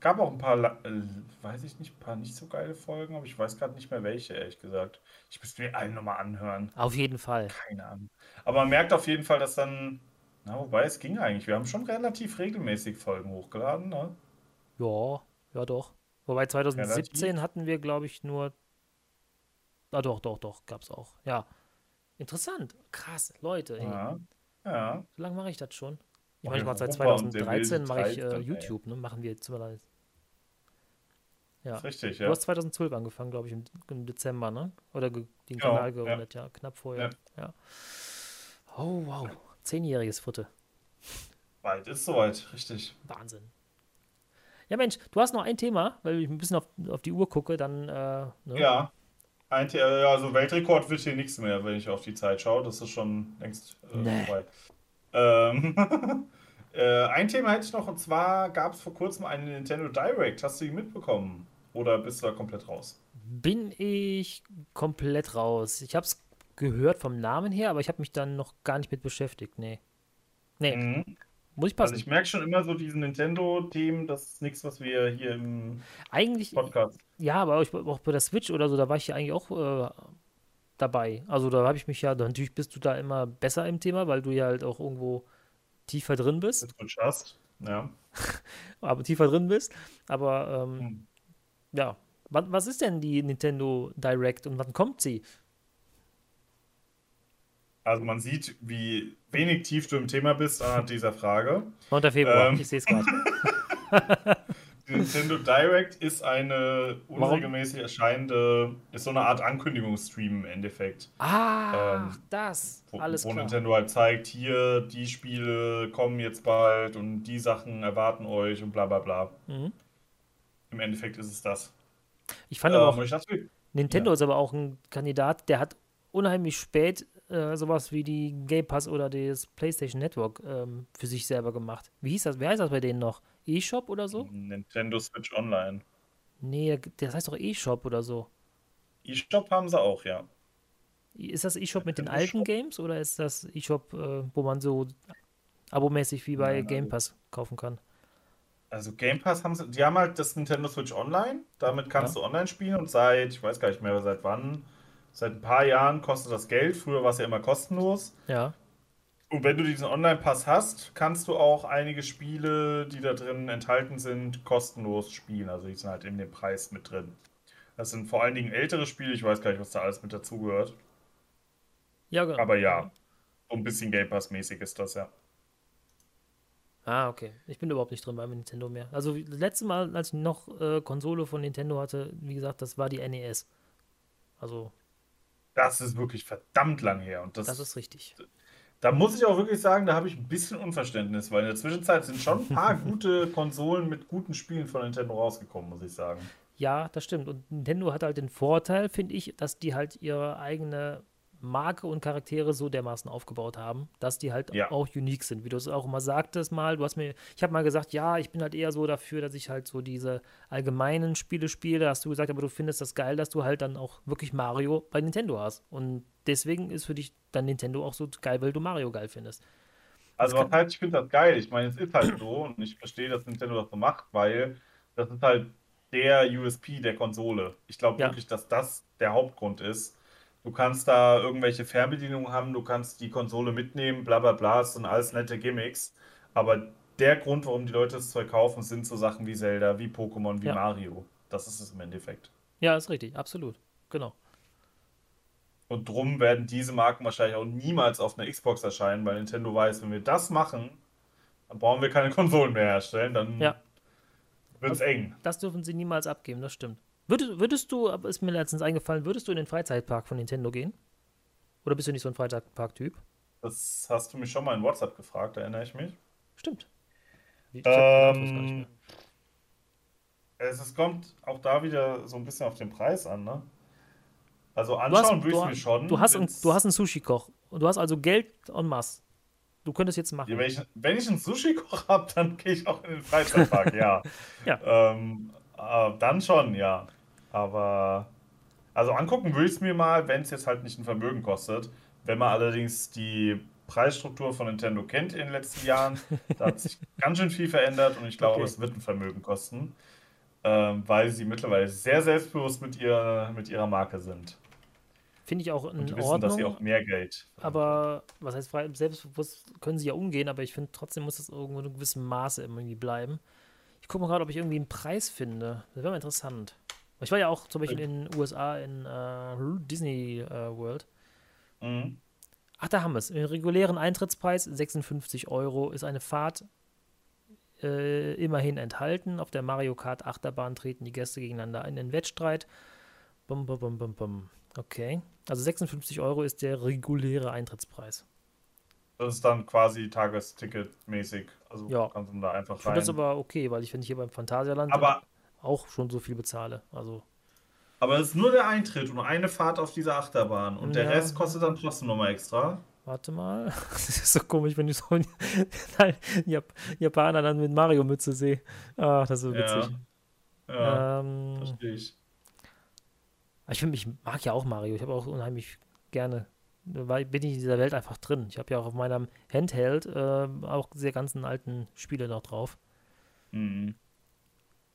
gab auch ein paar, äh, weiß ich nicht, ein paar nicht so geile Folgen, aber ich weiß gerade nicht mehr welche, ehrlich gesagt. Ich müsste mir allen nochmal anhören. Auf jeden Fall. Keine Ahnung. Aber man merkt auf jeden Fall, dass dann, na, wobei es ging eigentlich. Wir haben schon relativ regelmäßig Folgen hochgeladen, ne? Ja, ja doch. Wobei 2017 relativ. hatten wir, glaube ich, nur. Ah, doch, doch, doch, gab's auch. Ja. Interessant. Krass, Leute. Ey. Ja. ja. So lange mache ich das schon. Ich meine, seit 2013 mache ich äh, YouTube, ne? Machen wir zumindest. Ja. Das ist richtig, ja. Du hast 2012 angefangen, glaube ich, im, im, Dezember, ne? Oder den genau, Kanal gegründet, ja. ja. knapp vorher. Ja. ja. Oh, wow. Zehnjähriges Futter. Bald ist soweit, richtig. Wahnsinn. Ja, Mensch, du hast noch ein Thema, weil ich ein bisschen auf, auf die Uhr gucke, dann. Äh, ne? Ja. Ein, also Weltrekord wird hier nichts mehr, wenn ich auf die Zeit schaue. Das ist schon längst äh, nee. vorbei. Ähm, äh, ein Thema hätte ich noch und zwar gab es vor kurzem einen Nintendo Direct. Hast du ihn mitbekommen? Oder bist du da komplett raus? Bin ich komplett raus. Ich habe es gehört vom Namen her, aber ich habe mich dann noch gar nicht mit beschäftigt. Nee. Nee. Mhm. Muss ich passen. Also ich merke schon immer so diesen Nintendo-Themen, das ist nichts, was wir hier im eigentlich, Podcast. Ja, aber auch bei der Switch oder so, da war ich ja eigentlich auch äh, dabei. Also da habe ich mich ja, natürlich bist du da immer besser im Thema, weil du ja halt auch irgendwo tiefer drin bist. Du hast, ja. aber tiefer drin bist. Aber ähm, hm. ja, wann, was ist denn die Nintendo Direct und wann kommt sie? Also man sieht, wie wenig tief du im Thema bist anhand dieser Frage. 9. Februar, ähm. ich sehe es gerade. Nintendo Direct ist eine unregelmäßig erscheinende, ist so eine Art Ankündigungsstream im Endeffekt. Ah, ähm, das, alles wo, wo klar. Nintendo halt zeigt, hier, die Spiele kommen jetzt bald und die Sachen erwarten euch und bla bla bla. Mhm. Im Endeffekt ist es das. Ich fand ähm, aber auch, dachte, Nintendo ja. ist aber auch ein Kandidat, der hat unheimlich spät äh, sowas wie die Game Pass oder das PlayStation Network ähm, für sich selber gemacht. Wie hieß das? Wie heißt das bei denen noch? eShop oder so? Nintendo Switch Online. Nee, das heißt doch eShop oder so. eShop haben sie auch, ja. Ist das eShop mit den alten Shop. Games oder ist das eShop, äh, wo man so abomäßig wie bei Nein, Game Pass kaufen kann? Also Game Pass haben sie, die haben halt das Nintendo Switch Online, damit kannst ja. du online spielen und seit, ich weiß gar nicht mehr seit wann, seit ein paar Jahren kostet das Geld. Früher war es ja immer kostenlos. Ja. Und wenn du diesen Online-Pass hast, kannst du auch einige Spiele, die da drin enthalten sind, kostenlos spielen. Also die sind halt in dem Preis mit drin. Das sind vor allen Dingen ältere Spiele, ich weiß gar nicht, was da alles mit dazugehört. Ja, genau. Aber ja, so ein bisschen Game Pass-mäßig ist das ja. Ah, okay. Ich bin überhaupt nicht drin beim Nintendo mehr. Also das letzte Mal, als ich noch äh, Konsole von Nintendo hatte, wie gesagt, das war die NES. Also. Das ist wirklich verdammt lang her. Und das, das ist richtig. Da muss ich auch wirklich sagen, da habe ich ein bisschen Unverständnis, weil in der Zwischenzeit sind schon ein paar gute Konsolen mit guten Spielen von Nintendo rausgekommen, muss ich sagen. Ja, das stimmt. Und Nintendo hat halt den Vorteil, finde ich, dass die halt ihre eigene Marke und Charaktere so dermaßen aufgebaut haben, dass die halt ja. auch unique sind. Wie du es auch immer sagtest mal, du hast mir, ich habe mal gesagt, ja, ich bin halt eher so dafür, dass ich halt so diese allgemeinen Spiele spiele. Da hast du gesagt, aber du findest das geil, dass du halt dann auch wirklich Mario bei Nintendo hast. Und deswegen ist für dich dann Nintendo auch so geil, weil du Mario geil findest. Also was heißt, ich finde das geil. Ich meine, es ist halt so und ich verstehe, dass Nintendo das so macht, weil das ist halt der USP der Konsole. Ich glaube ja. wirklich, dass das der Hauptgrund ist Du kannst da irgendwelche Fernbedienungen haben, du kannst die Konsole mitnehmen, bla bla bla, das sind alles nette Gimmicks. Aber der Grund, warum die Leute das Zeug kaufen, sind so Sachen wie Zelda, wie Pokémon, wie ja. Mario. Das ist es im Endeffekt. Ja, ist richtig, absolut. Genau. Und drum werden diese Marken wahrscheinlich auch niemals auf einer Xbox erscheinen, weil Nintendo weiß, wenn wir das machen, dann brauchen wir keine Konsolen mehr herstellen, dann ja. wird es eng. Das dürfen sie niemals abgeben, das stimmt. Würdest, würdest du, ist mir letztens eingefallen, würdest du in den Freizeitpark von Nintendo gehen? Oder bist du nicht so ein Freizeitpark-Typ? Das hast du mich schon mal in WhatsApp gefragt, erinnere ich mich. Stimmt. Ich ähm, es, es, kommt auch da wieder so ein bisschen auf den Preis an, ne? Also anschauen würde ich mir schon. Du hast, ein, du hast einen Sushi-Koch und du hast also Geld en masse. Du könntest jetzt machen. Ja, wenn, ich, wenn ich einen Sushi-Koch habe, dann gehe ich auch in den Freizeitpark, ja. ja. Ähm, äh, dann schon, ja. Aber also angucken würde ich es mir mal, wenn es jetzt halt nicht ein Vermögen kostet. Wenn man allerdings die Preisstruktur von Nintendo kennt in den letzten Jahren, da hat sich ganz schön viel verändert und ich glaube, okay. es wird ein Vermögen kosten, ähm, weil sie mittlerweile sehr selbstbewusst mit, ihr, mit ihrer Marke sind. Finde ich auch in und wissen, Ordnung. dass sie auch mehr Geld. Aber was heißt frei, selbstbewusst können sie ja umgehen, aber ich finde trotzdem muss das irgendwo in einem gewissen Maße irgendwie bleiben. Ich gucke mal gerade, ob ich irgendwie einen Preis finde. Das wäre mal interessant. Ich war ja auch zum Beispiel in den USA in uh, Disney uh, World. Mhm. Ach, da haben wir es. Im regulären Eintrittspreis 56 Euro ist eine Fahrt äh, immerhin enthalten. Auf der Mario Kart Achterbahn treten die Gäste gegeneinander in den Wettstreit. Bum, bum, bum, bum, bum. Okay. Also 56 Euro ist der reguläre Eintrittspreis. Das ist dann quasi Tagesticket-mäßig. Also ja. kannst du da einfach rein. Das ist aber okay, weil ich, ich hier beim Phantasialand aber, auch schon so viel bezahle. Also. Aber es ist nur der Eintritt und eine Fahrt auf dieser Achterbahn. Und ja. der Rest kostet dann trotzdem nochmal extra. Warte mal. Das ist so komisch, wenn ich so einen Japaner dann mit Mario-Mütze sehe. Ach, das ist so witzig. Ja, ja ähm, verstehe ich. Ich, find, ich mag ja auch Mario. Ich habe auch unheimlich gerne war, bin ich in dieser Welt einfach drin. Ich habe ja auch auf meinem Handheld äh, auch diese ganzen alten Spiele noch drauf. Mhm.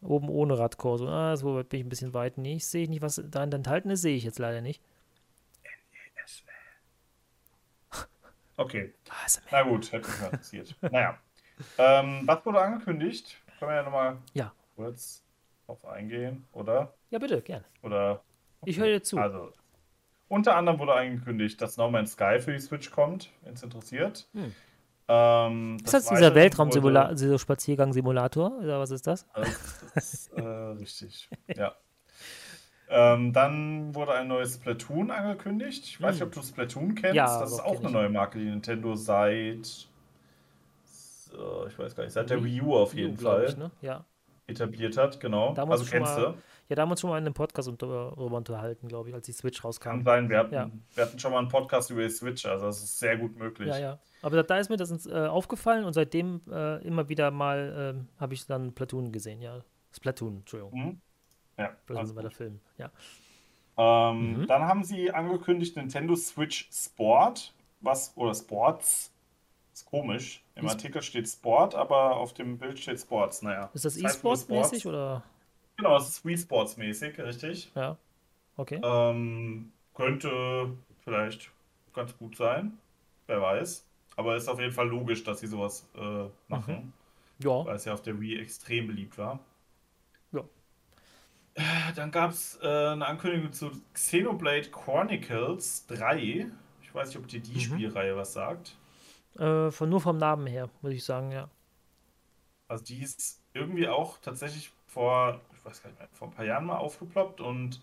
Oben ohne Radkorso. Ah, so bin ich ein bisschen weit. Nee, ich sehe nicht, was da enthalten ist, sehe ich jetzt leider nicht. Okay. Na gut, hätte mich mal interessiert. naja. Ähm, was wurde angekündigt? Können wir ja nochmal ja. kurz drauf eingehen, oder? Ja, bitte, gerne. Oder? Okay. Ich höre dir zu. Also, unter anderem wurde angekündigt, dass No Man's Sky für die Switch kommt, wenn es interessiert. Hm. Ähm, ist das, das dieser Weltraum-Spaziergang-Simulator? Oder was ist das? das ist, äh, richtig, ja. Ähm, dann wurde ein neues Splatoon angekündigt. Ich weiß nicht, hm. ob du Splatoon kennst. Ja, das ist auch eine neue Marke, die Nintendo seit, so, ich weiß gar nicht, seit der Wii U auf jeden U, Fall ich, ne? ja. etabliert hat. Genau. Damals also kennst du. Ja, da haben wir uns schon mal in einem Podcast darüber unterhalten, glaube ich, als die Switch rauskam. Kann sein, wir hatten, ja. wir hatten schon mal einen Podcast über die Switch, also das ist sehr gut möglich. Ja, ja. Aber da ist mir das äh, aufgefallen und seitdem äh, immer wieder mal äh, habe ich dann Platoon gesehen, ja. Splatoon, Entschuldigung. Mhm. Ja. Das war der Film, ja. Ähm, mhm. Dann haben sie angekündigt Nintendo Switch Sport, was, oder Sports, ist komisch. Im Artikel steht Sport, aber auf dem Bild steht Sports, naja. Ist das E-Sport-mäßig oder? Genau, es ist Wii Sports mäßig, richtig. Ja. Okay. Ähm, könnte vielleicht ganz gut sein. Wer weiß. Aber es ist auf jeden Fall logisch, dass sie sowas äh, machen. Mhm. Ja. Weil es ja auf der Wii extrem beliebt war. Ja. Äh, dann gab es äh, eine Ankündigung zu Xenoblade Chronicles 3. Ich weiß nicht, ob dir die mhm. Spielreihe was sagt. Äh, von, nur vom Namen her, würde ich sagen, ja. Also die ist irgendwie auch tatsächlich vor, weiß gar nicht mehr, vor ein paar Jahren mal aufgeploppt und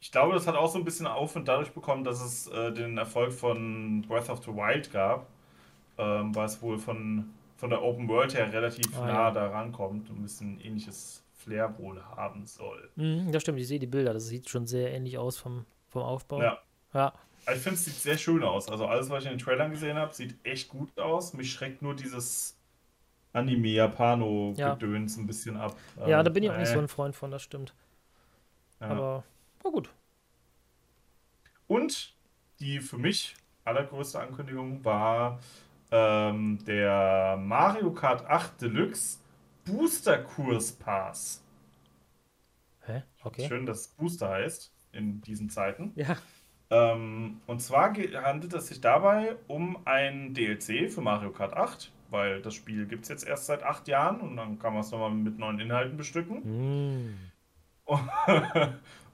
ich glaube, das hat auch so ein bisschen Aufwind dadurch bekommen, dass es äh, den Erfolg von Breath of the Wild gab, ähm, weil es wohl von, von der Open World her relativ Ah, nah ja. da rankommt und ein bisschen ähnliches Flair wohl haben soll. Mhm, ja, stimmt, ich sehe die Bilder. Das sieht schon sehr ähnlich aus vom, vom Aufbau. Ja. Ja. Ich finde, es sieht sehr schön aus. Also alles, was ich in den Trailern gesehen habe, sieht echt gut aus. Mich schreckt nur dieses Anime-Japano-Gedöns ein bisschen ab. Ja, Ähm, da bin ich auch nicht äh, so ein Freund von, das stimmt. ja. Aber, na gut. Und die für mich allergrößte Ankündigung war ähm, der Mario Kart 8 Deluxe Booster Kurs Pass. Hä? Okay. Schön, dass Booster heißt in diesen Zeiten. Ja. Ähm, und zwar handelt es sich dabei um ein DLC für Mario Kart 8, weil das Spiel gibt es jetzt erst seit acht Jahren und dann kann man es nochmal mit neuen Inhalten bestücken. Hm.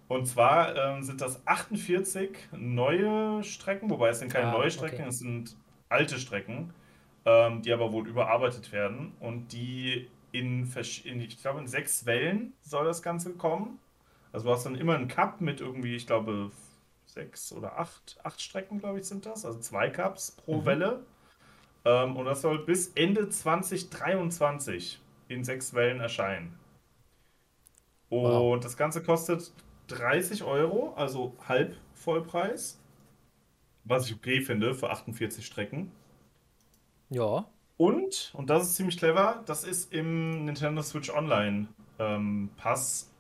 Und zwar ähm, sind das 48 neue Strecken, wobei es sind keine Ah, neue okay. Strecken, es sind alte Strecken, ähm, die aber wohl überarbeitet werden und die in, in ich glaube, in sechs Wellen soll das Ganze kommen. Also du hast dann immer einen Cup mit irgendwie, ich glaube, sechs oder acht, acht Strecken, glaube ich, sind das, also zwei Cups pro Mhm. Welle. Ähm, und das soll bis Ende 2023 in sechs Wellen erscheinen. Und Wow. das Ganze kostet 30 Euro, also halb Vollpreis. Was ich okay finde für 48 Strecken. Ja. Und, und das ist ziemlich clever, das ist im Nintendo Switch Online ähm, Pass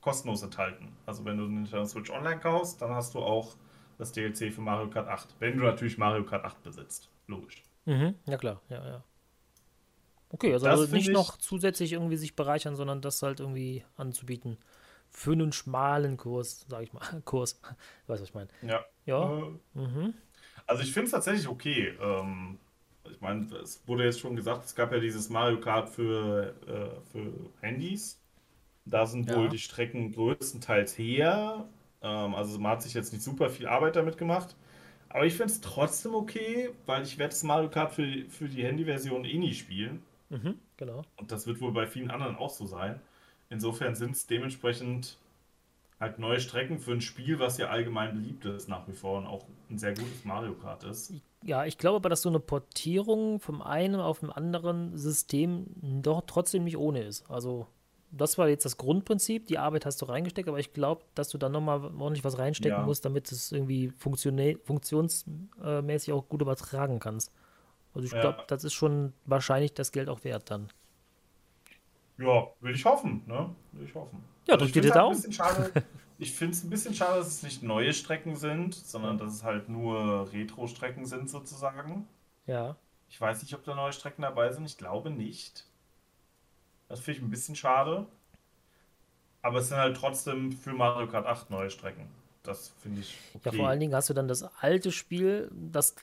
kostenlos enthalten. Also wenn du den Nintendo Switch Online kaufst, dann hast du auch das DLC für Mario Kart 8. Wenn du natürlich Mario Kart 8 besitzt. Logisch. Mhm. Ja, klar. Ja, ja. Okay, also, Das also nicht ich- noch zusätzlich irgendwie sich bereichern, sondern das halt irgendwie anzubieten. Für einen schmalen Kurs, sag ich mal. Kurs. Du weißt, was ich meine. Ja. Ja. Äh, Mhm. Also ich finde es tatsächlich okay. Ähm, ich meine, es wurde jetzt schon gesagt, es gab ja dieses Mario Kart für, äh, für Handys. Da sind Ja. wohl die Strecken größtenteils her. Ähm, also man hat sich jetzt nicht super viel Arbeit damit gemacht. Aber ich finde es trotzdem okay, weil ich werde das Mario Kart für, die- für die Handyversion eh nie spielen. Mhm. Genau. Und das wird wohl bei vielen anderen auch so sein. Insofern sind es dementsprechend halt neue Strecken für ein Spiel, was ja allgemein beliebt ist nach wie vor und auch ein sehr gutes Mario Kart ist. Ja, ich glaube aber, dass so eine Portierung vom einen auf dem anderen System doch trotzdem nicht ohne ist. Also, das war jetzt das Grundprinzip, die Arbeit hast du reingesteckt, aber ich glaube, dass du dann nochmal ordentlich was reinstecken Ja. musst, damit es irgendwie funktionsmäßig auch gut übertragen kannst. Also ich Ja. glaube, das ist schon wahrscheinlich das Geld auch wert dann. Ja, will ich hoffen, ne? Will ich hoffen. Ja, Also drück dir die halt Daumen. Ich finde es ein bisschen schade, dass es nicht neue Strecken sind, sondern dass es halt nur Retro-Strecken sind sozusagen. Ja. Ich weiß nicht, ob da neue Strecken dabei sind. Ich glaube nicht. Das finde ich ein bisschen schade. Aber es sind halt trotzdem für Mario Kart 8 neue Strecken. Das finde ich Ja, okay. vor allen Dingen hast du dann das alte Spiel, das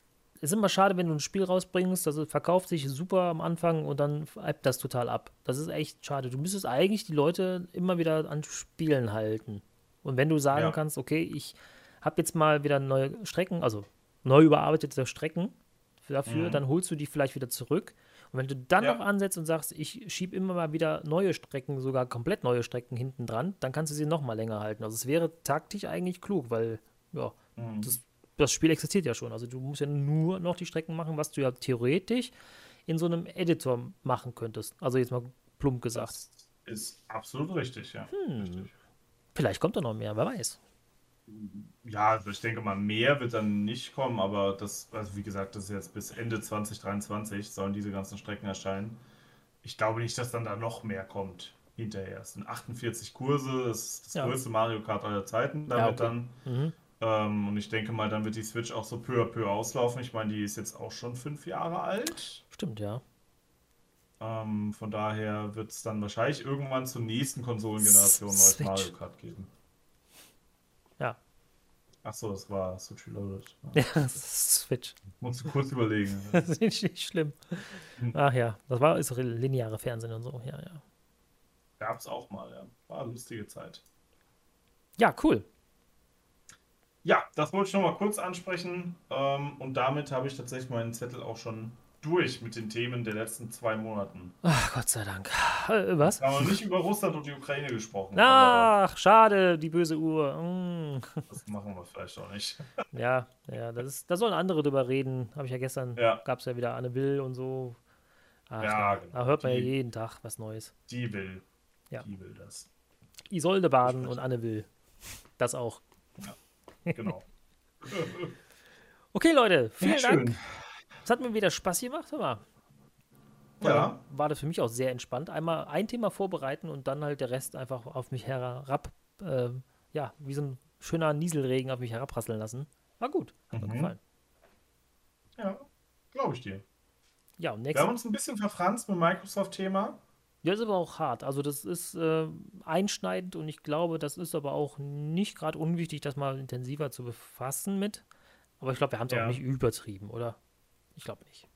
ist immer schade, wenn du ein Spiel rausbringst, das verkauft sich super am Anfang und dann ebbt das total ab. Das ist echt schade. Du müsstest eigentlich die Leute immer wieder an Spielen halten. Und wenn du sagen Ja. kannst, okay, ich habe jetzt mal wieder neue Strecken, also neu überarbeitete Strecken dafür, Mhm. dann holst du die vielleicht wieder zurück. Und wenn du dann Ja. noch ansetzt und sagst, ich schiebe immer mal wieder neue Strecken, sogar komplett neue Strecken hinten dran, dann kannst du sie noch mal länger halten. Also es wäre taktisch eigentlich klug, weil ja, Mhm. das, das Spiel existiert ja schon. Also du musst ja nur noch die Strecken machen, was du ja theoretisch in so einem Editor machen könntest. Also jetzt mal plump gesagt. Das ist absolut richtig, ja. Hm. Richtig. Vielleicht kommt da noch mehr, wer weiß. Ja, also ich denke mal, mehr wird dann nicht kommen, aber das, also wie gesagt, das ist jetzt bis Ende 2023 sollen diese ganzen Strecken erscheinen. Ich glaube nicht, dass dann da noch mehr kommt hinterher. Es sind 48 Kurse, das ist das Ja. größte Mario Kart aller Zeiten Ja, damit okay. dann. Mhm. Ähm, und ich denke mal, dann wird die Switch auch so peu à peu auslaufen. Ich meine, die ist jetzt auch schon fünf Jahre alt. Stimmt, ja. Ähm, von daher wird es dann wahrscheinlich irgendwann zur nächsten Konsolengeneration neues. Mario Kart geben. Ja. Ach so, das war Switch Reloaded. Ja, das ist Switch. Musst du kurz überlegen. Das ist nicht, nicht schlimm. Hm. Ach ja, das war ist lineare Fernsehen und so. Ja, ja. Gab es auch mal, ja. War eine lustige Zeit. Ja, cool. Ja, das wollte ich noch mal kurz ansprechen. Ähm, und damit habe ich tatsächlich meinen Zettel auch schon durch mit den Themen der letzten zwei Monaten. Ach, Gott sei Dank. Äh, was? Wir haben nicht über Russland und die Ukraine gesprochen. Ach, schade, die böse Uhr. Mm. Das machen wir vielleicht auch nicht. Ja, ja, das ist, da sollen andere drüber reden. Habe ich ja gestern, Ja. gab es ja wieder Anne Will und so. Ach, Ja, genau. da hört man ja Die- jeden Tag was Neues. Die will. Ja. Die will das. Isolde baden und Anne Will. Das auch. Genau. Okay, Leute, vielen Sehr Dank. schön. Es hat mir wieder Spaß gemacht, mal. Ja. War das für mich auch sehr entspannt. Einmal ein Thema vorbereiten und dann halt der Rest einfach auf mich herab, äh, ja, wie so ein schöner Nieselregen auf mich heraprasseln lassen. War gut. Hat mir Mhm. gefallen. Ja, glaube ich dir. Ja, und Wir nächstes haben uns ein bisschen verfranst mit dem Microsoft-Thema. Ja, ist aber auch hart. Also das ist äh, einschneidend und ich glaube, das ist aber auch nicht gerade unwichtig, das mal intensiver zu befassen mit. Aber ich glaube, wir haben es Ja. auch nicht übertrieben, oder? Ich glaube nicht.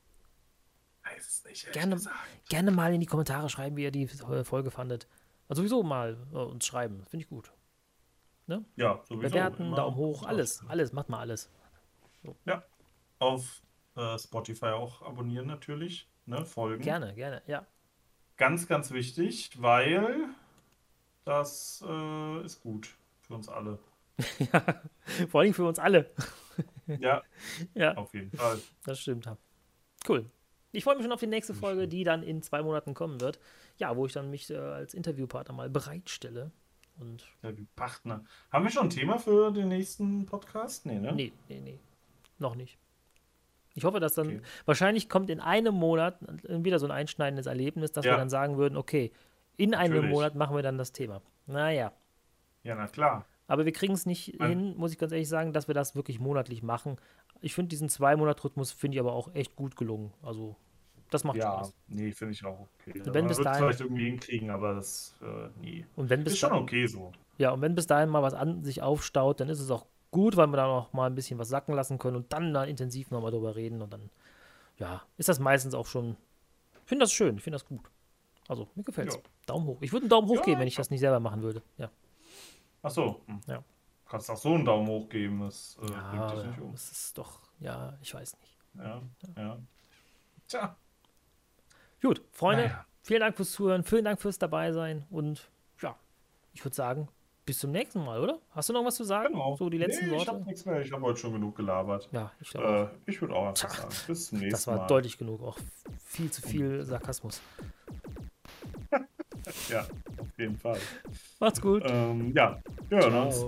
Weiß es nicht. Gerne, gesagt. gerne mal in die Kommentare schreiben, wie ihr die äh, Folge fandet. Also sowieso mal äh, uns schreiben. Finde ich gut. Ja, sowieso. Bewerten, immer. Daumen hoch, alles, alles, macht mal alles. Ja. Auf äh, Spotify auch abonnieren natürlich. Ne, folgen. Gerne, gerne, ja. Ganz, ganz wichtig, weil das äh, ist gut für uns alle. Vor allem für uns alle. Ja, Ja, auf jeden Fall. das stimmt. Cool. Ich freue mich schon auf die nächste Folge, die dann in zwei Monaten kommen wird. Ja, wo ich dann mich äh, als Interviewpartner mal bereitstelle. Und Ja, wie Partner. Haben wir schon ein Thema für den nächsten Podcast? Nee, ne? Nee, nee, nee. Noch nicht. Ich hoffe, dass dann, Okay. wahrscheinlich kommt in einem Monat wieder so ein einschneidendes Erlebnis, dass wir Ja. dann sagen würden, okay, in einem Natürlich. Monat machen wir dann das Thema. Naja, Ja, na klar. Aber wir kriegen es nicht Nein. hin, muss ich ganz ehrlich sagen, dass wir das wirklich monatlich machen. Ich finde diesen Zwei-Monat-Rhythmus, finde ich aber auch echt gut gelungen. Also, das macht Ja, Spaß. nee, finde ich auch okay. wenn Man bis es dahin- vielleicht irgendwie hinkriegen, aber das, äh, nee. Und wenn bis, Ist schon da, okay so. ja, und wenn bis dahin mal was an sich aufstaut, dann ist es auch gut, weil wir dann auch mal ein bisschen was sacken lassen können und dann da intensiv nochmal drüber reden und dann, ja, ist das meistens auch schon, ich finde das schön, ich finde das gut. Also, mir gefällt's. Ja. Daumen hoch. Ich würde einen Daumen hoch Ja, geben, wenn ich das nicht selber machen würde. Ja, Ach so. Hm. Ja. Kannst auch so einen Daumen hoch geben. Das äh, ja bringt dich nicht um. das ist doch, ja, ich weiß nicht. Ja, ja. Tja. Gut, Freunde, Naja. vielen Dank fürs Zuhören, vielen Dank fürs dabei sein und ja, ich würde sagen, bis zum nächsten Mal, oder? Hast du noch was zu sagen? Genau. So die letzten nee, Ich Worte? habe nichts mehr. Ich habe heute schon genug gelabert. Ja, ich glaube, Äh, ich würde auch einfach sagen. Bis zum nächsten das war Mal. deutlich genug. Auch viel zu viel Sarkasmus. ja, auf jeden Fall. Macht's gut. Ähm, ja, wir hören uns.